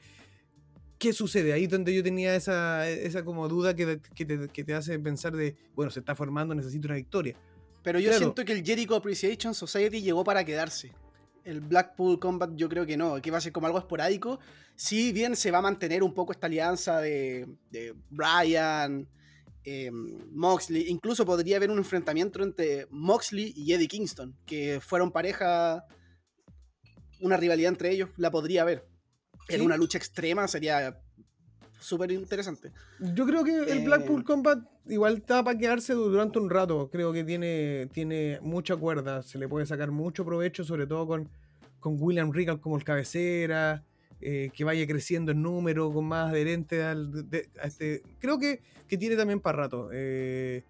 [SPEAKER 1] ¿qué sucede? Ahí donde yo tenía esa, esa como duda que, que te, que te hace pensar de, bueno, se está formando, necesito una victoria.
[SPEAKER 2] Pero yo
[SPEAKER 1] Claro.
[SPEAKER 2] siento que el Jericho Appreciation Society llegó para quedarse. El Blackpool Combat yo creo que no, que va a ser como algo esporádico. Si bien se va a mantener un poco esta alianza de, de Brian, eh, Moxley, incluso podría haber un enfrentamiento entre Moxley y Eddie Kingston, que fueron pareja, una rivalidad entre ellos, la podría haber. En una lucha extrema sería súper interesante.
[SPEAKER 1] Yo creo que el
[SPEAKER 2] Eh,
[SPEAKER 1] Blackpool Combat igual está para quedarse durante un rato. Creo que tiene, tiene mucha cuerda. Se le puede sacar mucho provecho, sobre todo con, con William Regal como el cabecera. eh, que vaya creciendo en número, con más adherente al, de- a este. Creo que, que tiene también para rato. eh,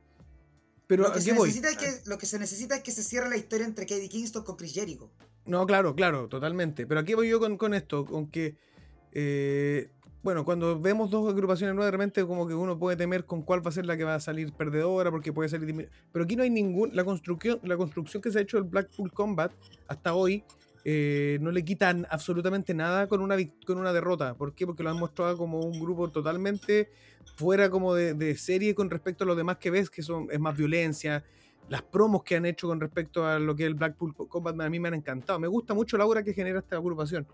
[SPEAKER 1] pero
[SPEAKER 3] Lo
[SPEAKER 1] ¿a
[SPEAKER 3] que,
[SPEAKER 1] qué
[SPEAKER 3] se
[SPEAKER 1] voy?
[SPEAKER 3] necesita es que, lo que se necesita es que se cierre la historia entre Eddie Kingston con Chris Jericho.
[SPEAKER 1] No, claro, claro, totalmente. Pero aquí voy yo con, con esto, con que eh, bueno, cuando vemos dos agrupaciones nuevas, de como que uno puede temer con cuál va a ser la que va a salir perdedora, porque puede salir... Pero aquí no hay ningún... La construcción, la construcción que se ha hecho del Blackpool Combat hasta hoy eh, no le quitan absolutamente nada con una, con una derrota. ¿Por qué? Porque lo han mostrado como un grupo totalmente fuera como de, de serie con respecto a los demás que ves, que son es más violencia. Las promos que han hecho con respecto a lo que es el Blackpool Combat a mí me han encantado. Me gusta mucho la aura que genera esta agrupación.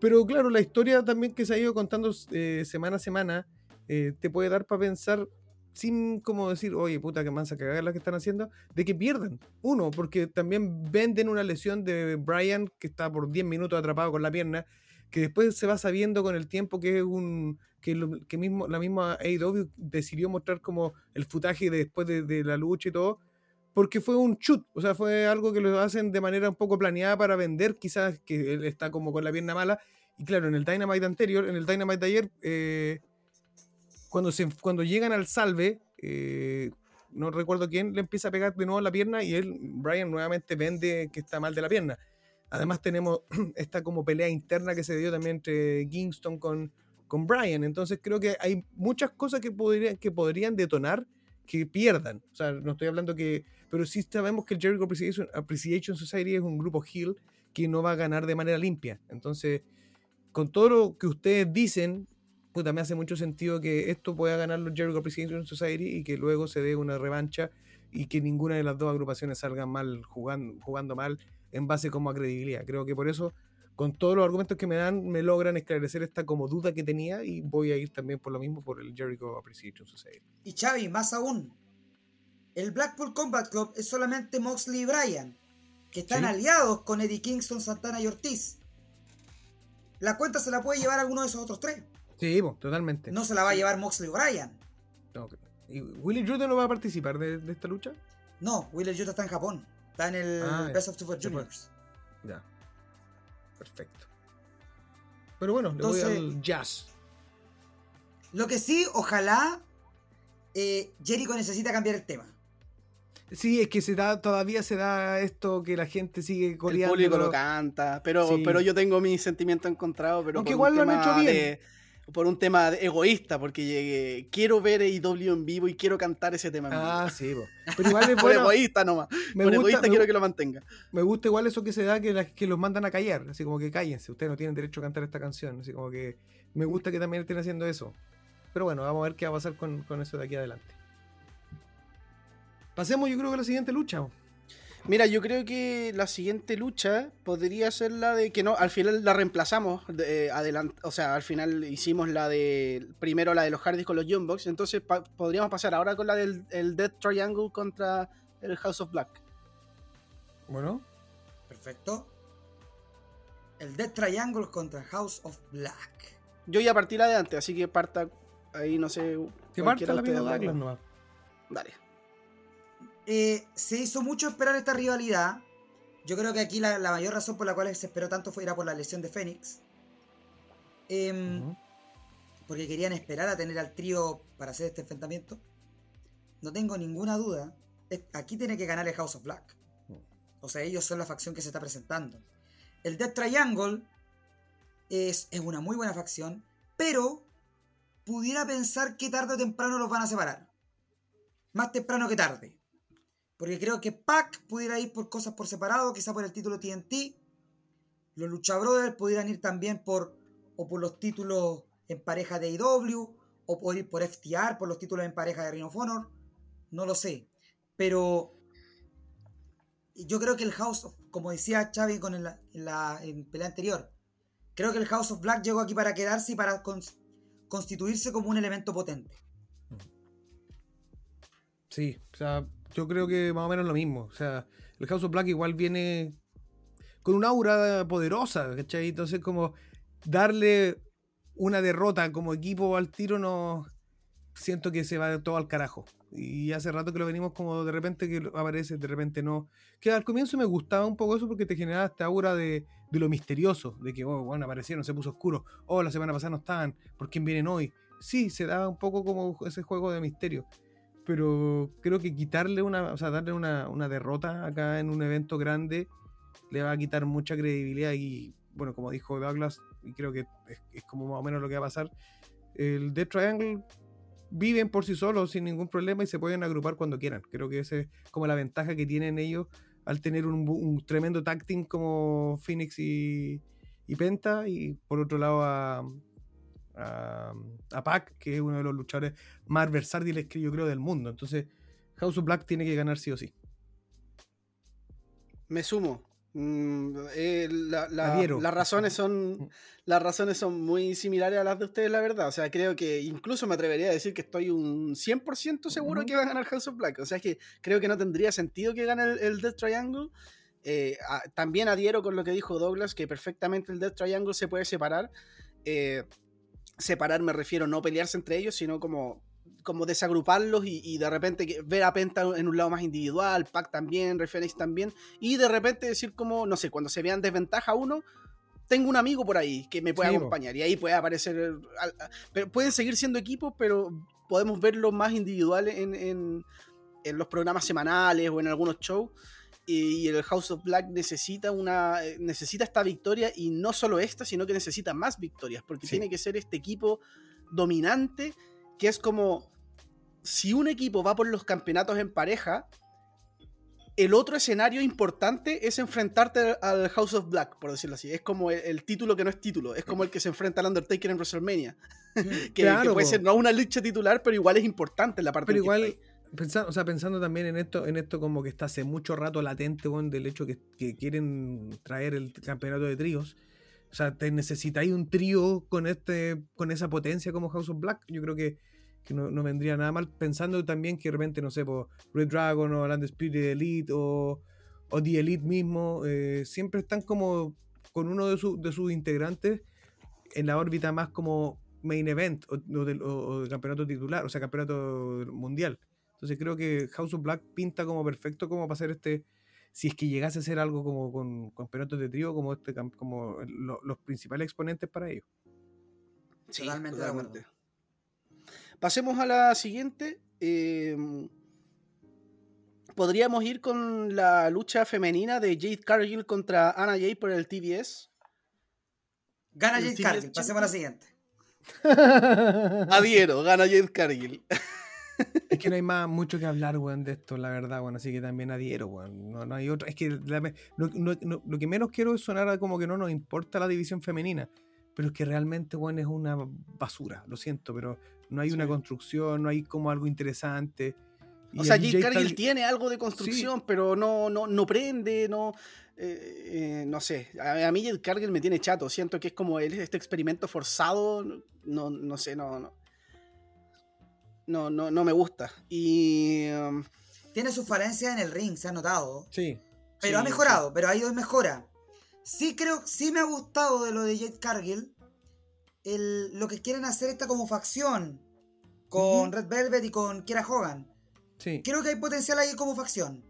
[SPEAKER 1] Pero claro, la historia también que se ha ido contando eh, semana a semana eh, te puede dar para pensar sin como decir, oye, puta, que mansa cagada la que están haciendo, de que pierdan. Uno, porque también venden una lesión de Brian que está por 10 minutos atrapado con la pierna, que después se va sabiendo con el tiempo que es un que, lo- que mismo, la misma AEW decidió mostrar como el futaje después de, de la lucha y todo, porque fue un shoot, o sea, fue algo que lo hacen de manera un poco planeada para vender, quizás que él está como con la pierna mala, y claro, en el Dynamite anterior, en el Dynamite de ayer, eh, cuando, se, cuando llegan al salve, eh, no recuerdo quién, le empieza a pegar de nuevo la pierna y él, Brian, nuevamente vende que está mal de la pierna. Además tenemos (clears throat) esta como pelea interna que se dio también entre Kingston con, con Brian. Entonces creo que hay muchas cosas que podrían, que podrían detonar que pierdan. O sea, no estoy hablando que... Pero sí sabemos que el Jericho Appreciation, Appreciation Society es un grupo heel que no va a ganar de manera limpia. Entonces, con todo lo que ustedes dicen, puta, me hace mucho sentido que esto pueda ganar los Jericho Appreciation Society y que luego se dé una revancha y que ninguna de las dos agrupaciones salgan mal, jugando, jugando mal en base como a credibilidad. Creo que por eso, con todos los argumentos que me dan, me logran esclarecer esta como duda que tenía y voy a ir también por lo mismo por el Jericho Appreciation Society.
[SPEAKER 3] Y Xavi, más aún, el Blackpool Combat Club es solamente Moxley y Bryan, que están
[SPEAKER 1] Sí.
[SPEAKER 3] aliados con Eddie Kingston, Santana y Ortiz. La cuenta se la puede llevar alguno de esos otros tres.
[SPEAKER 1] Sí, totalmente.
[SPEAKER 3] No se la va a llevar Moxley o Bryan.
[SPEAKER 1] No, ¿Y Willie Judo no va a participar de, de esta lucha?
[SPEAKER 3] No, Wheeler Yuta está en Japón. Está en el
[SPEAKER 1] Ah.
[SPEAKER 3] Best of Super. Juniors.
[SPEAKER 1] Ya. Perfecto. Pero bueno, le voy
[SPEAKER 3] Entonces-
[SPEAKER 1] al jazz.
[SPEAKER 3] Lo que sí, ojalá eh, Jericho necesita cambiar el tema.
[SPEAKER 1] Sí, es que se da, todavía se da esto que la gente sigue
[SPEAKER 2] El
[SPEAKER 1] coreando.
[SPEAKER 2] público lo canta, pero,
[SPEAKER 1] Sí.
[SPEAKER 2] pero yo tengo mis sentimientos encontrados, pero
[SPEAKER 1] Aunque igual lo han hecho bien.
[SPEAKER 2] de- por un tema egoísta, porque llegué- quiero ver AEW en vivo y quiero cantar ese tema en vivo.
[SPEAKER 1] Ah, sí, po. pero igual es (laughs)
[SPEAKER 2] por
[SPEAKER 1] bueno.
[SPEAKER 2] egoísta nomás.
[SPEAKER 1] Me
[SPEAKER 2] por
[SPEAKER 1] gusta,
[SPEAKER 2] egoísta
[SPEAKER 1] me,
[SPEAKER 2] quiero que lo mantenga.
[SPEAKER 1] me gusta igual eso que se da que, la- que los mandan a callar. Así como que cállense, ustedes no tienen derecho a cantar esta canción. Así como que me gusta que también estén haciendo eso. Pero bueno, vamos a ver qué va a pasar con, con eso de aquí adelante. Pasemos, yo creo que a la siguiente lucha.
[SPEAKER 2] Mira, yo creo que la siguiente lucha podría ser la de que no, al final la reemplazamos, de, eh, adelant- o sea, al final hicimos la de primero la de los Hardys con los Bucks, entonces pa- podríamos pasar ahora con la del el Death Triangle contra el House of Black.
[SPEAKER 1] Bueno,
[SPEAKER 3] Perfecto. El Death Triangle contra House of Black.
[SPEAKER 2] Yo ya partí la de antes, así que parta ahí, no sé.
[SPEAKER 1] que
[SPEAKER 2] cualquiera
[SPEAKER 1] parta la
[SPEAKER 2] de
[SPEAKER 1] nomás.
[SPEAKER 2] Dale.
[SPEAKER 3] Eh, se hizo mucho esperar esta rivalidad. Yo creo que aquí la, la mayor razón por la cual se esperó tanto fue era por la lesión de Fénix. Em. Porque querían esperar a tener al trío para hacer este enfrentamiento. No tengo ninguna duda. Aquí tiene que ganar el House of Black. O sea, ellos son la facción que se está presentando. El Death Triangle es, es una muy buena facción, pero pudiera pensar que tarde o temprano los van a separar. Más temprano que tarde. Porque creo que Pac pudiera ir por cosas por separado, quizá por el título TNT. Los Lucha Brothers pudieran ir también por o por los títulos en pareja de IW, o por ir por FTR, por los títulos en pareja de Ring of Honor. No lo sé. Pero yo creo que el House of, como decía Xavi con en la pelea anterior, creo que el House of Black llegó aquí para quedarse y para cons- constituirse como un elemento potente.
[SPEAKER 1] Sí, o sea, yo creo que más o menos lo mismo. O sea, el House of Black igual viene con una aura poderosa, ¿cachai? Entonces, como darle una derrota como equipo al tiro, no siento que se va todo al carajo. Y hace rato que lo venimos como de repente que aparece, de repente no. Que al comienzo me gustaba un poco eso porque te generaba esta aura de, de lo misterioso, de que, oh, bueno, aparecieron, se puso oscuro, oh, la semana pasada no estaban, ¿por quién vienen hoy? Sí, se daba un poco como ese juego de misterio pero creo que quitarle una, o sea, darle una, una derrota acá en un evento grande le va a quitar mucha credibilidad y, bueno, como dijo Douglas, y creo que es, es como más o menos lo que va a pasar. El Death Triangle viven por sí solos sin ningún problema y se pueden agrupar cuando quieran. Creo que esa es como la ventaja que tienen ellos al tener un, un tremendo tag como Phoenix y, y Penta y por otro lado a, a, a Pac, que es uno de los luchadores más versátiles que yo creo del mundo. Entonces House of Black tiene que ganar sí o sí.
[SPEAKER 2] Me sumo. Mm, eh, la- las razones son (laughs) las razones son muy similares a las de ustedes, la verdad. O sea, creo que incluso me atrevería a decir que estoy un 100% seguro que va a ganar House of Black. O sea, es que creo que no tendría sentido que gane el, el Death Triangle. Eh, a- también adhiero con lo que dijo Douglas, que perfectamente el Death Triangle se puede separar. Eh, separar me refiero no pelearse entre ellos, sino como, como desagruparlos y, y de repente ver a Penta en un lado más individual, Pac también, Reference también, y de repente decir como, no sé, cuando se vean desventaja uno, tengo un amigo por ahí que me puede
[SPEAKER 1] Sí,
[SPEAKER 2] acompañar y ahí puede aparecer, pero pueden seguir siendo equipos, pero podemos verlo más individual en, en- en los programas semanales o en algunos shows. Y el House of Black necesita una eh, necesita esta victoria y no solo esta, sino que necesita más victorias, porque
[SPEAKER 1] Sí.
[SPEAKER 2] tiene que ser este equipo dominante que es como si un equipo va por los campeonatos en pareja, el otro escenario importante es enfrentarte al House of Black, por decirlo así. Es como el, el título que no es título, es como el que se enfrenta al Undertaker en WrestleMania. (laughs) Que, que puede ser no una lucha titular, pero igual es importante en la parte
[SPEAKER 1] Pero
[SPEAKER 2] en que
[SPEAKER 1] igual. Pensando, o sea, pensando también en esto, en esto como que está hace mucho rato latente, del hecho que, que quieren traer el campeonato de tríos. O sea, te necesitáis un trío con este, con esa potencia como House of Black. Yo creo que, que no, vendría nada mal. Pensando también que de repente, no sé, por Red Dragon o Land Spirit Elite o, o The Elite mismo, eh, siempre están como con uno de, su- de sus integrantes en la órbita más como main event o, campeonato titular, o sea, campeonato mundial. Entonces creo que House of Black pinta como perfecto como para hacer este, si es que llegase a ser algo como con campeonatos de trío, como este como lo- los principales exponentes para ellos.
[SPEAKER 2] Sí,
[SPEAKER 3] Totalmente de acuerdo.
[SPEAKER 2] totalmente. Pasemos a la siguiente. eh, Podríamos ir con la lucha femenina de Jade Cargill contra Anna Jay por el TBS.
[SPEAKER 3] Gana Jade Cargill. Pasemos a la siguiente. (laughs)
[SPEAKER 2] Adhiero, gana Jade Cargill.
[SPEAKER 1] Es que no hay más mucho que hablar, weón, de esto, la verdad, weón. Así que también adhiero, weón. No, no hay otra. Es que la no- no- lo que menos quiero es sonar como que no nos importa la división femenina. Pero es que realmente, weón, es una basura. Lo siento, pero no hay una
[SPEAKER 2] Sí.
[SPEAKER 1] construcción, no hay como algo interesante.
[SPEAKER 2] O
[SPEAKER 1] Y
[SPEAKER 2] sea,
[SPEAKER 1] aquí
[SPEAKER 2] Jade Cargill tiene algo de construcción, pero no, no, no prende, no. eh, eh, no sé. A, a mí Jade Cargill me tiene chato. Siento que es como el- este experimento forzado. No, no sé, no. No, no, no, no me gusta. Y. um,
[SPEAKER 3] Tiene sus falencias en el ring, se ha notado.
[SPEAKER 1] Sí.
[SPEAKER 3] Pero ha
[SPEAKER 2] Sí,
[SPEAKER 3] mejorado, pero ha ido en mejora. Sí creo, sí me ha gustado de lo de Jade Cargill. El, lo que quieren hacer esta como facción. Con. Red Velvet y con Kiera Hogan.
[SPEAKER 1] Sí.
[SPEAKER 3] Creo que hay potencial ahí como facción.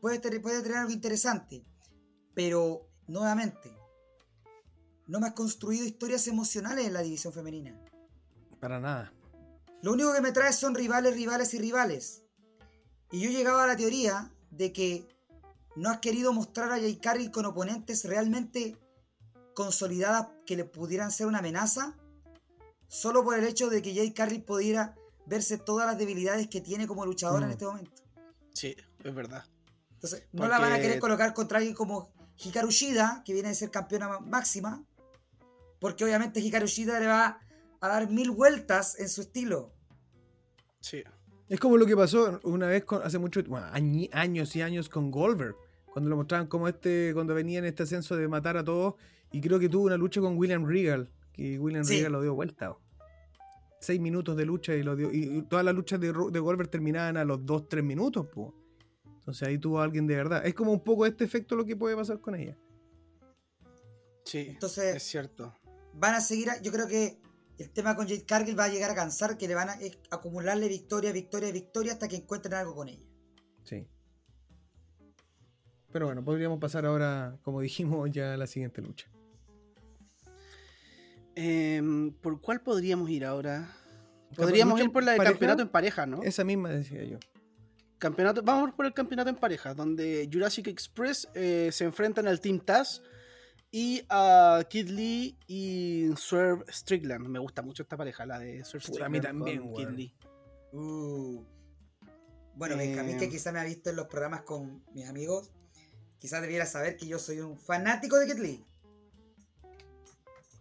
[SPEAKER 3] Puede tener, puede tener algo interesante. Pero, nuevamente, no me has construido historias emocionales en la división femenina.
[SPEAKER 1] Para nada.
[SPEAKER 3] Lo único que me trae son rivales, rivales y rivales. Y yo llegaba a la teoría de que no has querido mostrar a Jay Cargill con oponentes realmente consolidadas que le pudieran ser una amenaza, solo por el hecho de que Jay Cargill pudiera verse todas las debilidades que tiene como luchadora en
[SPEAKER 1] Mm.
[SPEAKER 3] este momento.
[SPEAKER 2] sí, es verdad.
[SPEAKER 3] Entonces, no la van a querer colocar contra alguien como Hikaru Shida, que viene de ser campeona ma- máxima, porque obviamente Hikaru Shida le va a dar mil vueltas en su estilo.
[SPEAKER 2] Sí.
[SPEAKER 1] Es como lo que pasó una vez con, hace mucho, bueno, años y años con Goldberg. Cuando lo mostraban como este, cuando venía en este ascenso de matar a todos. Y creo que tuvo una lucha con William Regal. Que William
[SPEAKER 3] Sí.
[SPEAKER 1] Regal lo dio vuelta. Seis minutos de lucha y lo dio. Y todas las luchas de, de Goldberg terminaban a los dos, tres minutos, po. Entonces ahí tuvo alguien de verdad. Es como un poco este efecto lo que puede pasar con ella.
[SPEAKER 2] Sí,
[SPEAKER 3] Entonces-
[SPEAKER 2] es cierto.
[SPEAKER 3] van a seguir, a- yo creo que el tema con Jade Cargill va a llegar a cansar, que le van a acumularle victoria, victoria, victoria hasta que encuentren algo con ella.
[SPEAKER 1] Sí. Pero bueno, podríamos pasar ahora, como dijimos, ya a la siguiente lucha.
[SPEAKER 2] Em, ¿Por cuál podríamos ir ahora? Podríamos ir por la de
[SPEAKER 1] pareja.
[SPEAKER 2] campeonato en pareja, ¿no?
[SPEAKER 1] Esa misma decía yo.
[SPEAKER 2] Campeonato, vamos por el campeonato en pareja, donde Jurassic Express eh, se enfrentan al Team Taz Y a Kid Lee y Swerve Strickland. Me gusta mucho esta pareja, la de Swerve
[SPEAKER 1] Puta, a
[SPEAKER 2] Strickland
[SPEAKER 1] mí también,
[SPEAKER 2] con Kid. Lee.
[SPEAKER 3] Uh. Bueno, Benjamín, que
[SPEAKER 2] Eh.
[SPEAKER 3] quizá me ha visto en los programas con mis amigos, quizás debiera saber que yo soy un fanático de Kid Lee.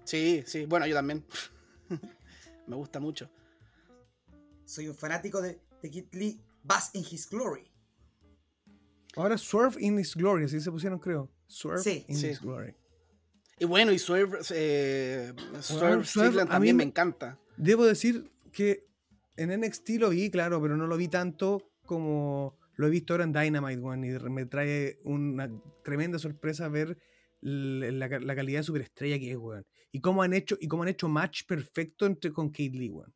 [SPEAKER 2] Sí, sí, bueno, yo también. (laughs) Me gusta mucho.
[SPEAKER 3] Soy un fanático de, de Kid Lee, Bass in His Glory.
[SPEAKER 1] Ahora Swerve in His Glory, así se pusieron, creo. Swerve
[SPEAKER 3] Sí,
[SPEAKER 1] in
[SPEAKER 2] sí.
[SPEAKER 1] His Glory.
[SPEAKER 2] Y bueno, y Swerve, eh, Swerve
[SPEAKER 1] Swerve,
[SPEAKER 2] Strickland
[SPEAKER 1] a mí
[SPEAKER 2] también
[SPEAKER 1] me-
[SPEAKER 2] encanta.
[SPEAKER 1] Debo decir que en NXT lo vi, claro, pero no lo vi tanto como lo he visto ahora en Dynamite, weón, y me trae una tremenda sorpresa ver la, ca- la calidad de superestrella que es, weón. Y cómo han hecho, y cómo han hecho match perfecto entre con Kate Lee, weón.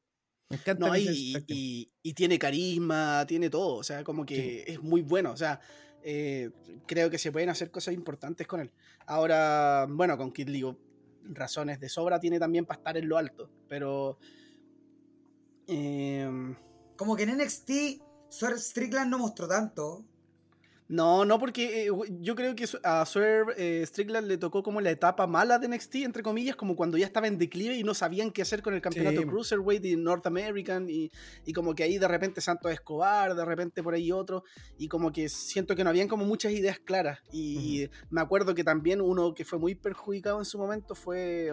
[SPEAKER 1] Me encanta
[SPEAKER 2] No, y, y- y tiene carisma, tiene todo. O sea, como que es muy bueno. O sea, eh, creo que se pueden hacer cosas importantes con él. Ahora, bueno, con Kid Lee, razones de sobra tiene también para estar en lo alto. Pero. em,
[SPEAKER 3] Como que en NXT, Swerve Strickland no mostró tanto.
[SPEAKER 2] No, no, porque eh, yo creo que a Swerve eh, Strickland le tocó como la etapa mala de NXT, entre comillas, como cuando ya estaba en declive y no sabían qué hacer con el campeonato
[SPEAKER 1] Sí.
[SPEAKER 2] Cruiserweight y North American, y, y como que ahí de repente Santos Escobar, de repente por ahí otro, y como que siento que no habían como muchas ideas claras. Y me acuerdo que también uno que fue muy perjudicado en su momento fue.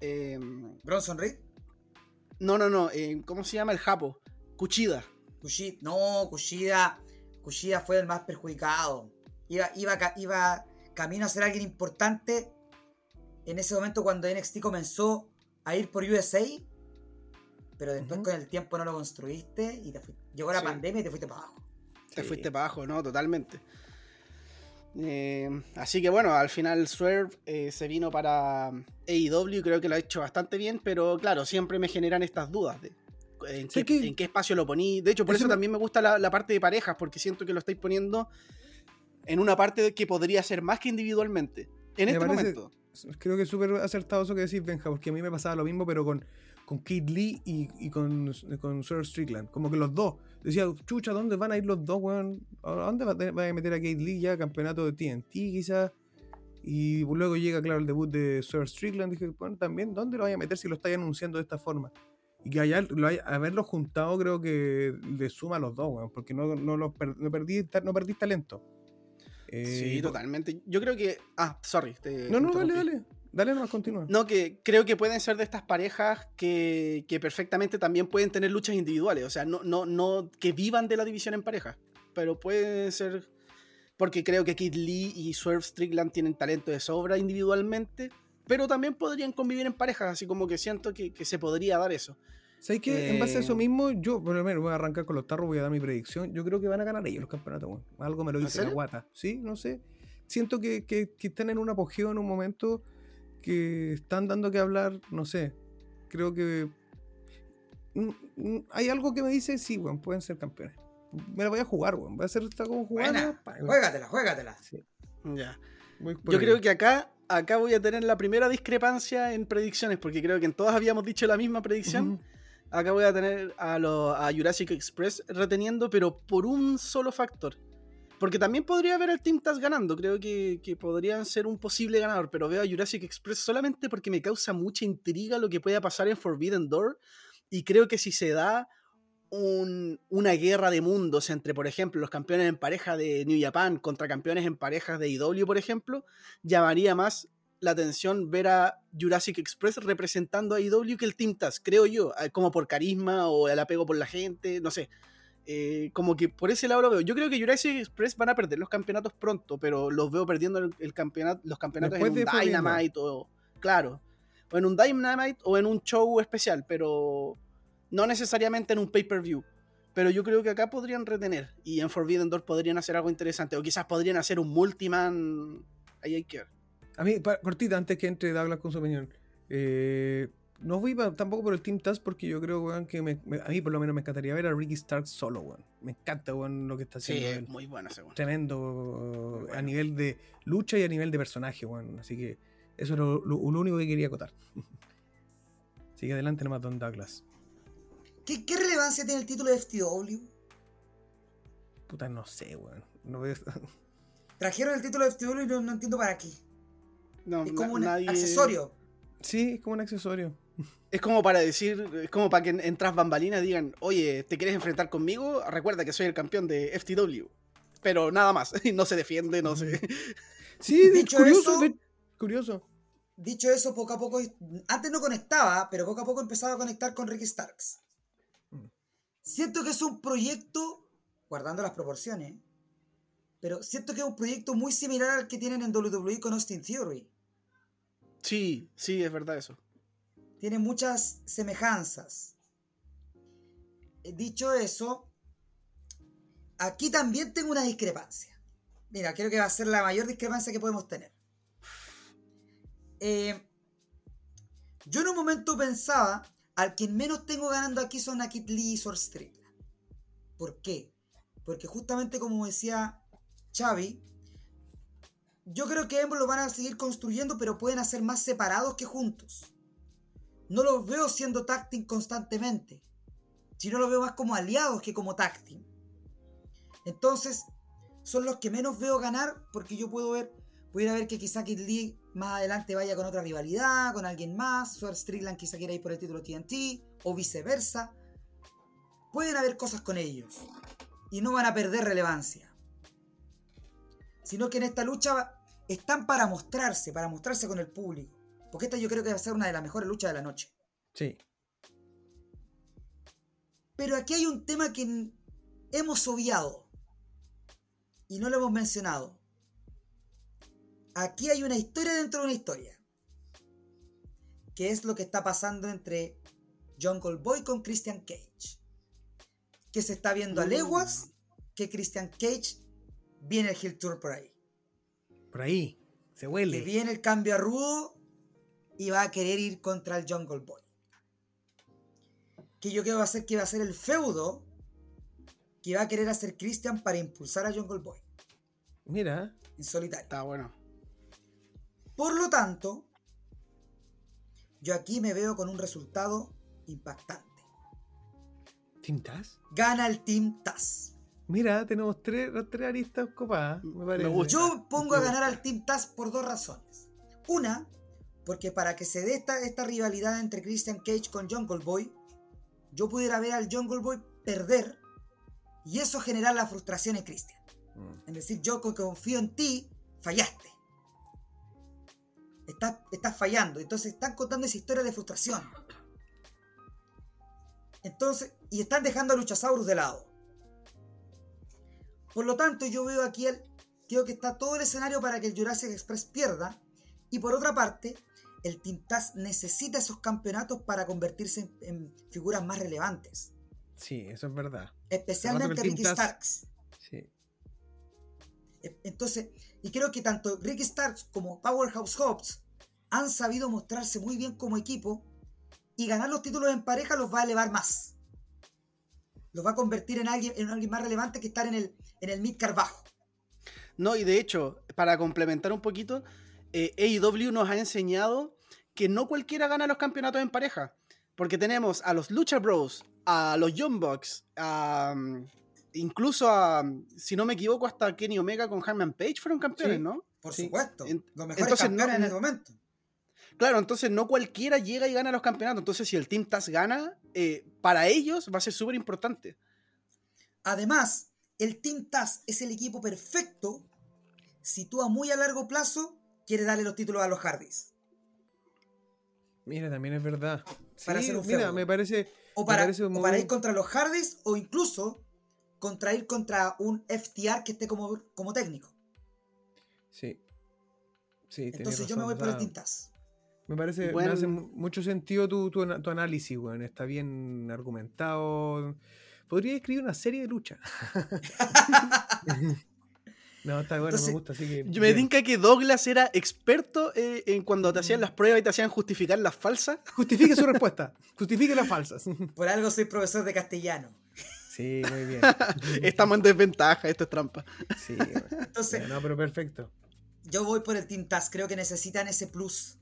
[SPEAKER 2] eh,
[SPEAKER 3] Bronson Reed,
[SPEAKER 2] no, no, no, eh, ¿cómo se llama el Japo? Kuchida.
[SPEAKER 3] Kushida, no, Kushida, Kushida fue el más perjudicado. Iba, iba, iba camino a ser alguien importante en ese momento cuando NXT comenzó a ir por USA, pero después con el tiempo no lo construiste y te llegó la
[SPEAKER 2] Sí.
[SPEAKER 3] pandemia y te fuiste para abajo.
[SPEAKER 2] Te
[SPEAKER 1] Sí.
[SPEAKER 2] fuiste para abajo, ¿no? Totalmente. Eh, así que bueno, al final Swerve eh, se vino para AEW, creo que lo ha hecho bastante bien, pero claro, siempre me generan estas dudas de en, qué,
[SPEAKER 1] que-
[SPEAKER 2] en qué espacio lo poní. De hecho, por
[SPEAKER 1] Eso
[SPEAKER 2] eso
[SPEAKER 1] me-
[SPEAKER 2] también me gusta la, la parte de parejas, porque siento que lo estáis poniendo en una parte que podría ser más que individualmente. En
[SPEAKER 1] Me
[SPEAKER 2] este
[SPEAKER 1] parece-
[SPEAKER 2] momento.
[SPEAKER 1] Creo que es súper acertado eso que decís, Benja, porque a mí me pasaba lo mismo, pero con, con Kid Lee y, y con, con Sir Strickland. Como que los dos. Decía, chucha, ¿dónde van a ir los dos, weón? ¿A dónde va a meter a Kate Lee ya? Campeonato de TNT, quizás. Y luego llega, claro, el debut de Sir Strickland. Dije, bueno, también, ¿dónde lo vaya a meter si lo estáis anunciando de esta forma? Y que haya, lo haberlo juntado creo que le suma a los dos, weón, porque no, no, los per- no, perdí, no perdí talento. Eh,
[SPEAKER 2] Sí, totalmente. Yo creo que. Ah, sorry. te
[SPEAKER 1] No, no, dale, dale. Dale nomás, continúa.
[SPEAKER 2] No, que creo que pueden ser de estas parejas que, que perfectamente también pueden tener luchas individuales. O sea, no, no, no que vivan de la división en pareja. Pero pueden ser. Porque creo que Kid Lee y Swerve Strickland tienen talento de sobra individualmente. Pero también podrían convivir en parejas. Así como que siento que, que se podría dar eso.
[SPEAKER 1] ¿Sabes qué? En base a eso
[SPEAKER 2] Eh,
[SPEAKER 1] mismo, yo, por lo menos, voy a arrancar con los tarros, voy a dar mi predicción. Yo creo que van a ganar ellos los campeonatos, weón. Algo me lo
[SPEAKER 2] ¿En
[SPEAKER 1] dice la guata. Sí, no sé. Siento que, que- que están en un apogeo en un momento que están dando que hablar, no sé. Creo que. mm, mm, Hay algo que me dice, sí, weón, pueden ser campeones. Me la voy a jugar, weón. Voy a hacer esta como jugada.
[SPEAKER 3] Juégatela, juégatela.
[SPEAKER 1] Sí,
[SPEAKER 2] Ya. Yo
[SPEAKER 1] ahí.
[SPEAKER 2] creo que acá, acá voy a tener la primera discrepancia en predicciones. Porque creo que en todas habíamos dicho la misma predicción. Acá voy a tener a, lo- a Jurassic Express reteniendo, pero por un solo factor. Porque también podría haber al Team Taz ganando. Creo que, que podrían ser un posible ganador. Pero veo a Jurassic Express solamente porque me causa mucha intriga lo que pueda pasar en Forbidden Door. Y creo que si se da un- una guerra de mundos entre, por ejemplo, los campeones en pareja de New Japan contra campeones en parejas de IW, por ejemplo, llamaría más la atención ver a Jurassic Express representando a IW que el Team Taz, creo yo, eh, como por carisma o el apego por la gente, no sé. Eh, como que por ese lado lo veo. Yo creo que Jurassic Express van a perder los campeonatos pronto, pero los veo perdiendo el, el campeonato, los campeonatos
[SPEAKER 1] Después
[SPEAKER 2] en un. Dynamite o, claro, o en un Dynamite o en un show especial, pero no necesariamente en un pay-per-view. Pero yo creo que acá podrían retener y en Forbidden Door podrían hacer algo interesante o quizás podrían hacer un multiman. Ahí hay que ver.
[SPEAKER 1] A mí, pa- cortita, antes que entre Douglas con su opinión. eh, no voy tampoco por el Team Taz porque yo creo, weón, que me- me- a mí por lo menos me encantaría ver a Ricky Stark solo, weón. Me encanta, weón, lo que está
[SPEAKER 2] Sí,
[SPEAKER 1] haciendo
[SPEAKER 2] es
[SPEAKER 1] él.
[SPEAKER 2] muy buena según.
[SPEAKER 1] Tremendo
[SPEAKER 2] bueno.
[SPEAKER 1] a nivel de lucha y a nivel de personaje, weón. Así que eso es lo, lo- lo único que quería acotar. (laughs) Así que adelante nomás, Don Douglas.
[SPEAKER 3] ¿Qué, qué relevancia tiene el título de FTW?
[SPEAKER 1] Puta, no sé, weón. No veo- (laughs)
[SPEAKER 3] Trajeron el título de FTW y no, no entiendo para qué.
[SPEAKER 2] No,
[SPEAKER 3] es
[SPEAKER 2] na-
[SPEAKER 3] como un
[SPEAKER 2] nadie-
[SPEAKER 3] accesorio.
[SPEAKER 1] Sí, es como un accesorio. (laughs)
[SPEAKER 2] Es como para decir, es como para que en- entras bambalinas digan, oye, ¿te quieres enfrentar conmigo? Recuerda que soy el campeón de FTW. Pero nada más, (laughs) no se defiende, no se...
[SPEAKER 1] Sí,
[SPEAKER 3] Dicho
[SPEAKER 1] curioso.
[SPEAKER 3] eso-
[SPEAKER 1] de- curioso.
[SPEAKER 3] Dicho eso, poco a poco, antes no conectaba, pero poco a poco empezaba a conectar con Ricky Starks. Siento que es un proyecto, guardando las proporciones, pero siento que es un proyecto muy similar al que tienen en WWE con Austin Theory.
[SPEAKER 2] Sí, sí, es verdad eso.
[SPEAKER 3] Tiene muchas semejanzas. Eh, Dicho eso, aquí también tengo una discrepancia. Mira, creo que va a ser la mayor discrepancia que podemos tener. Eh, yo en un momento pensaba, al quien menos tengo ganando aquí son a Kid Lee y Sword Strickland. ¿Por qué? Porque justamente como decía Xavi, yo creo que ambos lo van a seguir construyendo, pero pueden hacer más separados que juntos. No los veo siendo tag team constantemente, sino los veo más como aliados que como team. Entonces, son los que menos veo ganar porque yo puedo ver, pudiera ver que quizá Kid Lee más adelante vaya con otra rivalidad, con alguien más, Sword Strickland quizá quiera ir por el título TNT, o viceversa. Pueden haber cosas con ellos y no van a perder relevancia. Sino que en esta lucha están para mostrarse, para mostrarse con el público. Porque esta yo creo que va a ser una de las mejores luchas de la noche.
[SPEAKER 1] Sí.
[SPEAKER 3] Pero aquí hay un tema que hemos obviado y no lo hemos mencionado. Aquí hay una historia dentro de una historia. Que es lo que está pasando entre Jungle Boy con Christian Cage. Que se está viendo a leguas que Christian Cage viene el Hill Tour por ahí.
[SPEAKER 1] Por ahí. Se
[SPEAKER 3] Que
[SPEAKER 1] huele.
[SPEAKER 3] viene el cambio a rudo y va a querer ir contra el Jungle Boy. Que yo creo que va a ser que va a ser el feudo que va a querer hacer Christian para impulsar a Jungle Boy
[SPEAKER 1] Mira.
[SPEAKER 3] en solitario.
[SPEAKER 2] Está bueno.
[SPEAKER 3] Por lo tanto, yo aquí me veo con un resultado impactante.
[SPEAKER 1] ¿Tintas?
[SPEAKER 3] Gana el Team Taz.
[SPEAKER 1] Mira, tenemos tres, las tres aristas copadas. Me parece.
[SPEAKER 2] gusta.
[SPEAKER 3] Yo pongo a ganar al Team Taz por dos razones. Una, porque para que se dé esta, esta rivalidad entre Christian Cage con Jungle Boy, yo pudiera ver al Jungle Boy perder y eso generar la frustración en Christian.
[SPEAKER 1] Mm.
[SPEAKER 3] Es decir, yo confío en ti, fallaste. Estás, estás fallando. Entonces están contando esa historia de frustración. Entonces, y están dejando a Luchasaurus de lado. Por lo tanto, yo veo aquí el. Creo que está todo el escenario para que el Jurassic Express pierda. Y por otra parte, el Team Taz necesita esos campeonatos para convertirse en, en figuras más relevantes.
[SPEAKER 1] Sí, eso es verdad.
[SPEAKER 3] Especialmente Ricky Starks.
[SPEAKER 1] Sí.
[SPEAKER 3] E- Entonces, y creo que tanto Ricky Starks como Powerhouse Hobbs han sabido mostrarse muy bien como equipo y ganar los títulos en pareja los va a elevar más. Los va a convertir en alguien, en alguien más relevante que estar en el, en el midcard bajo.
[SPEAKER 2] No, y de hecho, para complementar un poquito, eh, AEW nos ha enseñado que no cualquiera gana los campeonatos en pareja. Porque tenemos a los Lucha Bros, a los Young Bucks, a, mm, incluso a, si no me equivoco, hasta Kenny Omega con Harman Page fueron campeones,
[SPEAKER 1] Sí.
[SPEAKER 2] ¿no?
[SPEAKER 3] Por
[SPEAKER 1] Sí.
[SPEAKER 3] supuesto.
[SPEAKER 2] En-
[SPEAKER 3] los mejores
[SPEAKER 2] entonces,
[SPEAKER 3] campeones
[SPEAKER 2] no-
[SPEAKER 3] en el momento.
[SPEAKER 2] Claro, entonces no cualquiera llega y gana los campeonatos. Entonces, si el Team Taz gana, eh, para ellos va a ser súper importante.
[SPEAKER 3] Además, el Team Taz es el equipo perfecto si tú a muy a largo plazo quieres darle los títulos a los Hardys.
[SPEAKER 1] Mira, también es verdad.
[SPEAKER 3] Para
[SPEAKER 1] Sí,
[SPEAKER 3] hacer un
[SPEAKER 1] mira, me parece.
[SPEAKER 3] O
[SPEAKER 1] Me
[SPEAKER 3] para, o para ir contra los Hardys o incluso contra ir contra un FTR que esté como, como técnico.
[SPEAKER 1] Sí. Sí,
[SPEAKER 3] Entonces yo me voy
[SPEAKER 1] o
[SPEAKER 3] por Team Taz.
[SPEAKER 1] Me parece,
[SPEAKER 2] Buen-
[SPEAKER 1] me hace mu- mucho sentido tu, tu, tu análisis, weón. Está bien argumentado. Podría escribir una serie de lucha. (laughs) no, está bueno,
[SPEAKER 3] Entonces,
[SPEAKER 1] me gusta, así que.
[SPEAKER 2] Yo me tinca que Douglas era experto eh, en cuando te hacían las pruebas y te hacían justificar las falsas.
[SPEAKER 1] Justifique su respuesta. Justifique las falsas.
[SPEAKER 3] Por algo soy profesor de castellano.
[SPEAKER 1] Sí, muy bien. (laughs)
[SPEAKER 2] Estamos en desventaja, esto es trampa.
[SPEAKER 1] Sí. (laughs)
[SPEAKER 3] Entonces,
[SPEAKER 1] no, pero perfecto.
[SPEAKER 3] yo voy por el Team Taz. Creo que necesitan ese plus.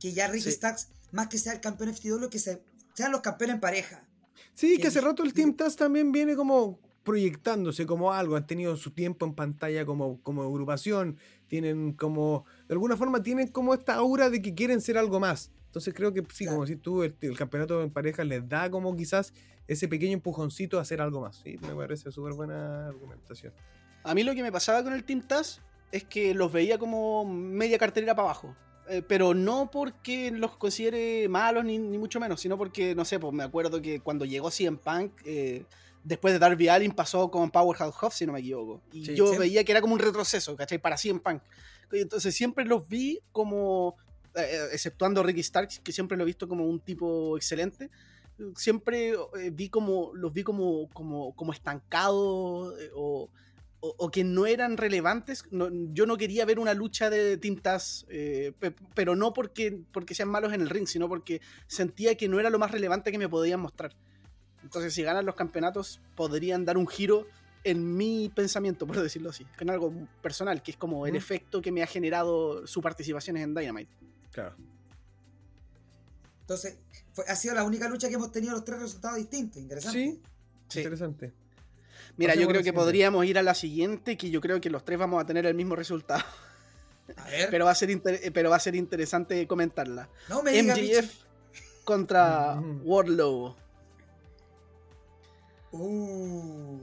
[SPEAKER 3] Que ya Ricky
[SPEAKER 2] Sí.
[SPEAKER 3] Starks, más que sea el campeón FTW, que se, sean los campeones en pareja.
[SPEAKER 1] Sí,
[SPEAKER 3] que
[SPEAKER 1] que hace
[SPEAKER 3] el-
[SPEAKER 1] rato el Team Taz también viene como proyectándose como algo, han tenido su tiempo en pantalla como, como agrupación, tienen como, de alguna forma tienen como esta aura de que quieren ser algo más. Entonces creo que sí, como decís tú, el, campeonato en pareja les da como quizás ese pequeño empujoncito a hacer algo más. Sí, me parece súper buena argumentación.
[SPEAKER 2] A mí lo que me pasaba con el Team Taz es que los veía como media cartelera para abajo. Eh, pero no porque los considere malos ni, mucho menos, sino porque, no sé, pues me acuerdo que cuando llegó CM Punk, eh, después de Darby Allin pasó con Powerhouse Hobbs, si no me equivoco. Y yo veía que era como un retroceso, ¿cachai? Para CM Punk. Entonces siempre los vi como, eh, exceptuando Ricky Starks, que siempre lo he visto como un tipo excelente, siempre vi como, los vi como, como, como estancados o o, que no eran relevantes. yo no quería ver una lucha de tintas, eh, pero no porque, porque sean malos en el ring, sino porque sentía que no era lo más relevante que me podían mostrar. Entonces, si ganan los campeonatos, podrían dar un giro en mi pensamiento, por decirlo así. En algo personal, que es como el efecto que me ha generado su participación en Dynamite.
[SPEAKER 1] Claro.
[SPEAKER 3] Entonces, ha sido la única lucha que hemos tenido los tres resultados distintos. Interesante.
[SPEAKER 1] Sí, interesante.
[SPEAKER 2] Mira, yo creo que podríamos ir a la siguiente, que yo creo que los tres vamos a tener el mismo resultado. A ver. Pero va a ser, pero va a ser interesante comentarla. No me MGF contra mm.
[SPEAKER 3] Uh.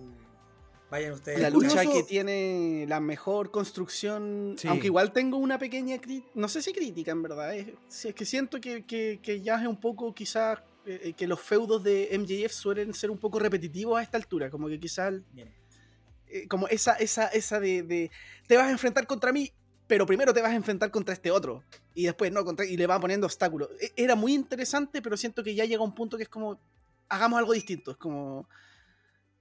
[SPEAKER 3] Vayan ustedes.
[SPEAKER 2] La lucha que tiene la mejor construcción. Aunque igual tengo una pequeña crítica. No sé si crítica, en verdad. Es, es que siento que, que, que, ya es un poco quizás eh, que los feudos de MJF suelen ser un poco repetitivos a esta altura, como que quizás... Eh, como esa, esa, esa de, te vas a enfrentar contra mí, pero primero te vas a enfrentar contra este otro. Y después, no, contra, y le va poniendo obstáculos. E, era muy interesante, pero siento que ya llega un punto que es como, hagamos algo distinto. Es como,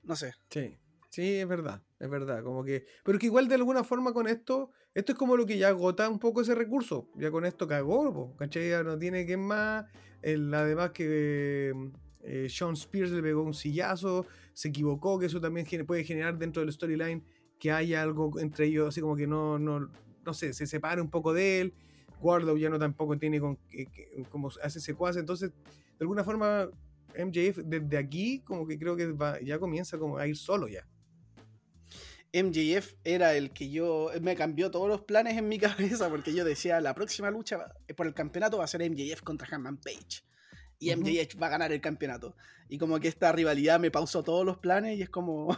[SPEAKER 2] no sé.
[SPEAKER 1] Sí, sí, es verdad, es verdad. Como que, pero que igual de alguna forma con esto, esto es como lo que ya agota un poco ese recurso. Ya con esto cagó, ¿cachai? Ya no tiene que más además que eh, Sean Spears le pegó un sillazo, se equivocó, que eso también puede generar dentro del storyline que haya algo entre ellos, así como que no, no, no sé, se separe un poco de él. Wardlow ya no tampoco tiene con, como hace secuaz, entonces de alguna forma MJF desde aquí como que creo que ya comienza como a ir solo ya.
[SPEAKER 2] MJF era el que yo me cambió todos los planes en mi (laughs) cabeza porque yo decía la próxima lucha por el campeonato va a ser MJF contra Hanman Page. Y MJF va a ganar el campeonato. Y como que esta rivalidad me pausó todos los planes y es como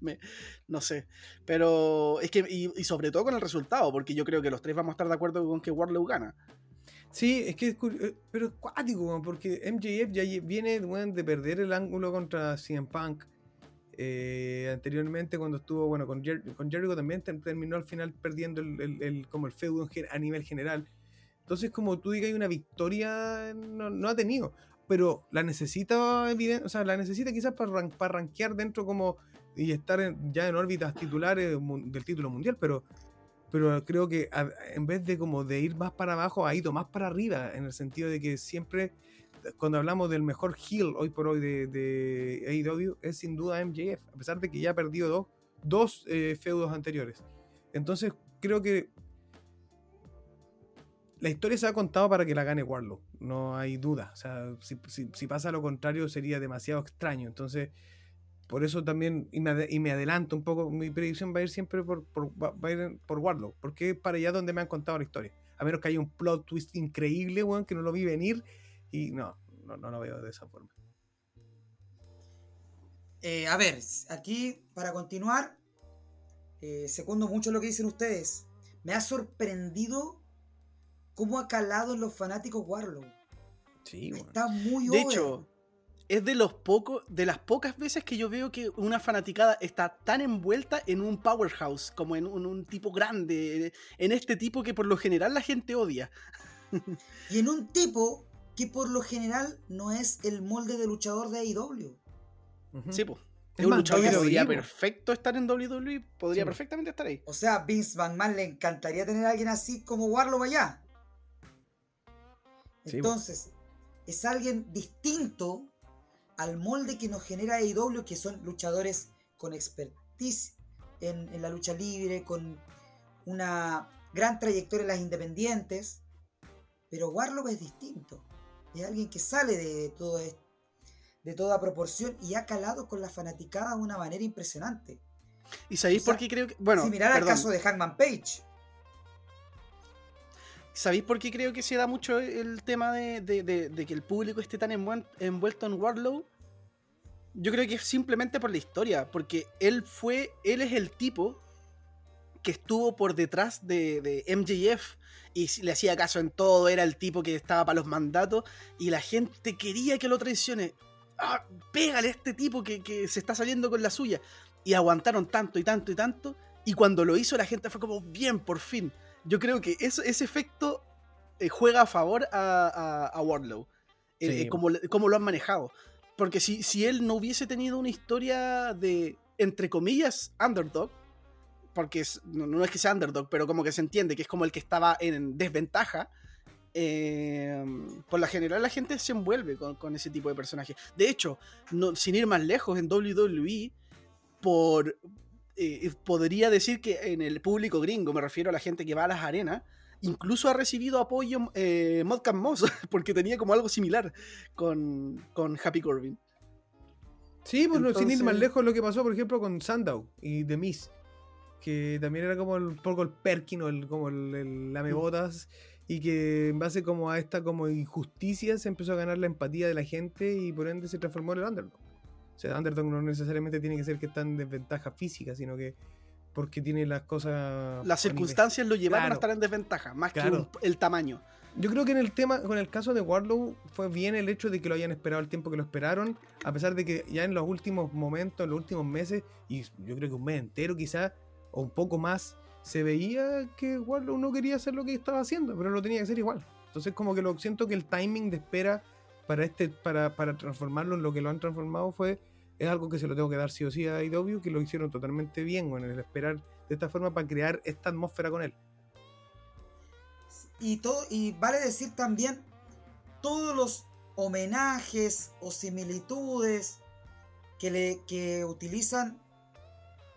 [SPEAKER 2] (laughs) no sé. Pero es que y, sobre todo con el resultado porque yo creo que los tres vamos a estar de acuerdo con que Warlow gana
[SPEAKER 1] Sí, es que es eh, pero es cuático, porque MJF ya viene de perder el ángulo contra CM Punk eh, anteriormente cuando estuvo bueno con, con Jericho también terminó al final perdiendo el, como el feudo a nivel general. Entonces como tú digas hay una victoria no, ha tenido pero la necesita o sea la necesita quizás para, para rankear dentro como y estar ya en órbitas titulares del título mundial pero pero creo que en vez de como de ir más para abajo ha ido más para arriba en el sentido de que siempre cuando hablamos del mejor heel hoy por hoy de, de AEW, es sin duda MJF, a pesar de que ya ha perdido dos, dos eh, feudos anteriores. Entonces, creo que la historia se ha contado para que la gane Warlock, no hay duda. O sea, si, pasa lo contrario sería demasiado extraño. Entonces, por eso también, y me, adelanto un poco, mi predicción va a ir siempre por, por, va a ir por Warlock, porque es para allá donde me han contado la historia. A menos que haya un plot twist increíble, weón, que no lo vi venir y no, no, no lo veo de esa forma.
[SPEAKER 3] Eh, a ver, aquí para continuar, eh, segundo mucho lo que dicen ustedes. Me ha sorprendido cómo ha calado en los fanáticos Warlow.
[SPEAKER 1] Sí,
[SPEAKER 3] Está muy
[SPEAKER 2] De hecho, es de los pocos, de las pocas veces que yo veo que una fanaticada está tan envuelta en un powerhouse, como en un tipo grande, en este tipo que por lo general la gente odia. (laughs)
[SPEAKER 3] y en un tipo que por lo general no es el molde de luchador de AEW.
[SPEAKER 2] Sí, pues. Es, un luchador que podría perfecto estar en WWE, podría perfectamente estar ahí.
[SPEAKER 3] O sea, Vince McMahon le encantaría tener a alguien así como Warlow allá. Entonces, es alguien distinto al molde que nos genera AEW, que son luchadores con expertise en, en la lucha libre, con una gran trayectoria en las independientes. Pero Warlow es distinto es alguien que sale de todo esto, de toda proporción y ha calado con la fanaticada de una manera impresionante.
[SPEAKER 2] ¿Y sabéis
[SPEAKER 3] O sea,
[SPEAKER 2] por qué creo que.? Bueno,
[SPEAKER 3] Similar al
[SPEAKER 2] perdón.
[SPEAKER 3] caso de Hangman Page.
[SPEAKER 2] ¿Sabéis por qué creo que se da mucho el tema de, que el público esté tan envuel- envuelto en Warlow? Yo creo que es simplemente por la historia, porque él fue, él es el tipo que estuvo por detrás de, de MJF y le hacía caso en todo, era el tipo que estaba para los mandatos y la gente quería que lo traicione. ¡Ah, pégale a este tipo que, que se está saliendo con la suya. Y aguantaron tanto y tanto y tanto, y cuando lo hizo la gente fue como, bien, por fin. Yo creo que eso, ese efecto eh, juega a favor a, a, a Wardlow. Eh,
[SPEAKER 1] Sí.
[SPEAKER 2] eh, como, como lo han manejado. Porque si, si él no hubiese tenido una historia de, entre comillas, underdog, porque es- no, no es que sea underdog, pero como que se entiende que es como el que estaba en desventaja, eh, por la general la gente se envuelve con, con ese tipo de personajes. De hecho, no, sin ir más lejos, en WWE, por, eh, podría decir que en el público gringo, me refiero a la gente que va a las arenas, incluso ha recibido apoyo eh, Modcam Moss, (laughs) porque tenía como algo similar con, con Happy Corbin.
[SPEAKER 1] Sí, pues no, sin ir más
[SPEAKER 2] Entonces-
[SPEAKER 1] lejos lo que pasó, por ejemplo, con Sandow y The Miz. Que también era como el, un poco el Perkin o el, como el, el lamebotas. Y que en base como a esta como injusticia se empezó a ganar la empatía de la gente y por ende se transformó en el underdog. O sea, underdog no necesariamente tiene que ser que está en desventaja física, sino que porque tiene las cosas...
[SPEAKER 2] Las circunstancias lo llevaron
[SPEAKER 1] Claro.
[SPEAKER 2] a estar en desventaja, más
[SPEAKER 1] Claro.
[SPEAKER 2] que un- el tamaño.
[SPEAKER 1] Yo creo que en el tema, con el caso de Warlow, fue bien el hecho de que lo hayan esperado el tiempo que lo esperaron, a pesar de que ya en los últimos momentos, en los últimos meses, y yo creo que un mes entero quizás, o un poco más, se veía que Warlow no quería hacer lo que estaba haciendo, pero lo tenía que hacer igual. Entonces como que lo siento que el timing de espera para este, para, para transformarlo en lo que lo han transformado fue, es algo que se lo tengo que dar sí o sí a IW, que lo hicieron totalmente bien, bueno, el esperar de esta forma para crear esta atmósfera con él.
[SPEAKER 3] Y, todo, y vale decir también todos los homenajes o similitudes que, le, que utilizan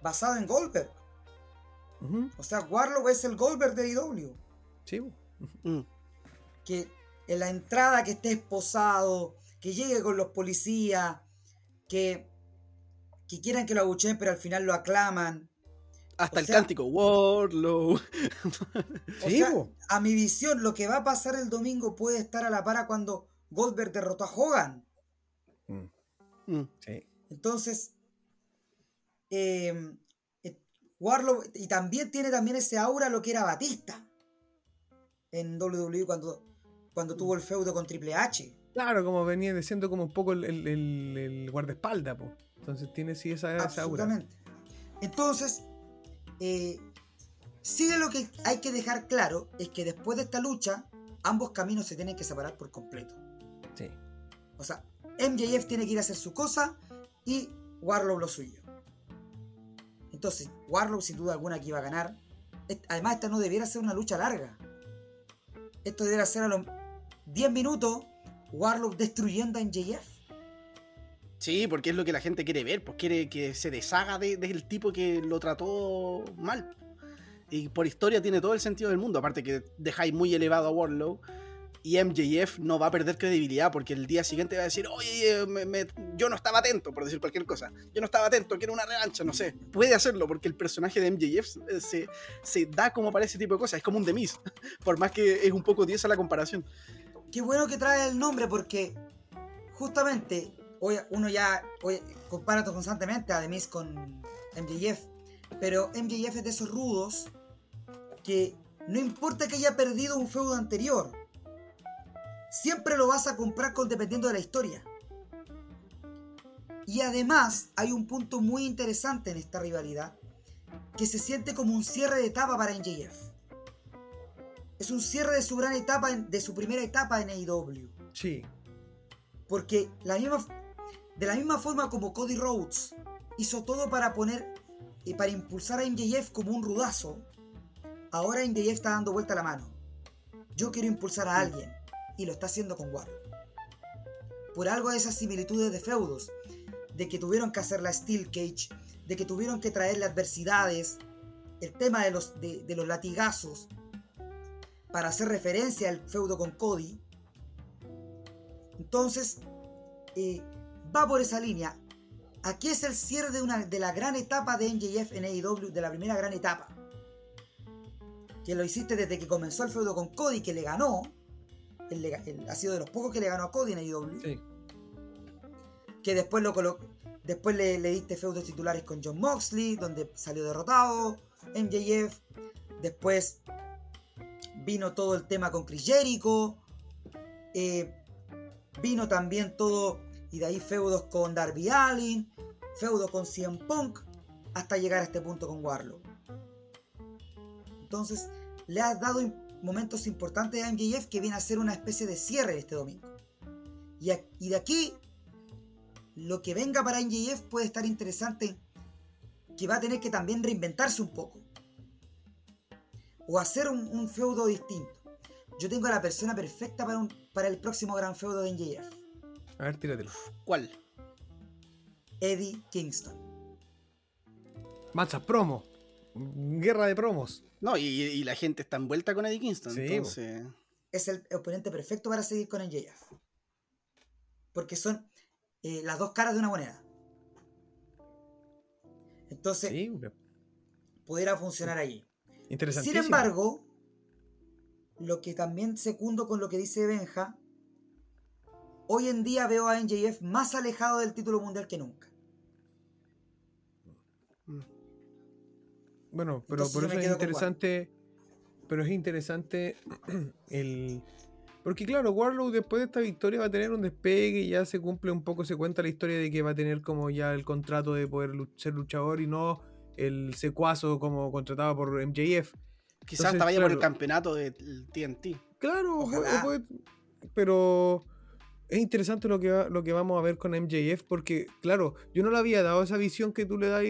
[SPEAKER 3] basado en Goldberg. O sea, Warlock es el Goldberg de IW.
[SPEAKER 1] Sí, po.
[SPEAKER 2] Mm.
[SPEAKER 3] Que en la entrada que esté esposado, que llegue con los policías, que, que quieran que lo abucheen pero al final lo aclaman.
[SPEAKER 2] Hasta
[SPEAKER 3] O
[SPEAKER 2] el
[SPEAKER 3] sea-
[SPEAKER 2] cántico Warlow. (laughs)
[SPEAKER 1] Sí,
[SPEAKER 3] sea, a mi visión, lo que va a pasar el domingo puede estar a la par a cuando Goldberg derrotó a Hogan.
[SPEAKER 1] Mm,
[SPEAKER 2] Mm.
[SPEAKER 1] sí.
[SPEAKER 3] Entonces, eh, eh, Warlock, y también tiene también ese aura lo que era Batista en WWE cuando, cuando tuvo el feudo con Triple H.
[SPEAKER 1] Claro, como venía siendo como un poco el, el, el- el guardaespaldas, po. Entonces tiene sí esa, esa aura.
[SPEAKER 3] Entonces, eh, sí lo que hay que dejar claro es que después de esta lucha, ambos caminos se tienen que separar por completo.
[SPEAKER 1] Sí.
[SPEAKER 3] O sea, MJF tiene que ir a hacer su cosa y Warlow lo suyo. Entonces, Warlow sin duda alguna que iba a ganar. Además, esta no debiera ser una lucha larga. Esto debiera ser a los 10 minutos Warlow destruyendo a MJF.
[SPEAKER 2] Sí, porque es lo que la gente quiere ver, pues quiere que se deshaga de- del tipo que lo trató mal. Y por historia tiene todo el sentido del mundo, aparte que dejáis muy elevado a Warlow. Y MJF no va a perder credibilidad porque el día siguiente va a decir, oye, me- me- yo no estaba atento, por decir cualquier cosa. Yo no estaba atento, quiero una revancha, no sé. Puede hacerlo porque el personaje de MJF eh, se, se da como para ese tipo de cosas. Es como un Demis, (laughs) por más que es un poco tiesa la comparación.
[SPEAKER 3] Qué bueno que trae el nombre porque justamente hoy uno ya compara constantemente a Demis con MJF, pero MJF es de esos rudos que no importa que haya perdido un feudo anterior, siempre lo vas a comprar con dependiendo de la historia. Y además hay un punto muy interesante en esta rivalidad que se siente como un cierre de etapa para MJF. Es un cierre de su gran etapa, en- de su primera etapa en AEW.
[SPEAKER 1] Sí.
[SPEAKER 3] Porque la misma, de la misma forma como Cody Rhodes hizo todo para poner y para impulsar a MJF como un rudazo, ahora MJF está dando vuelta la mano. Yo quiero impulsar a alguien y lo está haciendo con War. Por algo de esas similitudes de feudos, de que tuvieron que hacer la Steel Cage, de que tuvieron que traerle adversidades, el tema de los, de, de los latigazos, para hacer referencia al feudo con Cody. Entonces, eh, va por esa línea. Aquí es el cierre de, una, de la gran etapa de MJF en AEW, de la primera gran etapa. Que lo hiciste desde que comenzó el feudo con Cody, que le ganó. Ha sido de los pocos que le ganó a Cody en AEW.
[SPEAKER 1] Sí.
[SPEAKER 3] Que después lo colo- Después le, le diste feudos titulares con John Moxley, donde salió derrotado MJF. Después vino todo el tema con Chris Jericho. Eh, vino también todo, y de ahí feudos con Darby Allin, feudos con CM Punk, hasta llegar a este punto con Warlock. Entonces, le has dado momentos importantes a MJF que viene a ser una especie de cierre este domingo. Y, y de aquí, lo que venga para MJF puede estar interesante, que va a tener que también reinventarse un poco. O hacer un, un feudo distinto. Yo tengo a la persona perfecta para, un, para el próximo gran feudo de MJF.
[SPEAKER 1] A ver, tíratelo.
[SPEAKER 2] ¿Cuál?
[SPEAKER 3] Eddie Kingston.
[SPEAKER 1] Macha, promo. Guerra de promos.
[SPEAKER 2] No, y, y la gente está envuelta con Eddie Kingston.
[SPEAKER 1] Sí,
[SPEAKER 2] entonces.
[SPEAKER 3] Es el oponente perfecto para seguir con MJF. Porque son eh, las dos caras de una moneda. Entonces,
[SPEAKER 1] Sí,
[SPEAKER 3] pudiera funcionar allí. Sin embargo, lo que también secundo con lo que dice Benja, hoy en día veo a NJF más alejado del título mundial que nunca.
[SPEAKER 1] Bueno, pero
[SPEAKER 3] Entonces
[SPEAKER 1] por eso es interesante. Pero es interesante (clears throat) el. Porque claro, Warlock después de esta victoria va a tener un despegue y ya se cumple un poco, se cuenta la historia de que va a tener como ya el contrato de poder ser luchador y no el secuazo como contratado por MJF.
[SPEAKER 2] Quizás hasta vaya por el
[SPEAKER 1] claro.
[SPEAKER 2] campeonato del TNT.
[SPEAKER 1] Claro,
[SPEAKER 3] Ojalá.
[SPEAKER 1] pero es interesante lo que, va- lo que vamos a ver con MJF porque, claro, yo no le había dado esa visión que tú le das,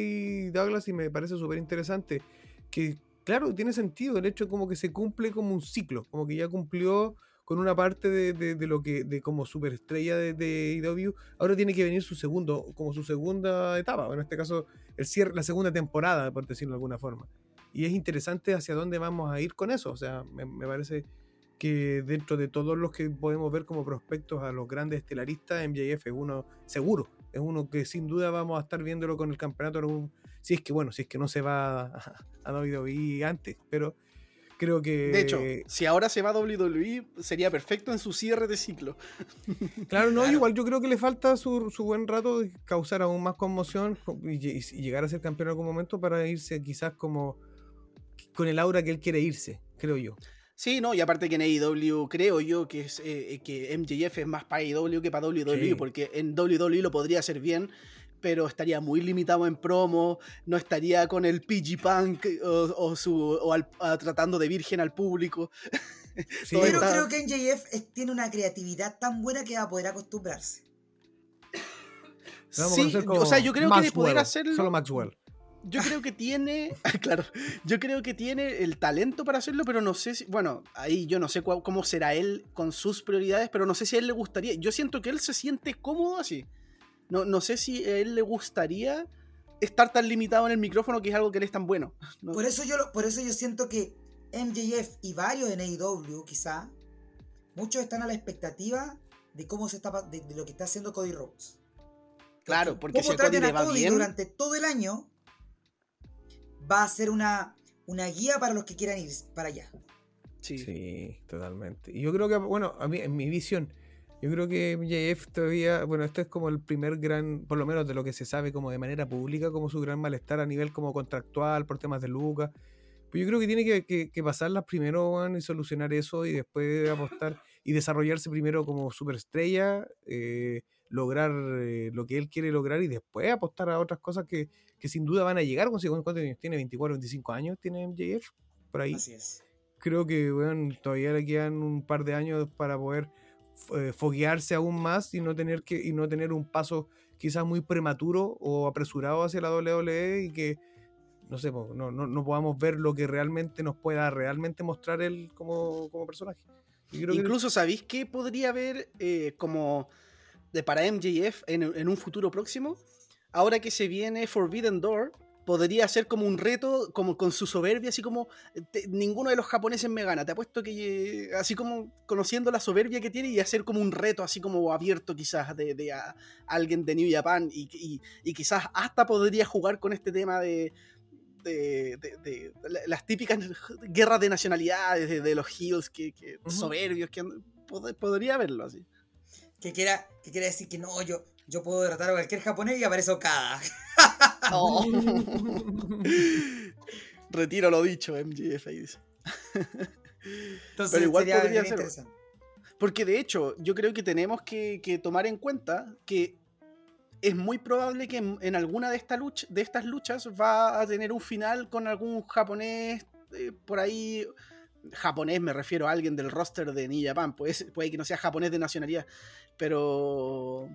[SPEAKER 1] Douglas, y me parece súper interesante. Que, claro, tiene sentido, el hecho como que se cumple como un ciclo, como que ya cumplió con una parte de, de- lo que, de como superestrella de, de IW, ahora tiene que venir su segundo, como su segunda etapa, en este caso, el cierre, la segunda temporada, por decirlo de alguna forma. Y es interesante hacia dónde vamos a ir con eso, o sea, me, parece que dentro de todos los que podemos ver como prospectos a los grandes estelaristas, MJF es uno seguro, es uno que sin duda vamos a estar viéndolo con el campeonato, si es que bueno, si es que no se va a, (laughs) a WWE antes, pero creo que...
[SPEAKER 2] De hecho, si ahora se va a WWE, sería perfecto en su cierre de ciclo. (laughs)
[SPEAKER 1] Claro, no,
[SPEAKER 3] Claro.
[SPEAKER 1] igual yo creo que le falta su, su buen rato de causar aún más conmoción y llegar a ser campeón en algún momento para irse quizás como con el aura que él quiere irse, creo yo.
[SPEAKER 2] Sí, no, y aparte que en AEW creo yo que, es, eh, eh, que MJF es más para AEW que para WWE,
[SPEAKER 1] Sí.
[SPEAKER 2] porque en WWE lo podría hacer bien, pero estaría muy limitado en promo, no estaría con el PG Punk eh, o, o su, o al- a- tratando de virgen al público. (laughs)
[SPEAKER 1] Sí,
[SPEAKER 3] Pero
[SPEAKER 2] está-
[SPEAKER 3] creo que NJF es- tiene una creatividad tan buena que va a poder acostumbrarse.
[SPEAKER 2] Sí, o sea, yo creo que de
[SPEAKER 1] Maxwell,
[SPEAKER 2] poder hacerlo,
[SPEAKER 1] Solo Maxwell.
[SPEAKER 2] yo creo que tiene, (laughs) claro, yo creo que tiene el talento para hacerlo, pero no sé si, bueno, ahí yo no sé cómo será él con sus prioridades, pero no sé si a él le gustaría. Yo siento que él se siente cómodo así. No, no sé si a él le gustaría estar tan limitado en el micrófono, que es algo que él es tan bueno. (laughs) ¿no?
[SPEAKER 3] Por eso yo, lo- por eso yo siento que MJF y varios en AEW, quizá, muchos están a la expectativa de cómo se está de, de lo que está haciendo Cody Rhodes.
[SPEAKER 2] Claro, porque si Cody le
[SPEAKER 3] a
[SPEAKER 2] va
[SPEAKER 3] Cody
[SPEAKER 2] bien,
[SPEAKER 3] durante todo el año va a ser una, una guía para los que quieran ir para allá.
[SPEAKER 2] sí.
[SPEAKER 1] Sí, totalmente. Y yo creo que, bueno, a mí, en mi visión, yo creo que MJF todavía, bueno, esto es como el primer gran, por lo menos de lo que se sabe como de manera pública, como su gran malestar a nivel como contractual, por temas de Lucas. Pues yo creo que tiene que, que, que pasarlas primero, weón, y solucionar eso y después apostar y desarrollarse primero como superestrella, eh, lograr eh, lo que él quiere lograr y después apostar a otras cosas que, que sin duda van a llegar. ¿Cuántos años tiene? ¿24, 25 años tiene MJF? Por ahí
[SPEAKER 3] Así es.
[SPEAKER 1] creo que weón, todavía le quedan un par de años para poder eh, foguearse aún más y no tener que y no tener un paso quizás muy prematuro o apresurado hacia la WWE y que no sé no, no, no podamos ver lo que realmente nos pueda realmente mostrar él como, como personaje
[SPEAKER 2] Incluso, ¿sabéis qué podría haber eh, como de para MJF en, en un futuro próximo? Ahora que se viene Forbidden Door, podría ser como un reto, como con su soberbia, así como te- ninguno de los japoneses me gana. Te apuesto que, eh, así como conociendo la soberbia que tiene, y hacer como un reto, así como abierto quizás de, de a- alguien de New Japan, y, y- y quizás hasta podría jugar con este tema de. De, de- de la- las típicas guerras de nacionalidades de, de los heels que, soberbios que podría verlo así
[SPEAKER 3] Que quiera, que quiera decir que no, yo, yo puedo derrotar a cualquier japonés y aparece Okada. (laughs) (laughs)
[SPEAKER 2] Retiro lo dicho, MGF ahí dice. (laughs)
[SPEAKER 3] Entonces
[SPEAKER 2] Pero igual
[SPEAKER 3] sería
[SPEAKER 2] podría
[SPEAKER 3] bien
[SPEAKER 2] ser.
[SPEAKER 3] interesante.
[SPEAKER 2] Porque de hecho, yo creo que tenemos que, que tomar en cuenta que es muy probable que en, en alguna de, esta lucha, de estas luchas va a tener un final con algún japonés eh, por ahí. Japonés, me refiero a alguien del roster de New Japan. Puede, ser- puede que no sea japonés de nacionalidad. Pero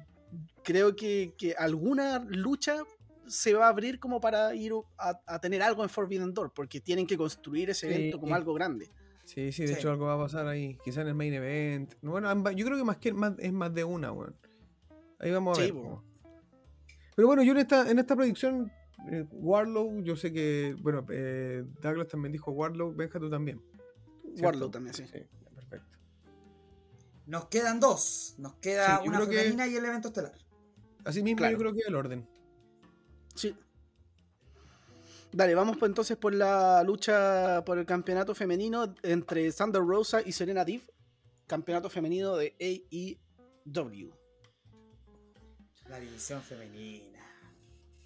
[SPEAKER 2] creo que, que alguna lucha se va a abrir como para ir a, a tener algo en Forbidden Door. Porque tienen que construir ese
[SPEAKER 1] Sí.
[SPEAKER 2] evento como algo grande.
[SPEAKER 1] Sí, sí, de
[SPEAKER 3] Sí.
[SPEAKER 1] hecho algo va a pasar ahí. Quizás en el main event. Bueno, ambas- yo creo que más que más, es más de una, weón. Ahí vamos a
[SPEAKER 2] Sí,
[SPEAKER 1] ver. Pero bueno, yo en esta, en esta predicción, eh, Warlow, yo sé que. Bueno, eh, Douglas también dijo Warlow, Benja tú también. ¿cierto?
[SPEAKER 2] Warlow también, sí.
[SPEAKER 3] Nos quedan dos. Nos queda
[SPEAKER 1] Sí,
[SPEAKER 3] una
[SPEAKER 1] que-
[SPEAKER 3] femenina y el evento estelar.
[SPEAKER 1] Así mismo
[SPEAKER 2] Claro.
[SPEAKER 1] yo creo que el orden.
[SPEAKER 2] Sí. Dale, vamos pues entonces por la lucha por el campeonato femenino entre Thunder Rosa y Serena Deeb. Campeonato femenino de AEW.
[SPEAKER 3] La división femenina.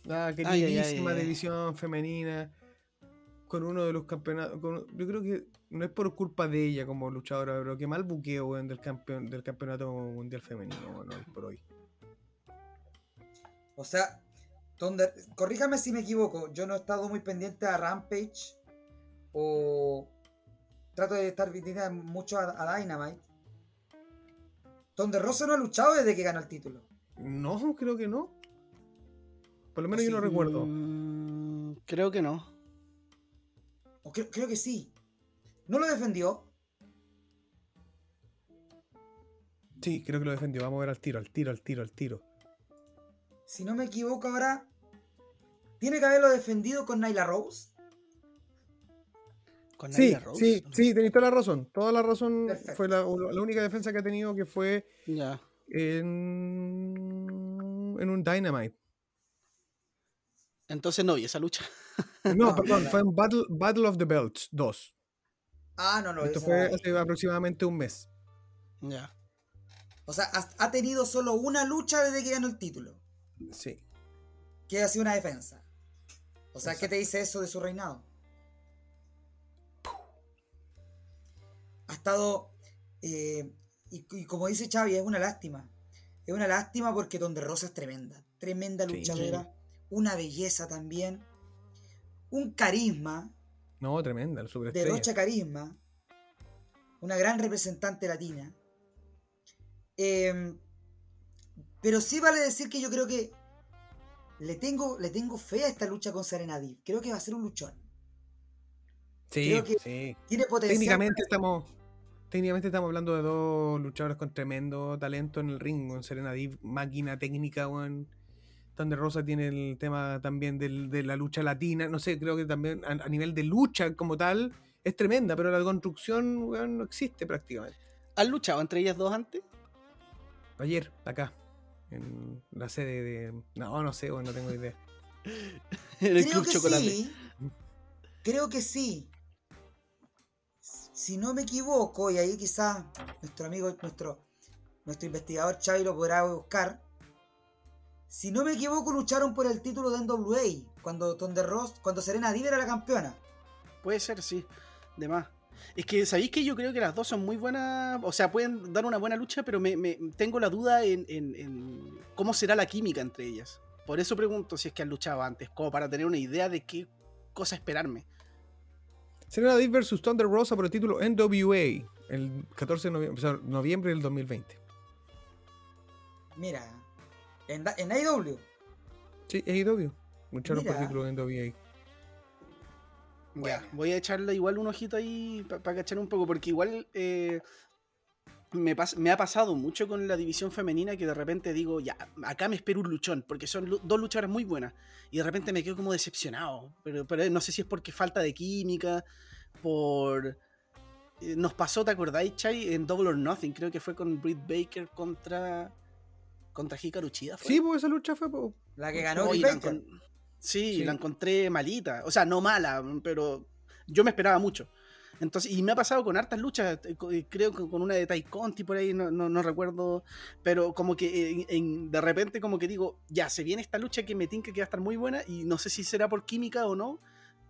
[SPEAKER 1] Ah,
[SPEAKER 2] Ay, ay,
[SPEAKER 1] queridísima
[SPEAKER 2] ay, ay.
[SPEAKER 1] división femenina. Con uno de los campeonatos. con- yo creo que no es por culpa de ella como luchadora, pero que mal buqueo weón, del campeón del campeonato mundial femenino, bueno, hoy por hoy.
[SPEAKER 3] O sea, Thunder, corríjame si me equivoco. Yo no he estado muy pendiente a Rampage. O trato de estar pendiente mucho a, a Dynamite. Thunder Rosa no ha luchado desde que ganó el título.
[SPEAKER 1] No, creo que no. Por lo menos
[SPEAKER 3] ¿O
[SPEAKER 1] yo no recuerdo.
[SPEAKER 2] Mm, creo que no.
[SPEAKER 3] O creo, creo que sí. ¿No lo defendió?
[SPEAKER 1] Sí, creo que lo defendió. Vamos a ver al tiro, al tiro, al tiro, al tiro.
[SPEAKER 3] Si no me equivoco ahora. Tiene que haberlo defendido con Nyla Rose.
[SPEAKER 2] Con
[SPEAKER 1] Sí,
[SPEAKER 2] Nyla Rose.
[SPEAKER 1] sí, sí, tenéis toda la razón. Toda la razón
[SPEAKER 3] Perfecto.
[SPEAKER 1] fue la, la única defensa que ha tenido que fue en, en un Dynamite.
[SPEAKER 2] Entonces no vi esa lucha. (laughs)
[SPEAKER 1] No,
[SPEAKER 3] No,
[SPEAKER 1] perdón,
[SPEAKER 3] no.
[SPEAKER 1] fue en Battle, Battle of the Belts 2.
[SPEAKER 3] Ah, no, no.
[SPEAKER 1] Esto
[SPEAKER 3] esa-
[SPEAKER 1] fue hace aproximadamente un mes.
[SPEAKER 2] Ya.
[SPEAKER 3] O sea, ha, ha tenido solo una lucha desde que ganó el título.
[SPEAKER 1] Sí.
[SPEAKER 3] Que ha sido una defensa. O sea, ¿qué te dice eso de su reinado? Ha estado. eh, y, y como dice Xavi, es una lástima. Es una lástima porque Donde Rosa es tremenda. Tremenda
[SPEAKER 1] Sí.
[SPEAKER 3] luchadora. Una belleza también. Un carisma.
[SPEAKER 1] No, tremenda, la superestrella.
[SPEAKER 3] derrocha carisma, una gran representante latina. Em, pero sí vale decir que yo creo que le tengo, le tengo fe a esta lucha con Serena Deeb. Creo que va a ser un luchón.
[SPEAKER 1] Sí,
[SPEAKER 3] creo que-
[SPEAKER 1] sí.
[SPEAKER 3] Tiene potencial.
[SPEAKER 1] Técnicamente estamos, técnicamente estamos hablando de dos luchadores con tremendo talento en el ring. Con Serena Deeb, máquina técnica, weón. Thunder Rosa tiene el tema también del- de la lucha latina. No sé, creo que también a, a nivel de lucha como tal es tremenda, pero la construcción no existe prácticamente.
[SPEAKER 2] ¿Han luchado entre ellas dos antes?
[SPEAKER 1] Ayer, acá, en la sede de. No, no sé, no tengo idea. (laughs)
[SPEAKER 2] En el
[SPEAKER 3] Creo
[SPEAKER 2] Club
[SPEAKER 3] que
[SPEAKER 2] Chocolate.
[SPEAKER 3] sí. Creo que sí. Si no me equivoco, y ahí quizás nuestro amigo, nuestro, nuestro investigador Xavi lo podrá buscar. Si no me equivoco, lucharon por el título de NWA cuando Thunder Ross, cuando Serena Deeb era la campeona.
[SPEAKER 2] Puede ser, sí. De más. Es que, ¿sabéis que yo creo que las dos son muy buenas? O sea, pueden dar una buena lucha, pero me, me- tengo la duda en, en- en cómo será la química entre ellas. Por eso pregunto si es que han luchado antes, como para tener una idea de qué cosa esperarme.
[SPEAKER 1] Serena Deeb versus Thunder Rosa por el título NWA el 14 de noviembre, o sea, noviembre del 2020.
[SPEAKER 3] Mira, en, en AEW.
[SPEAKER 1] Sí, AEW. Lucharon por el
[SPEAKER 3] Mira.
[SPEAKER 1] título de NWA.
[SPEAKER 2] Ya,
[SPEAKER 3] Bueno.
[SPEAKER 2] voy a echarle igual un ojito ahí para cachar un poco, porque igual eh, me, pas- me ha pasado mucho con la división femenina que de repente digo, ya, acá me espero un luchón, porque son dos luchadoras muy buenas. Y de repente me quedo como decepcionado. Pero, pero no sé si es porque falta de química, por... eh, Nos pasó, ¿te acordáis, Chai? En Double or Nothing, creo que fue con Britt Baker contra... Contra Hikaru Chida, ¿fue?
[SPEAKER 1] Sí, pues esa lucha fue.
[SPEAKER 3] La que ganó
[SPEAKER 2] Oye,
[SPEAKER 3] Britt
[SPEAKER 2] la encon- sí,
[SPEAKER 1] Sí.
[SPEAKER 2] la encontré malita. O sea, no mala, pero yo me esperaba mucho. Entonces, y me ha pasado con hartas luchas, eh, eh, creo que con una de Tai Conti por ahí, no, no, no recuerdo, pero como que en- en- de repente como que digo, ya, se viene esta lucha que me tinca que va a estar muy buena y no sé si será por química o no,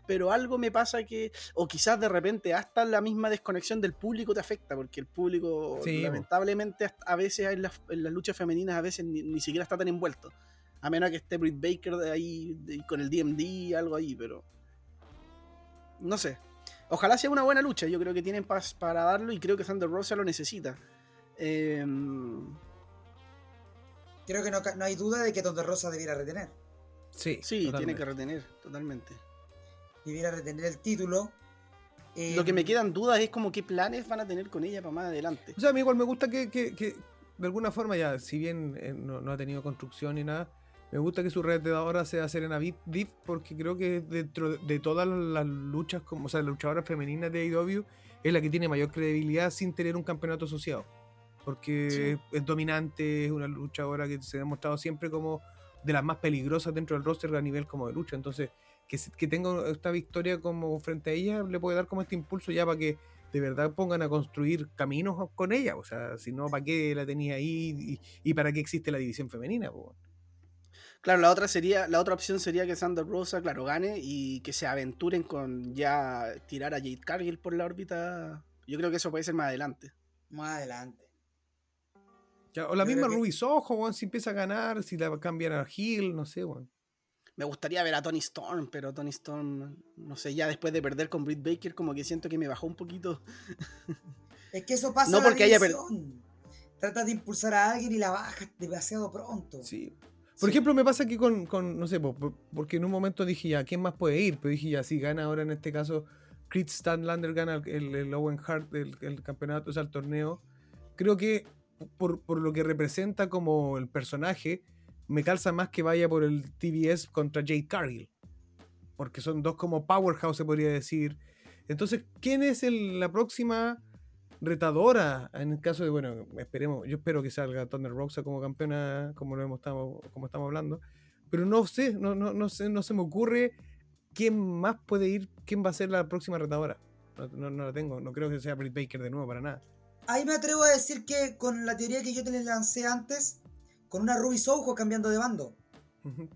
[SPEAKER 2] pero algo me pasa que, o quizás de repente hasta la misma desconexión del público te afecta, porque el público
[SPEAKER 1] Sí,
[SPEAKER 2] lamentablemente a veces en las, en las luchas femeninas a veces ni, ni siquiera está tan envuelto. A menos que esté Britt Baker de ahí de- con el DMD, algo ahí, pero. No sé. Ojalá sea una buena lucha. Yo creo que tienen pas para darlo y creo que Thunder Rosa lo necesita. Em,
[SPEAKER 3] Creo que no, no hay duda de que Donde Rosa debiera retener.
[SPEAKER 1] Sí,
[SPEAKER 2] sí, tiene que retener, totalmente.
[SPEAKER 3] Debiera retener el título. Eh,
[SPEAKER 2] Lo que me quedan dudas es como qué planes van a tener con ella para más adelante.
[SPEAKER 1] O sea, a mí igual me gusta que, que- que, de alguna forma, ya, si bien eh, no, no ha tenido construcción ni nada, me gusta que su retadora sea Serena Deep, porque creo que dentro de, de todas las luchas, como, o sea, las luchadoras femeninas de AEW, es la que tiene mayor credibilidad sin tener un campeonato asociado. Porque
[SPEAKER 2] Sí.
[SPEAKER 1] es, es dominante, es una luchadora que se ha demostrado siempre como de las más peligrosas dentro del roster a nivel como de lucha. Entonces, que, que tenga esta victoria como frente a ella le puede dar como este impulso ya para que de verdad pongan a construir caminos con ella. O sea, si no, ¿para qué la tenía ahí? Y, y para qué existe la división femenina? po?
[SPEAKER 2] Claro, la otra sería, la otra opción sería que Thunder Rosa, claro, gane y que se aventuren con ya tirar a Jade Cargill por la órbita. Yo creo que eso puede ser más adelante.
[SPEAKER 3] Más adelante.
[SPEAKER 1] Ya, o la
[SPEAKER 3] Yo
[SPEAKER 1] misma
[SPEAKER 3] creo que-
[SPEAKER 1] Ruby Soho, si empieza a ganar, si la cambian a Hill, no sé, weón.
[SPEAKER 2] Me gustaría ver a Tony Storm, pero Tony Storm, no sé, ya después de perder con Britt Baker, como que siento que me bajó un poquito. (laughs)
[SPEAKER 3] Es que eso pasa
[SPEAKER 2] No
[SPEAKER 3] en la
[SPEAKER 2] porque haya per-
[SPEAKER 3] división. Tratas de impulsar a alguien y la bajas demasiado pronto.
[SPEAKER 1] Sí. Por ejemplo, me pasa que con, con, no sé, po, por- porque en un momento dije ya, ¿quién más puede ir? Pero dije ya, si gana ahora en este caso, Chris Stanlander gana el, el Owen Hart, el, el campeonato, o sea, el torneo. Creo que por, por lo que representa como el personaje, me calza más que vaya por el TBS contra Jade Cargill. Porque son dos como powerhouse, se podría decir. Entonces, ¿quién es el- la próxima retadora en el caso de, bueno, esperemos, yo espero que salga Thunder Rosa como campeona, como lo hemos estado, como estamos hablando, pero no sé, no, no, no sé, no se me ocurre quién más puede ir, quién va a ser la próxima retadora. No, no, no la tengo, no creo que sea Britt Baker de nuevo para nada.
[SPEAKER 3] Ahí me atrevo a decir que con la teoría que yo te lancé antes, con una Ruby Soho cambiando de bando.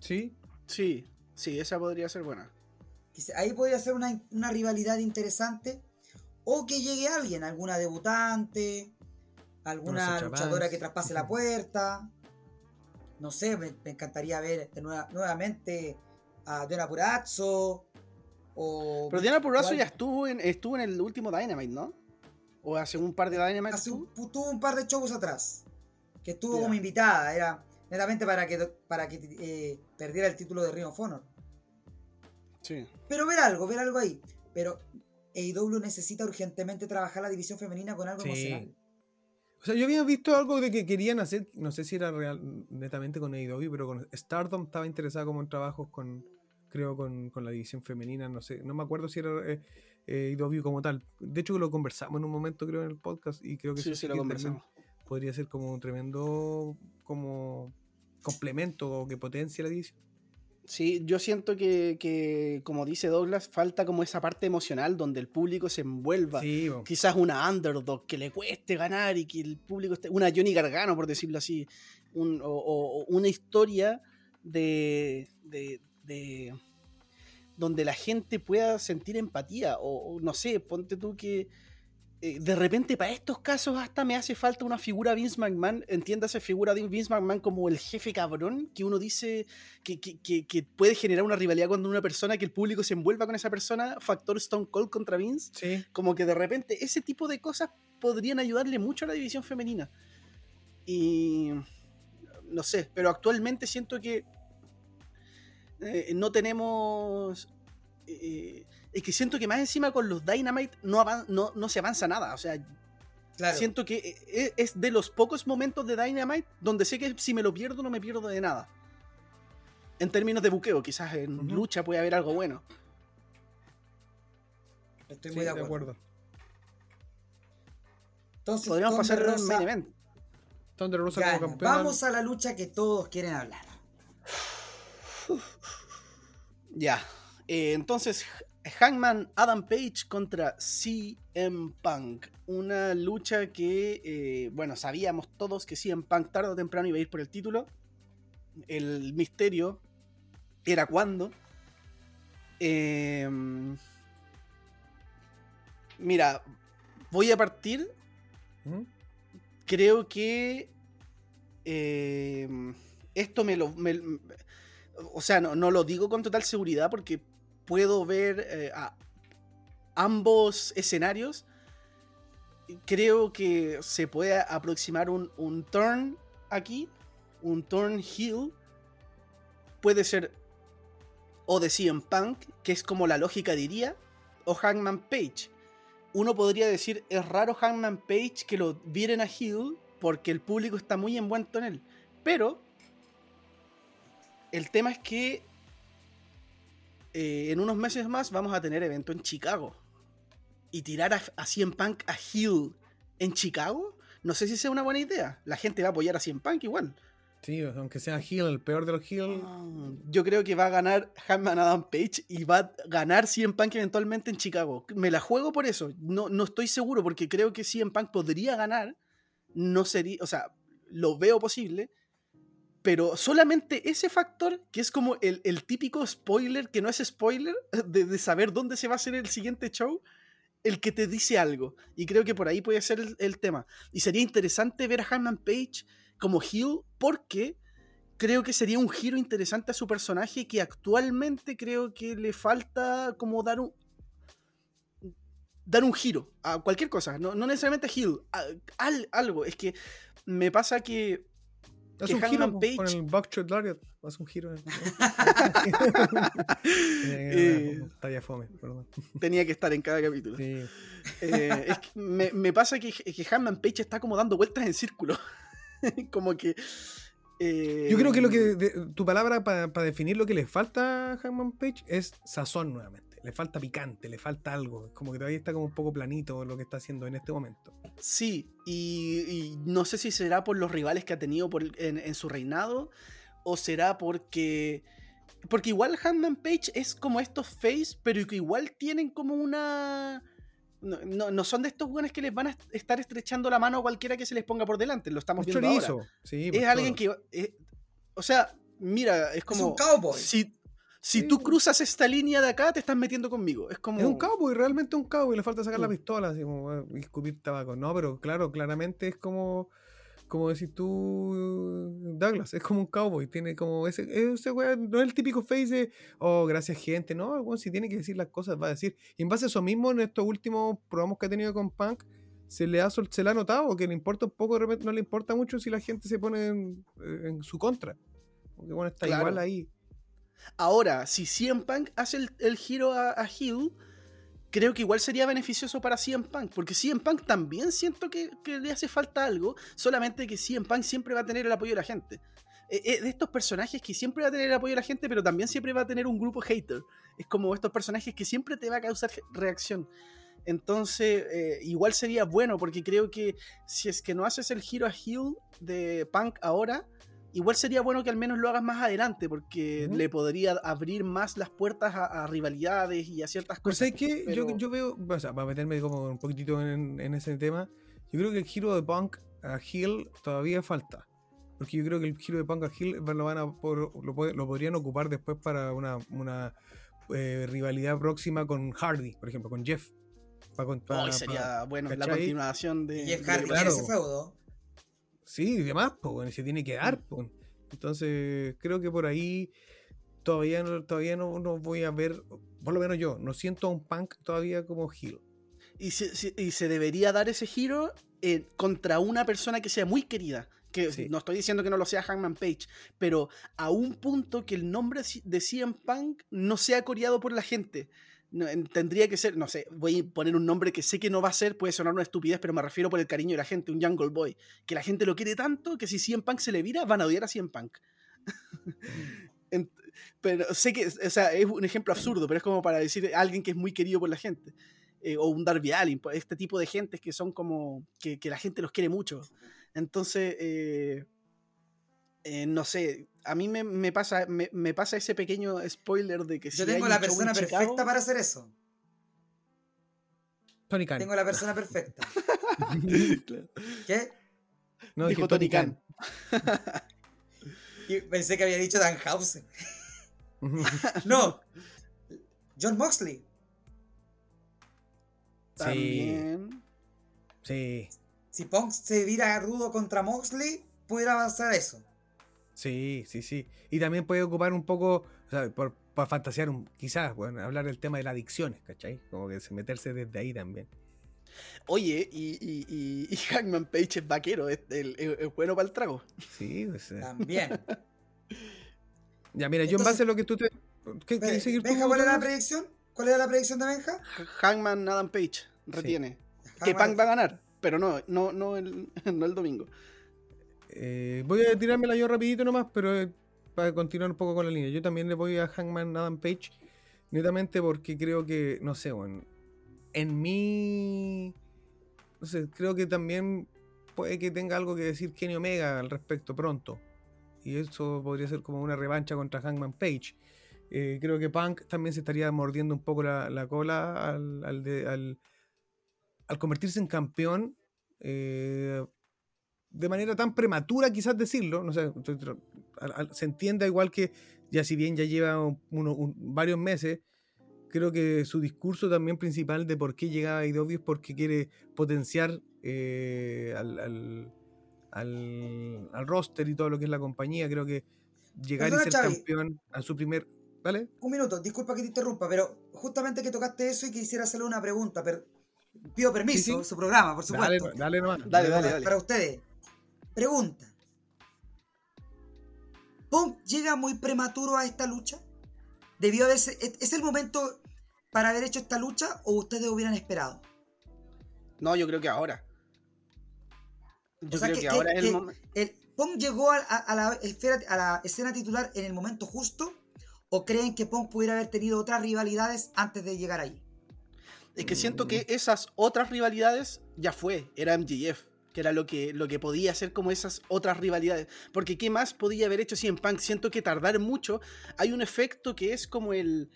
[SPEAKER 1] Sí,
[SPEAKER 2] Sí, sí, esa podría ser buena.
[SPEAKER 3] Ahí podría ser una, una rivalidad interesante. O que llegue alguien, alguna debutante, alguna luchadora que traspase la puerta. No sé, me, me encantaría ver de nueva- nuevamente a Diana Purazzo. O
[SPEAKER 2] Pero Diana Purrazzo
[SPEAKER 3] o
[SPEAKER 2] ya estuvo en, estuvo en el último Dynamite, ¿no? O hace un par de Dynamite.
[SPEAKER 3] hace
[SPEAKER 2] estuvo?
[SPEAKER 3] un, tuvo un par de shows atrás. Que estuvo como invitada. Era netamente para que, para que eh, perdiera el título de Ring of Honor.
[SPEAKER 2] Sí.
[SPEAKER 3] Pero ver algo, ver algo ahí. Pero AEW necesita urgentemente trabajar la división femenina con algo
[SPEAKER 1] Sí.
[SPEAKER 3] emocional.
[SPEAKER 1] O sea, yo había visto algo de que querían hacer, no sé si era real, netamente con AEW, pero con Stardom estaba interesada como en trabajos con, creo, con, con la división femenina, no sé, no me acuerdo si era eh, eh, AEW como tal. De hecho, lo conversamos en un momento, creo, en el podcast, y creo que
[SPEAKER 2] Sí,
[SPEAKER 1] eso
[SPEAKER 2] sí, lo conversamos.
[SPEAKER 1] también podría ser como un tremendo como complemento o que potencie la división.
[SPEAKER 2] Sí, yo siento que, que, como dice Douglas, falta como esa parte emocional donde el público se envuelva.
[SPEAKER 1] Sí.
[SPEAKER 2] Quizás una underdog que le cueste ganar y que el público esté. Una Johnny Gargano, por decirlo así. un- o, o- una historia de, de, de- donde la gente pueda sentir empatía. O no sé, ponte tú que. Eh, de repente, para estos casos, hasta me hace falta una figura Vince McMahon. Entiéndase, figura de Vince McMahon como el jefe cabrón, que uno dice que, que- que- que puede generar una rivalidad cuando una persona, que el público se envuelva con esa persona. Factor Stone Cold contra Vince
[SPEAKER 1] Sí,
[SPEAKER 2] como que de repente ese tipo de cosas podrían ayudarle mucho a la división femenina. Y no sé, pero actualmente siento que eh, no tenemos... eh, es que siento que más encima con los Dynamite no, no, no se avanza nada. O sea,
[SPEAKER 3] Claro.
[SPEAKER 2] Siento que e- e- es de los pocos momentos de Dynamite donde sé que si me lo pierdo no me pierdo de nada. En términos de buqueo, quizás en lucha puede haber algo bueno.
[SPEAKER 3] Estoy
[SPEAKER 1] Sí,
[SPEAKER 3] muy de acuerdo. Entonces,
[SPEAKER 2] Podríamos pasar
[SPEAKER 3] Thunder
[SPEAKER 2] al
[SPEAKER 3] Rosa
[SPEAKER 2] main event.
[SPEAKER 1] Thunder Rosa
[SPEAKER 3] gana.
[SPEAKER 1] como campeona.
[SPEAKER 3] Vamos a la lucha que todos quieren hablar.
[SPEAKER 2] Ya. Eh, entonces, Hangman Adam Page contra CM Punk. Una lucha que, eh, bueno, sabíamos todos que CM Punk tarde o temprano iba a ir por el título. El misterio era cuándo. Em, mira, voy a partir
[SPEAKER 1] ¿Mm?
[SPEAKER 2] creo que eh, esto me lo. me- o sea, no, no lo digo con total seguridad porque puedo ver eh, a ambos escenarios. Creo que se puede aproximar un, turn aquí, un turn heel. Puede ser o de CM Punk, que es como la lógica diría, o Hangman Page uno podría decir, es raro Hangman Page que lo vieren a Hill porque el público está muy envuelto en él. Pero el tema es que eh, en unos meses más vamos a tener evento en Chicago. Y tirar a, a CM Punk a Hill en Chicago, no sé si sea una buena idea. La gente va a apoyar a CM Punk igual.
[SPEAKER 1] Sí, aunque sea heel, el peor de los heel.
[SPEAKER 2] Ah, Yo creo que va a ganar Hangman Adam Page y va a ganar CM Punk eventualmente en Chicago. Me la juego por eso. No, no estoy seguro porque creo que CM Punk podría ganar. No sería, o sea, lo veo posible. Pero solamente ese factor, que es como el, el típico spoiler, que no es spoiler, (laughs) de, de saber dónde se va a hacer el siguiente show, el que te dice algo. Y creo que por ahí puede ser el, tema. Y sería interesante ver a Hangman Page como heel porque creo que sería un giro interesante a su personaje que actualmente creo que le falta como dar un dar un giro a cualquier cosa, no, no necesariamente a heel, a- al- algo, es que me pasa que
[SPEAKER 1] Haz un giro
[SPEAKER 2] Page- (laughs)
[SPEAKER 1] con el Buckshot Lariat. Haz un giro.
[SPEAKER 2] Eh,
[SPEAKER 1] eh, fome, perdón.
[SPEAKER 2] tenía que estar en cada capítulo.
[SPEAKER 1] Sí.
[SPEAKER 2] Eh, es que me, me pasa que, que Hangman Page está como dando vueltas en círculo. (laughs) como que. eh,
[SPEAKER 1] Yo creo que lo que de- tu palabra para definir lo que le falta a Hangman Page es sazón nuevamente. Le falta picante, le falta algo. Es como que todavía está como un poco planito lo que está haciendo en este momento.
[SPEAKER 2] Sí, y, y no sé si será por los rivales que ha tenido por, en, en su reinado o será porque. Porque igual Hangman Page es como estos face, pero que igual tienen como una. No, no- no son de estos buenos que les van a est- estar estrechando la mano a cualquiera que se les ponga por delante. Lo estamos viendo ahora.
[SPEAKER 1] Sí,
[SPEAKER 2] Es alguien
[SPEAKER 1] todo.
[SPEAKER 2] que. eh, o sea, mira, es
[SPEAKER 3] Es
[SPEAKER 2] como.
[SPEAKER 3] un cowboy.
[SPEAKER 2] Si, si
[SPEAKER 1] Sí.
[SPEAKER 2] tú cruzas esta línea de acá, te estás metiendo conmigo. Es como.
[SPEAKER 1] Es un cowboy, realmente un cowboy. Le falta sacar la
[SPEAKER 2] Mm.
[SPEAKER 1] pistola así como, y escupir tabaco. No, pero claro, claramente es como. Como decís tú, Douglas, es como un cowboy. Tiene como ese. ese no es el típico face de. Oh, gracias, gente. No, weón, si tiene que decir las cosas, va a decir. Y en base a eso mismo, en estos últimos programas que ha tenido con Punk, se le ha, se le ha notado que le importa un poco, de repente no le importa mucho si la gente se pone en, en su contra. Porque bueno, está
[SPEAKER 2] Claro.
[SPEAKER 1] igual ahí.
[SPEAKER 2] Ahora, si CM Punk hace el, giro a, Hill, creo que igual sería beneficioso para CM Punk, porque CM Punk también siento que, le hace falta algo, solamente que CM Punk siempre va a tener el apoyo de la gente. Eh, eh, de estos personajes que siempre va a tener el apoyo de la gente, pero también siempre va a tener un grupo hater. Es como estos personajes que siempre te va a causar reacción. Entonces, eh, igual sería bueno, porque creo que si es que no haces el giro a Hill de Punk ahora, igual sería bueno que al menos lo hagas más adelante, porque le podría abrir más las puertas a, a rivalidades y a ciertas
[SPEAKER 1] Pero
[SPEAKER 2] cosas.
[SPEAKER 1] ¿sabes qué? Yo,
[SPEAKER 2] pero-
[SPEAKER 1] yo veo, o sea, para meterme como un poquitito en, en ese tema, yo creo que el giro de Punk a Hill todavía falta. Porque yo creo que el giro de Punk a Hill lo, van a por- lo, puede- lo podrían ocupar después para una, una eh, rivalidad próxima con Hardy, por ejemplo, con Jeff. Pa- con- pa-
[SPEAKER 2] Hoy sería, bueno, la continuación de...
[SPEAKER 3] Y Jeff
[SPEAKER 2] de-
[SPEAKER 3] Hardy
[SPEAKER 1] claro.
[SPEAKER 3] quiere ese feudo.
[SPEAKER 1] Sí, y demás, pues, bueno, se tiene que dar. Po. Entonces, creo que por ahí todavía no, todavía no, no voy a ver, por lo menos yo, no siento a un Punk todavía como Hill.
[SPEAKER 2] Y se, se- y se debería dar ese giro eh, contra una persona que sea muy querida. Que
[SPEAKER 1] Sí.
[SPEAKER 2] no estoy diciendo que no lo sea Hangman Page, pero a un punto que el nombre de CM Punk no sea coreado por la gente. No, en- tendría que ser, no sé, voy a poner un nombre que sé que no va a ser, puede sonar una estupidez, pero me refiero por el cariño de la gente, un Jungle Boy, que la gente lo quiere tanto que si CM Punk se le vira, van a odiar a CM Punk. (laughs) En- pero sé que, o sea, es un ejemplo absurdo, pero es como para decir a alguien que es muy querido por la gente. Eh, o un Darby Allin, pues, este tipo de gentes que son como, que, que la gente los quiere mucho. Entonces, eh, eh, no sé, a mí me, me pasa, me, me pasa ese pequeño spoiler de que si
[SPEAKER 3] Yo tengo la persona
[SPEAKER 2] Chicago-
[SPEAKER 3] perfecta para hacer eso.
[SPEAKER 1] Tony Khan.
[SPEAKER 3] Tengo la persona perfecta. (laughs)
[SPEAKER 2] Claro.
[SPEAKER 3] ¿Qué?
[SPEAKER 1] No,
[SPEAKER 2] Dijo Tony Khan.
[SPEAKER 3] Y pensé que había dicho Danhausen. (laughs) No. John Moxley.
[SPEAKER 1] Sí,
[SPEAKER 2] También.
[SPEAKER 1] sí,
[SPEAKER 3] Si Punk se vira rudo contra Moxley, pudiera pasar eso.
[SPEAKER 1] Sí, sí, sí. Y también puede ocupar un poco, o sea, por, para fantasear, un, quizás, bueno, hablar del tema de las adicciones, ¿cachai? Como que se- meterse desde ahí también.
[SPEAKER 2] Oye, y, y, y, y (laughs) Hangman Page es vaquero, es, el- es- es bueno para el trago.
[SPEAKER 1] Sí.
[SPEAKER 3] También. (laughs)
[SPEAKER 1] Ya, mira, yo en base a lo que tú te... ¿Qué
[SPEAKER 3] Ve-
[SPEAKER 1] quieres seguir tú,
[SPEAKER 3] Benja, ¿cuál era la predicción? ¿Cuál era la predicción de Benja?
[SPEAKER 2] Hangman Adam Page retiene. Que Punk va a ganar, pero no, no, no, el, (laughs) no el domingo.
[SPEAKER 1] Eh, voy a tirármela yo rapidito nomás, pero eh, para continuar un poco con la línea. Yo también le voy a Hangman Adam Page, netamente porque creo que, no sé, bueno, en mi... No sé, creo que también puede que tenga algo que decir Kenny Omega al respecto pronto. Y eso podría ser como una revancha contra Hangman Page. Eh, creo que Punk también se estaría mordiendo un poco la, la cola al, de- al convertirse en campeón. eh, de manera tan prematura, quizás decirlo, no sé, se entienda igual que ya si bien ya lleva un- uno- un- varios meses, creo que su discurso también principal de por qué llegaba a IW es porque quiere potenciar eh, al, al, al- al roster y todo lo que es la compañía, creo que llegar
[SPEAKER 3] Perdona,
[SPEAKER 1] y ser campeón a su primer... ¿Vale?
[SPEAKER 3] Un minuto, disculpa que te interrumpa, pero justamente que tocaste eso y quisiera hacerle una pregunta, pero pido permiso,
[SPEAKER 1] Sí, sí.
[SPEAKER 3] su programa, por
[SPEAKER 1] Dale,
[SPEAKER 3] supuesto.
[SPEAKER 1] dale.
[SPEAKER 2] Dale,
[SPEAKER 3] para,
[SPEAKER 2] dale, dale.
[SPEAKER 3] para ustedes. Pregunta. ¿Punk llega muy prematuro a esta lucha? ¿Debió haberse, ¿es, es el momento para haber hecho esta lucha o ustedes hubieran esperado?
[SPEAKER 2] No, yo creo que ahora. Yo
[SPEAKER 3] O sea,
[SPEAKER 2] creo
[SPEAKER 3] que-
[SPEAKER 2] que,
[SPEAKER 3] que-
[SPEAKER 2] ahora es el
[SPEAKER 3] que-
[SPEAKER 2] momento.
[SPEAKER 3] ¿El Punk llegó a, a- a la esfera, a la escena titular en el momento justo? ¿O creen que Punk pudiera haber tenido otras rivalidades antes de llegar ahí?
[SPEAKER 2] Es que siento que esas otras rivalidades ya fue, era MJF, que era lo que, lo que podía hacer como esas otras rivalidades. Porque ¿qué más podía haber hecho en Punk? Siento que tardar mucho, hay un efecto que es como el,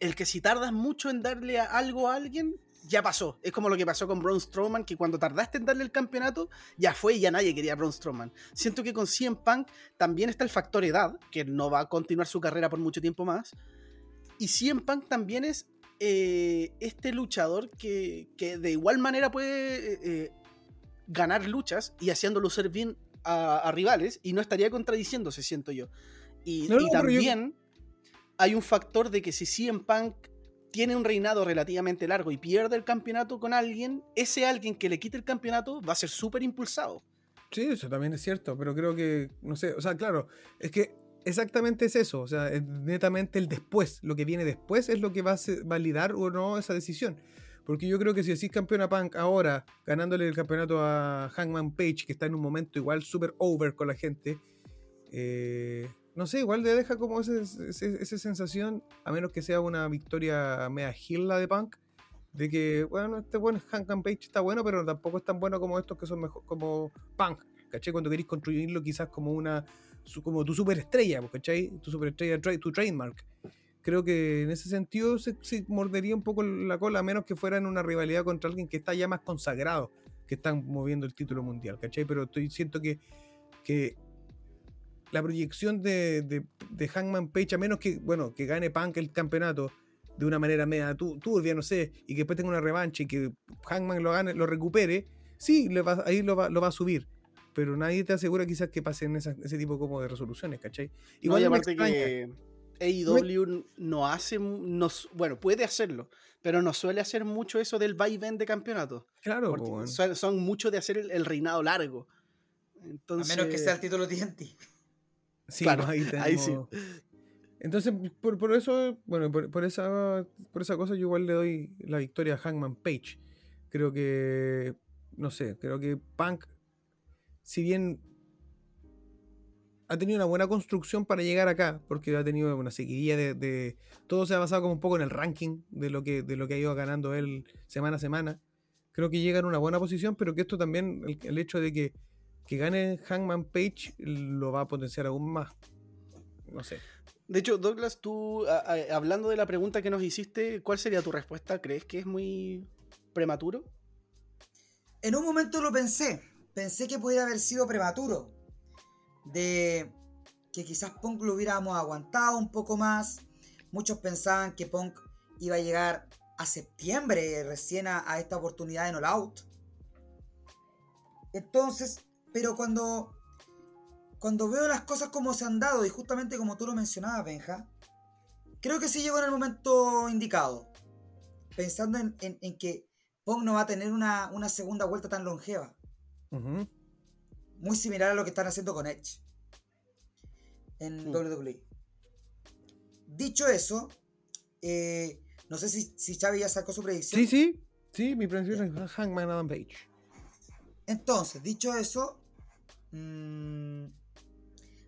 [SPEAKER 2] el que si tardas mucho en darle a algo a alguien, ya pasó. Es como lo que pasó con Braun Strowman, que cuando tardaste en darle el campeonato, ya fue y ya nadie quería a Braun Strowman. Siento que con CM Punk también está el factor edad, que no va a continuar su carrera por mucho tiempo más. Y CM Punk también es eh, este luchador que, que de igual manera puede eh, eh, ganar luchas y haciendo lucir bien a, a rivales y no estaría contradiciéndose, siento yo. Y,
[SPEAKER 1] No,
[SPEAKER 2] y
[SPEAKER 1] no, pero yo-
[SPEAKER 2] también hay un factor de que si CM Punk tiene un reinado relativamente largo y pierde el campeonato con alguien, ese alguien que le quite el campeonato va a ser súper impulsado.
[SPEAKER 1] Sí, eso también es cierto, pero creo que, no sé, o sea, claro, es que exactamente es eso, o sea, es netamente el después, lo que viene después es lo que va a validar o no esa decisión. Porque yo creo que si decís campeón a Punk ahora, ganándole el campeonato a Hangman Page, que está en un momento igual súper over con la gente, eh, no sé, igual le deja como ese- ese- esa sensación, a menos que sea una victoria mea heel la de Punk, de que, bueno, este bueno, Hangman Page está bueno, pero tampoco es tan bueno como estos que son mejor, como Punk, ¿cachai? Cuando queréis construirlo quizás como una, como tu superestrella, ¿cachai? Tu superestrella, tu trademark. Creo que en ese sentido se, se mordería un poco la cola, a menos que fuera en una rivalidad contra alguien que está ya más consagrado, que están moviendo el título mundial, ¿cachai? Pero estoy, siento que, que la proyección de, de, de Hangman Page, a menos que, bueno, que gane Punk el campeonato de una manera media tu- turbia, no sé, y que después tenga una revancha y que Hangman lo gane, lo recupere, sí, le va- ahí lo va, lo va a subir. Pero nadie te asegura quizás que pasen esas- ese tipo como de resoluciones, ¿cachai?
[SPEAKER 2] Igual
[SPEAKER 1] Igual
[SPEAKER 2] y
[SPEAKER 1] me
[SPEAKER 2] aparte
[SPEAKER 1] extraña.
[SPEAKER 2] que AEW no hace, no, bueno, puede hacerlo, pero no suele hacer mucho eso del vaivén de campeonato.
[SPEAKER 1] Claro,
[SPEAKER 2] porque son, son mucho de hacer el, el reinado largo. Entonces,
[SPEAKER 3] A menos que sea el título TNT.
[SPEAKER 1] Sí,
[SPEAKER 2] claro,
[SPEAKER 1] ahí, (laughs)
[SPEAKER 2] ahí
[SPEAKER 1] tenemos- Entonces, por, por eso, bueno, por, por esa, por esa cosa yo igual le doy la victoria a Hangman Page. Creo que, no sé, creo que Punk, si bien ha tenido una buena construcción para llegar acá, porque ha tenido una seguidilla de, de- todo se ha basado como un poco en el ranking de lo que, de lo que ha ido ganando él semana a semana. Creo que llega en una buena posición, pero que esto también, el, el hecho de que, que gane Hangman Page lo va a potenciar aún más. No sé.
[SPEAKER 2] De hecho, Douglas, tú, a- a- hablando de la pregunta que nos hiciste, ¿cuál sería tu respuesta? ¿Crees que es muy prematuro?
[SPEAKER 3] En un momento lo pensé. Pensé que podría haber sido prematuro. De que quizás Punk lo hubiéramos aguantado un poco más. Muchos pensaban que Punk iba a llegar a septiembre recién a, esta oportunidad en All Out. Entonces, pero cuando, cuando veo las cosas como se han dado y justamente como tú lo mencionabas, Benja, creo que sí llegó en el momento indicado. Pensando en, que Punk no va a tener una, una segunda vuelta tan longeva. Muy similar a lo que están haciendo con Edge en
[SPEAKER 2] Mm.
[SPEAKER 3] WWE. Dicho eso, eh, no sé si, si Xavi ya sacó su predicción.
[SPEAKER 1] Sí, sí, sí, mi predicción es Hangman Adam Page.
[SPEAKER 3] Entonces, dicho eso, mm,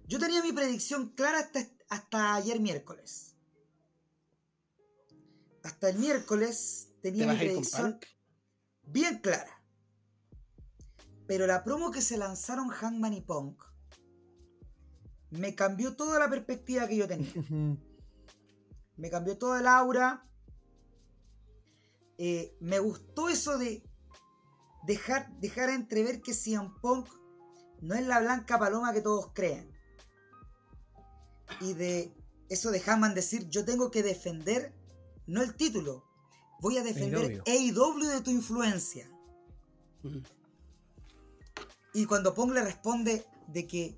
[SPEAKER 3] yo tenía mi predicción clara hasta, hasta ayer miércoles. Hasta el miércoles
[SPEAKER 2] ¿Te
[SPEAKER 3] tenía mi predicción bien clara. Pero la promo que se lanzaron Hangman y Punk me cambió toda la perspectiva que yo tenía. Me cambió toda el aura. Eh, me gustó eso de dejar, dejar entrever que CM Punk no es la blanca paloma que todos creen. Y de eso de Hammond decir, yo tengo que defender, no el título, voy a defender AEW de tu influencia.
[SPEAKER 2] Ujú.
[SPEAKER 3] Y cuando Pong le responde de que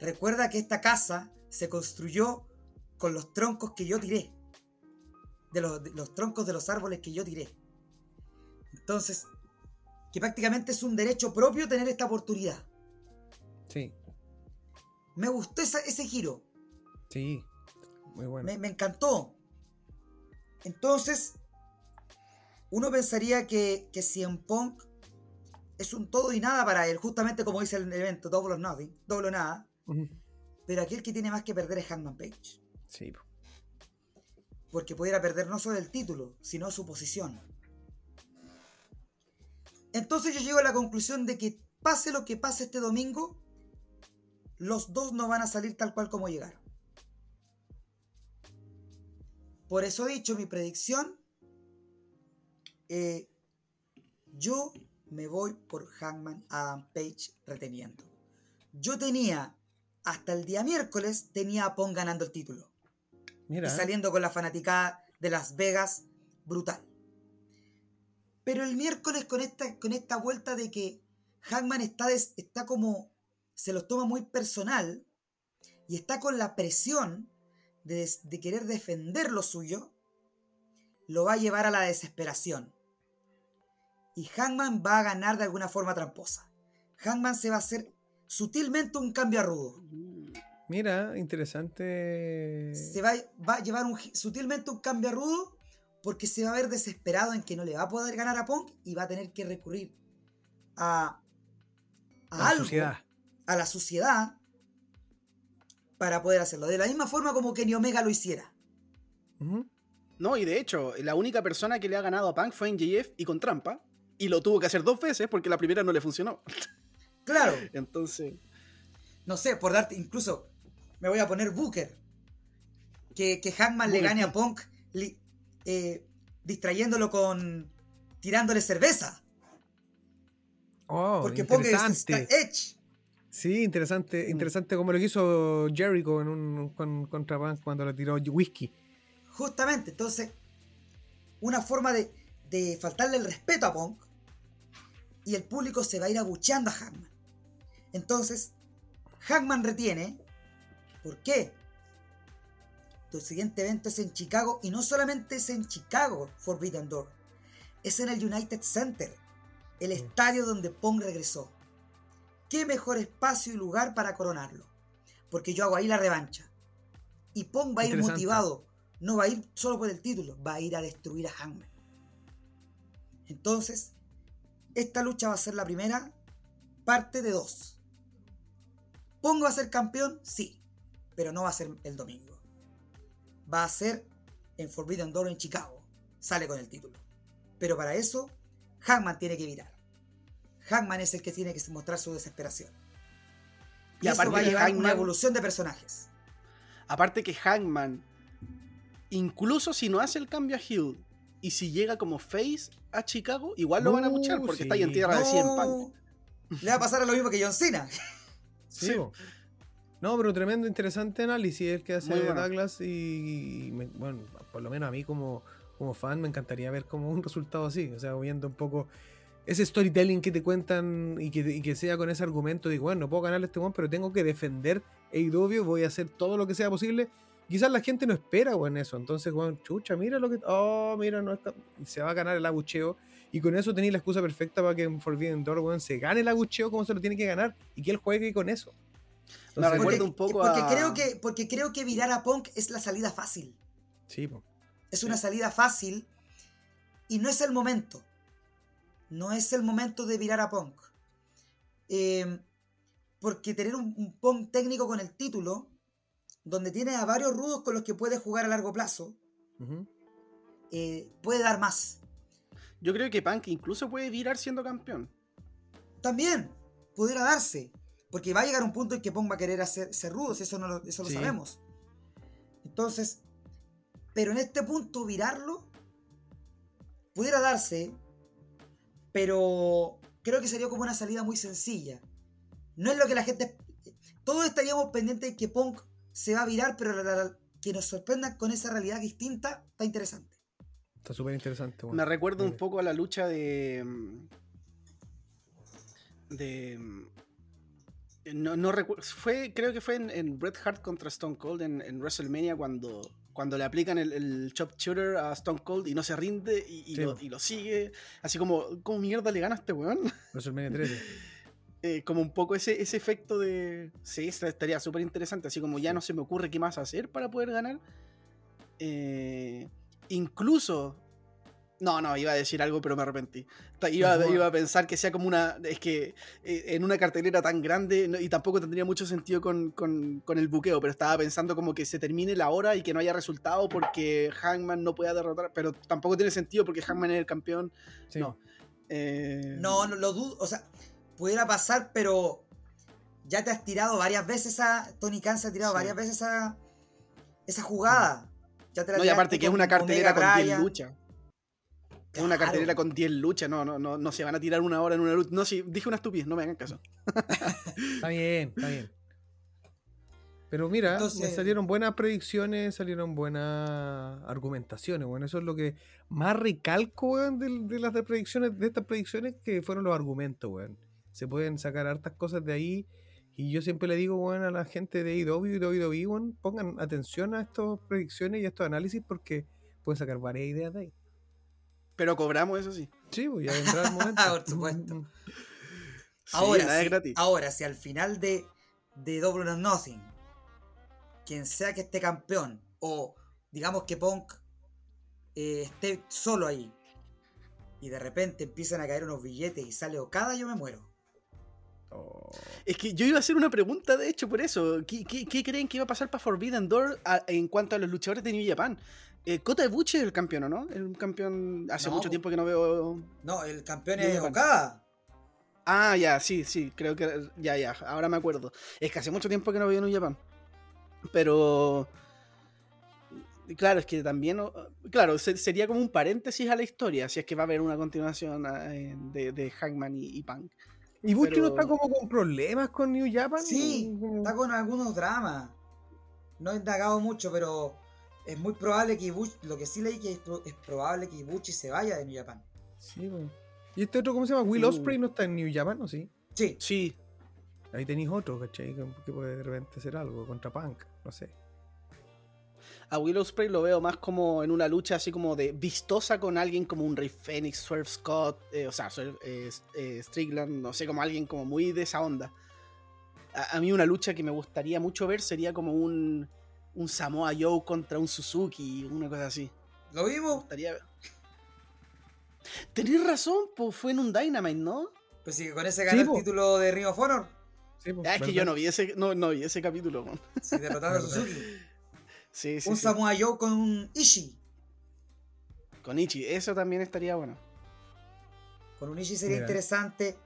[SPEAKER 3] recuerda que esta casa se construyó con los troncos que yo tiré. De los, de los troncos de los árboles que yo tiré. Entonces, que prácticamente es un derecho propio tener esta oportunidad.
[SPEAKER 1] Sí,
[SPEAKER 3] Me gustó esa- ese giro.
[SPEAKER 1] sí. Muy bueno.
[SPEAKER 3] Me, me encantó. Entonces, uno pensaría que, que CM Punk es un todo y nada para él, justamente como dice el evento, double or nothing, doble o nada. Pero aquí el que tiene más que perder es Hangman Page.
[SPEAKER 1] Sí, po.
[SPEAKER 3] Porque pudiera perder no solo el título, sino su posición. Entonces yo llego a la conclusión de que pase lo que pase este domingo, los dos no van a salir tal cual como llegaron. Por eso dicho, mi predicción, eh, yo me voy por Hangman Adam Page reteniendo. Yo tenía, hasta el día miércoles, tenía a Pong ganando el título
[SPEAKER 1] Mira.
[SPEAKER 3] y saliendo con la fanaticada de Las Vegas brutal. Pero el miércoles con esta, con esta vuelta de que Hangman está, des- está como, se los toma muy personal y está con la presión de querer defender lo suyo, lo va a llevar a la desesperación. Y Hangman va a ganar de alguna forma tramposa. Hangman se va a hacer sutilmente un cambio a rudo.
[SPEAKER 1] Mira, interesante.
[SPEAKER 3] se va, va a llevar un sutilmente un cambio a rudo porque se va a ver desesperado en que no le va a poder ganar a Punk y va a tener que recurrir a, a
[SPEAKER 1] La
[SPEAKER 3] algo,
[SPEAKER 1] sociedad.
[SPEAKER 3] a la suciedad para poder hacerlo. De la misma forma como Kenny Omega lo hiciera.
[SPEAKER 2] No, y de hecho, la única persona que le ha ganado a Punk fue en JF y con trampa. Y lo tuvo que hacer dos veces porque la primera no le funcionó. (laughs)
[SPEAKER 3] Claro,
[SPEAKER 2] Entonces,
[SPEAKER 3] no sé, por darte, incluso me voy a poner Booker. Que, que Hangman le gane a. Punk li- eh, distrayéndolo con tirándole cerveza.
[SPEAKER 1] Oh,
[SPEAKER 3] Porque Punk es-
[SPEAKER 1] interesante.
[SPEAKER 3] Edge.
[SPEAKER 1] Sí,
[SPEAKER 2] Mm.
[SPEAKER 1] interesante, interesante como lo que hizo Jericho en un, con, contra Punk cuando le tiró whisky.
[SPEAKER 3] Justamente, entonces, una forma de, de faltarle el respeto a Punk y el público se va a ir abucheando a Hangman. Entonces, Hangman retiene. ¿Por qué? Tu siguiente evento es en Chicago y no solamente es en Chicago, Forbidden Door, es en el United Center, el estadio donde Punk regresó. ¿Qué mejor espacio y lugar para coronarlo? Porque yo hago ahí la revancha. Y Pong va a ir motivado. No va a ir solo por el título, va a ir a destruir a Hangman. Entonces, esta lucha va a ser la primera parte de dos. ¿Pong va a ser campeón? Sí, pero no va a ser el domingo. Va a ser en Forbidden Door en Chicago. Sale con el título. Pero para eso, Hangman tiene que virar. Hangman es el que tiene que mostrar su desesperación. Y,
[SPEAKER 2] Y
[SPEAKER 3] eso va a llevar una evolución de personajes.
[SPEAKER 2] Aparte que Hangman, incluso si no hace el cambio a Hill y si llega como face a Chicago, igual lo van a
[SPEAKER 1] Uh,
[SPEAKER 2] buchar porque
[SPEAKER 1] sí.
[SPEAKER 2] está ahí en tierra de 100 Punk.
[SPEAKER 3] No, le va a pasar lo mismo que John Cena.
[SPEAKER 1] Sí. No, pero tremendo, interesante análisis el que hace
[SPEAKER 2] bueno.
[SPEAKER 1] Douglas y, y me- bueno, por lo menos a mí como, como fan me encantaría ver como un resultado así, o sea, viendo un poco ese storytelling que te cuentan y que, y que sea con ese argumento de, bueno, no puedo ganarle a este one, pero tengo que defender AEW, voy a hacer todo lo que sea posible. Quizás la gente no espera, weón, eso. Entonces, weón, chucha, mira lo que. Oh, mira, no está. y Se va a ganar el abucheo. Y con eso tenéis la excusa perfecta para que en Forbidden Door, weón, se gane el abucheo como se lo tiene que ganar y que él juegue con eso.
[SPEAKER 2] Me
[SPEAKER 1] Entonces,
[SPEAKER 2] recuerda
[SPEAKER 3] Porque,
[SPEAKER 2] un poco
[SPEAKER 3] porque
[SPEAKER 2] a-
[SPEAKER 3] creo que porque creo que virar a Punk es la salida fácil.
[SPEAKER 1] Sí, po.
[SPEAKER 3] Es una salida fácil y no es el momento. No es el momento de virar a Punk. Eh, porque tener un, un Punk técnico con el título, donde tiene a varios rudos con los que puede jugar a largo plazo, eh, puede dar más.
[SPEAKER 2] Yo creo que Punk incluso puede virar siendo campeón.
[SPEAKER 3] También pudiera darse. Porque va a llegar un punto en que Punk va a querer hacer, ser rudo, si eso, no lo, eso lo sabemos. Entonces, pero en este punto virarlo pudiera darse, pero creo que sería como una salida muy sencilla. No es lo que la gente... Todos estaríamos pendientes de que Punk se va a virar, pero la- la- que nos sorprendan con esa realidad distinta está interesante.
[SPEAKER 1] Está súper interesante, weón.
[SPEAKER 2] Me recuerda un
[SPEAKER 1] Muy
[SPEAKER 2] poco a la lucha de. De. No, no recuerdo. Fue, creo que fue en, en Bret Hart contra Stone Cold en, en WrestleMania cuando, cuando le aplican el, el chop shooter a Stone Cold y no se rinde y, y
[SPEAKER 1] Sí.
[SPEAKER 2] lo, y lo sigue. Así como, ¿cómo mierda le gana a este weón?
[SPEAKER 1] WrestleMania 13. (laughs)
[SPEAKER 2] Eh, como un poco ese, ese efecto de. Sí, estaría súper interesante. Así como ya no se me ocurre qué más hacer para poder ganar. Eh, incluso. No, no, iba a decir algo, pero me arrepentí. Iba, iba a pensar que sea como una. Es que eh, en una cartelera tan grande no- y tampoco tendría mucho sentido con, con- con el buqueo, pero estaba pensando como que se termine la hora y que no haya resultado porque Hangman no pueda derrotar. Pero tampoco tiene sentido porque Hangman es el campeón.
[SPEAKER 1] Sí.
[SPEAKER 2] No. Eh,
[SPEAKER 3] No, no lo dudo. O sea, pudiera pasar, pero ya te has tirado varias veces a. Tony Khan se ha tirado
[SPEAKER 2] Sí.
[SPEAKER 3] varias veces a. Esa jugada. Ya te la
[SPEAKER 2] No, y aparte que es una cartelera con 10
[SPEAKER 3] Bryan.
[SPEAKER 2] luchas. Es una cartelera con 10 luchas, no, no, no, no se van a tirar una hora en una lucha. No, sí, dije una estupidez, no me hagan caso. (laughs)
[SPEAKER 1] Está bien, está bien. Pero mira,
[SPEAKER 3] Entonces-
[SPEAKER 1] salieron buenas predicciones, salieron buenas argumentaciones. Bueno, eso es lo que más recalco, weón, de, de las de predicciones, de estas predicciones, que fueron los argumentos, weón. Se pueden sacar hartas cosas de ahí. Y yo siempre le digo, weón, a la gente de AEW y WWE, weón, pongan atención a estas predicciones y a estos análisis porque pueden sacar varias ideas de ahí.
[SPEAKER 2] Pero cobramos, eso sí.
[SPEAKER 1] Sí, pues ya vendrá el momento. (laughs)
[SPEAKER 3] Por supuesto.
[SPEAKER 2] Sí,
[SPEAKER 3] Ahora,
[SPEAKER 2] nada
[SPEAKER 3] si,
[SPEAKER 2] es gratis.
[SPEAKER 3] ahora, si al final de, de Double or Nothing, quien sea que esté campeón, o digamos que Punk eh, esté solo ahí, y de repente empiezan a caer unos billetes y sale Okada, yo me muero.
[SPEAKER 1] Oh.
[SPEAKER 2] Es que yo iba a hacer una pregunta, de hecho, por eso. ¿Qué, qué- qué creen que iba a pasar para Forbidden Door a- en cuanto a los luchadores de New Japan? Eh, Kota Ibushi es el campeón, ¿o no? Un campeón hace
[SPEAKER 3] No,
[SPEAKER 2] mucho
[SPEAKER 3] po.
[SPEAKER 2] tiempo que no veo.
[SPEAKER 3] No, el campeón es. Okada.
[SPEAKER 2] Ah, ya, sí, sí, creo que. Ya, ya, ahora me acuerdo. Es que hace mucho tiempo que no veo New Japan. Pero. Claro, es que también. Claro, se- sería como un paréntesis a la historia, si es que va a haber una continuación eh, de, de Hangman y, y Punk.
[SPEAKER 1] ¿Y Bushi
[SPEAKER 2] Pero-
[SPEAKER 1] no está como con problemas con New Japan?
[SPEAKER 3] Sí, está con algunos dramas. No he indagado mucho, pero es muy probable que Ibushi, lo que sí leí que es, pro- es probable que Ibushi se vaya de New Japan.
[SPEAKER 1] Sí, pues. ¿Y este otro cómo se llama? Will
[SPEAKER 2] Uh.
[SPEAKER 1] Osprey no está en New Japan, ¿o sí?
[SPEAKER 3] Sí,
[SPEAKER 2] Sí,
[SPEAKER 1] Ahí tenéis otro, ¿cachai? Que, que puede de repente hacer algo contra Punk, no sé.
[SPEAKER 2] A Willow Spray lo veo más como en una lucha así como de vistosa con alguien como un Rey Phoenix, Swerve Scott, eh, o sea, Swerve, eh, eh, Strickland, no sé, como alguien como muy de esa onda. A, a mí una lucha que me gustaría mucho ver sería como un un Samoa Joe contra un Suzuki, una cosa así.
[SPEAKER 3] ¿Lo vimos?
[SPEAKER 2] Estaría... Tenés razón, pues fue en un Dynamite, ¿no?
[SPEAKER 3] Pues sí, con ese ganó el
[SPEAKER 1] po.
[SPEAKER 3] título de Ring of Honor.
[SPEAKER 1] Sí,
[SPEAKER 2] Ah, es que yo no vi ese, no, no vi ese capítulo. man.
[SPEAKER 3] Sí, derrotando a. (laughs) Suzuki.
[SPEAKER 2] Sí, sí,
[SPEAKER 3] un
[SPEAKER 2] sí.
[SPEAKER 3] Samoa Joe con un Ishii.
[SPEAKER 2] Con Ichi, eso también estaría bueno.
[SPEAKER 3] Con un Ishii sería
[SPEAKER 1] Mira.
[SPEAKER 3] interesante.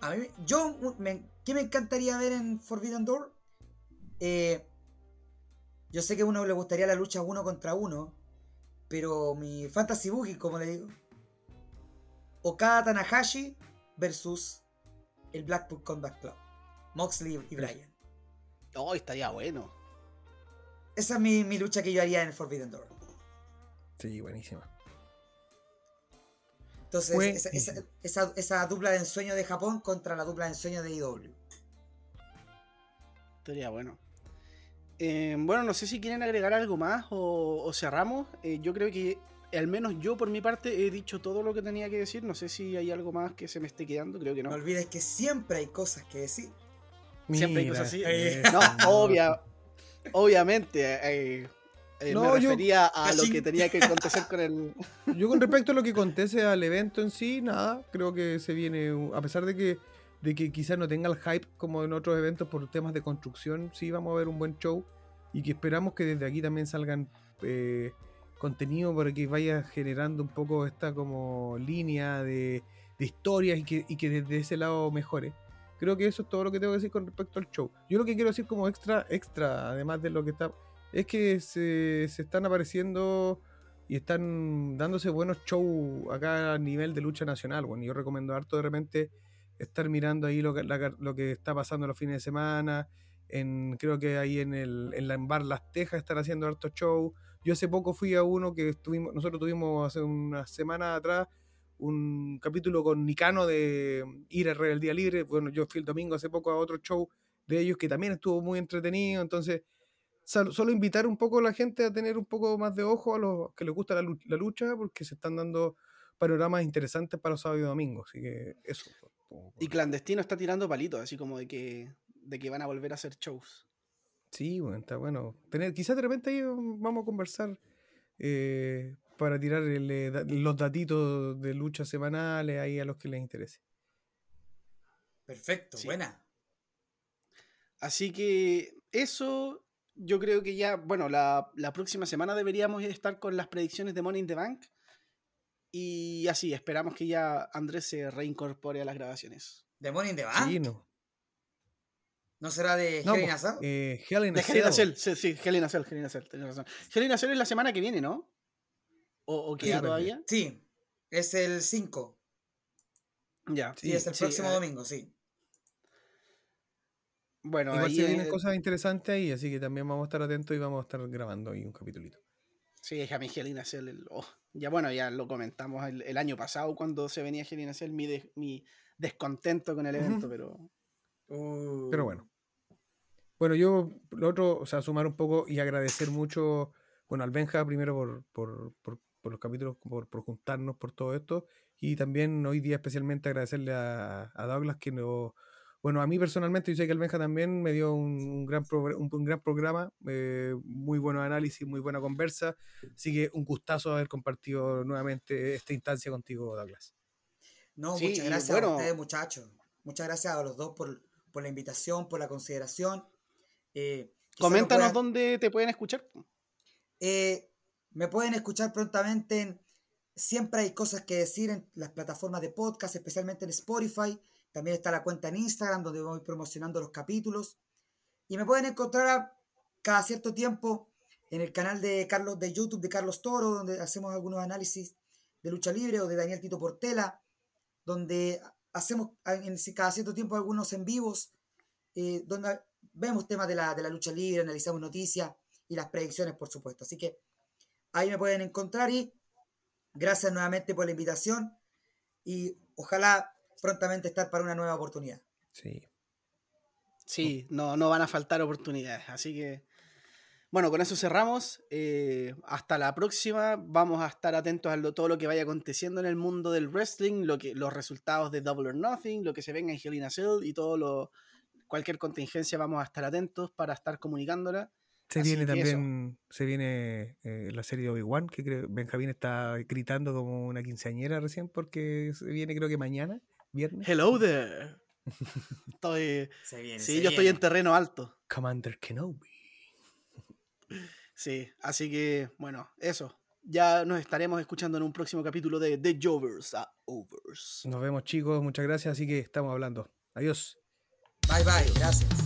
[SPEAKER 3] A mí, yo, me, ¿qué me encantaría ver en Forbidden Door? Eh, yo sé que a uno le gustaría la lucha uno contra uno, pero mi fantasy booking, como le digo, Okada Tanahashi versus el Blackpool Combat Club, Moxley y Bryan.
[SPEAKER 2] Oh, estaría bueno.
[SPEAKER 3] Esa es mi, mi lucha que yo haría en Forbidden Door.
[SPEAKER 1] Sí, buenísima.
[SPEAKER 3] Entonces, esa, esa- esa- esa dupla de ensueño de Japón contra la dupla de ensueño de IW.
[SPEAKER 2] Estaría bueno. Eh, bueno, no sé si quieren agregar algo más o, o cerramos. Eh, yo creo que al menos yo por mi parte he dicho todo lo que tenía que decir. No sé si hay algo más que se me esté quedando, creo que no.
[SPEAKER 3] No olvides que siempre hay cosas que decir.
[SPEAKER 2] Siempre hay cosas así. No, obvia, obviamente. eh, eh,
[SPEAKER 1] No,
[SPEAKER 2] me
[SPEAKER 1] yo-
[SPEAKER 2] refería a lo que tenía que (laughs) acontecer con el.
[SPEAKER 1] Yo con respecto a lo que acontece al evento en sí, nada, creo que se viene, a pesar de que, de que quizás no tenga el hype como en otros eventos por temas de construcción, sí vamos a ver un buen show y que esperamos que desde aquí también salgan eh, contenido para que vaya generando un poco esta como línea de, de historias y que, y que desde ese lado mejore. Creo que eso es todo lo que tengo que decir con respecto al show. Yo lo que quiero decir como extra, extra, además de lo que está, es que se, se están apareciendo y están dándose buenos shows acá a nivel de lucha nacional. Bueno, yo recomiendo harto de repente estar mirando ahí lo que, lo que está pasando los fines de semana. En, creo que ahí en, el, en la en Bar Las Tejas están haciendo harto show. Yo hace poco fui a uno que estuvimos, nosotros tuvimos hace una semana atrás un capítulo con Nicano de Ir a el Día Libre. Bueno, yo fui el domingo hace poco a otro show de ellos que también estuvo muy entretenido. Entonces, solo invitar un poco a la gente a tener un poco más de ojo a los que les gusta la, lu- la lucha, porque se están dando panoramas interesantes para los sábados y domingos. Así que eso.
[SPEAKER 2] Y clandestino está tirando palitos, así como de que, de que van a volver a hacer shows.
[SPEAKER 1] Sí, bueno, está bueno. Tener, quizás de repente ahí vamos a conversar eh, para tirar el, los datitos de luchas semanales ahí a los que les interese.
[SPEAKER 3] Perfecto,
[SPEAKER 2] Sí.
[SPEAKER 3] buena.
[SPEAKER 2] Así que eso, yo creo que ya, bueno, la, la próxima semana deberíamos estar con las predicciones de Money in the Bank. Y así, esperamos que ya Andrés se reincorpore a las grabaciones.
[SPEAKER 3] ¿De Money in the Bank?
[SPEAKER 1] Sí, no.
[SPEAKER 3] ¿No será de
[SPEAKER 1] No,
[SPEAKER 3] Hell in
[SPEAKER 1] pues, eh, a
[SPEAKER 2] De Hell in a
[SPEAKER 1] Cell.
[SPEAKER 2] Cell, sí, sí, Hell in a Cell, Hell in a Cell, tenés razón. Hell in a Cell es la semana que viene, ¿no? ¿O, o queda
[SPEAKER 1] Sí,
[SPEAKER 2] todavía?
[SPEAKER 3] Sí, es el 5.
[SPEAKER 2] Ya.
[SPEAKER 3] Sí, es el
[SPEAKER 2] sí,
[SPEAKER 3] próximo
[SPEAKER 2] eh,
[SPEAKER 3] domingo, sí.
[SPEAKER 2] Bueno,
[SPEAKER 1] Igual
[SPEAKER 2] ahí
[SPEAKER 1] se vienen
[SPEAKER 2] eh,
[SPEAKER 1] cosas interesantes ahí, así que también vamos a estar atentos y vamos a estar grabando ahí un capitulito.
[SPEAKER 2] Sí, es a mí Hell in a Cell, el- oh, ya bueno, ya lo comentamos el, el año pasado cuando se venía Hell in a Cell, mi, mi descontento con el evento, pero
[SPEAKER 3] Uh.
[SPEAKER 1] Pero bueno. Bueno, yo lo otro, o sea, sumar un poco y agradecer mucho, bueno, al Benja primero por, por, por- por los capítulos, por, por juntarnos por todo esto. Y también hoy día especialmente agradecerle a, a Douglas que no, bueno, a mí personalmente, yo sé que el Benja también me dio un, un gran, progr- un, un gran programa, eh, muy buenos análisis, muy buena conversa. Así que un gustazo haber compartido nuevamente esta instancia contigo, Douglas.
[SPEAKER 3] No,
[SPEAKER 2] Sí,
[SPEAKER 3] muchas gracias
[SPEAKER 2] bueno-
[SPEAKER 3] a ustedes, muchachos. Muchas gracias a los dos por, por la invitación, por la consideración. Eh,
[SPEAKER 2] coméntanos
[SPEAKER 3] pueda-
[SPEAKER 2] dónde te pueden escuchar.
[SPEAKER 3] Eh, me pueden escuchar prontamente en Siempre hay cosas que decir en las plataformas de podcast, especialmente en Spotify. También está la cuenta en Instagram donde voy promocionando los capítulos. Y me pueden encontrar a- cada cierto tiempo en el canal de Carlos de YouTube de Carlos Toro, donde hacemos algunos análisis de lucha libre o de Daniel Tito Portela, donde hacemos en cada cierto tiempo algunos en vivos, eh, donde vemos temas de la, de la lucha libre, analizamos noticias y las predicciones, por supuesto. Así que ahí me pueden encontrar y gracias nuevamente por la invitación y ojalá prontamente estar para una nueva oportunidad.
[SPEAKER 1] Sí.
[SPEAKER 2] Sí, no, no van a faltar oportunidades. Así que, bueno, con eso cerramos. Eh, hasta la próxima. Vamos a estar atentos a lo- todo lo que vaya aconteciendo en el mundo del wrestling, lo que, los resultados de Double or Nothing, lo que se venga en Hell in a Cell y todo lo, cualquier contingencia vamos a estar atentos para estar comunicándola.
[SPEAKER 1] Se
[SPEAKER 2] Así
[SPEAKER 1] viene
[SPEAKER 2] eso.
[SPEAKER 1] también, se viene eh, la serie de Obi-Wan, que creo, Benjamín está gritando como una quinceañera recién porque se viene creo que mañana, viernes.
[SPEAKER 2] Hello there. Estoy, (laughs)
[SPEAKER 3] Se viene.
[SPEAKER 2] sí,
[SPEAKER 3] se
[SPEAKER 2] yo estoy en terreno alto.
[SPEAKER 1] Commander Kenobi. (laughs)
[SPEAKER 2] Sí, así que, bueno, eso. Ya nos estaremos escuchando en un próximo capítulo de The Jovers a Overs.
[SPEAKER 1] Nos vemos chicos, muchas gracias, así que estamos hablando. Adiós.
[SPEAKER 3] Bye bye, gracias.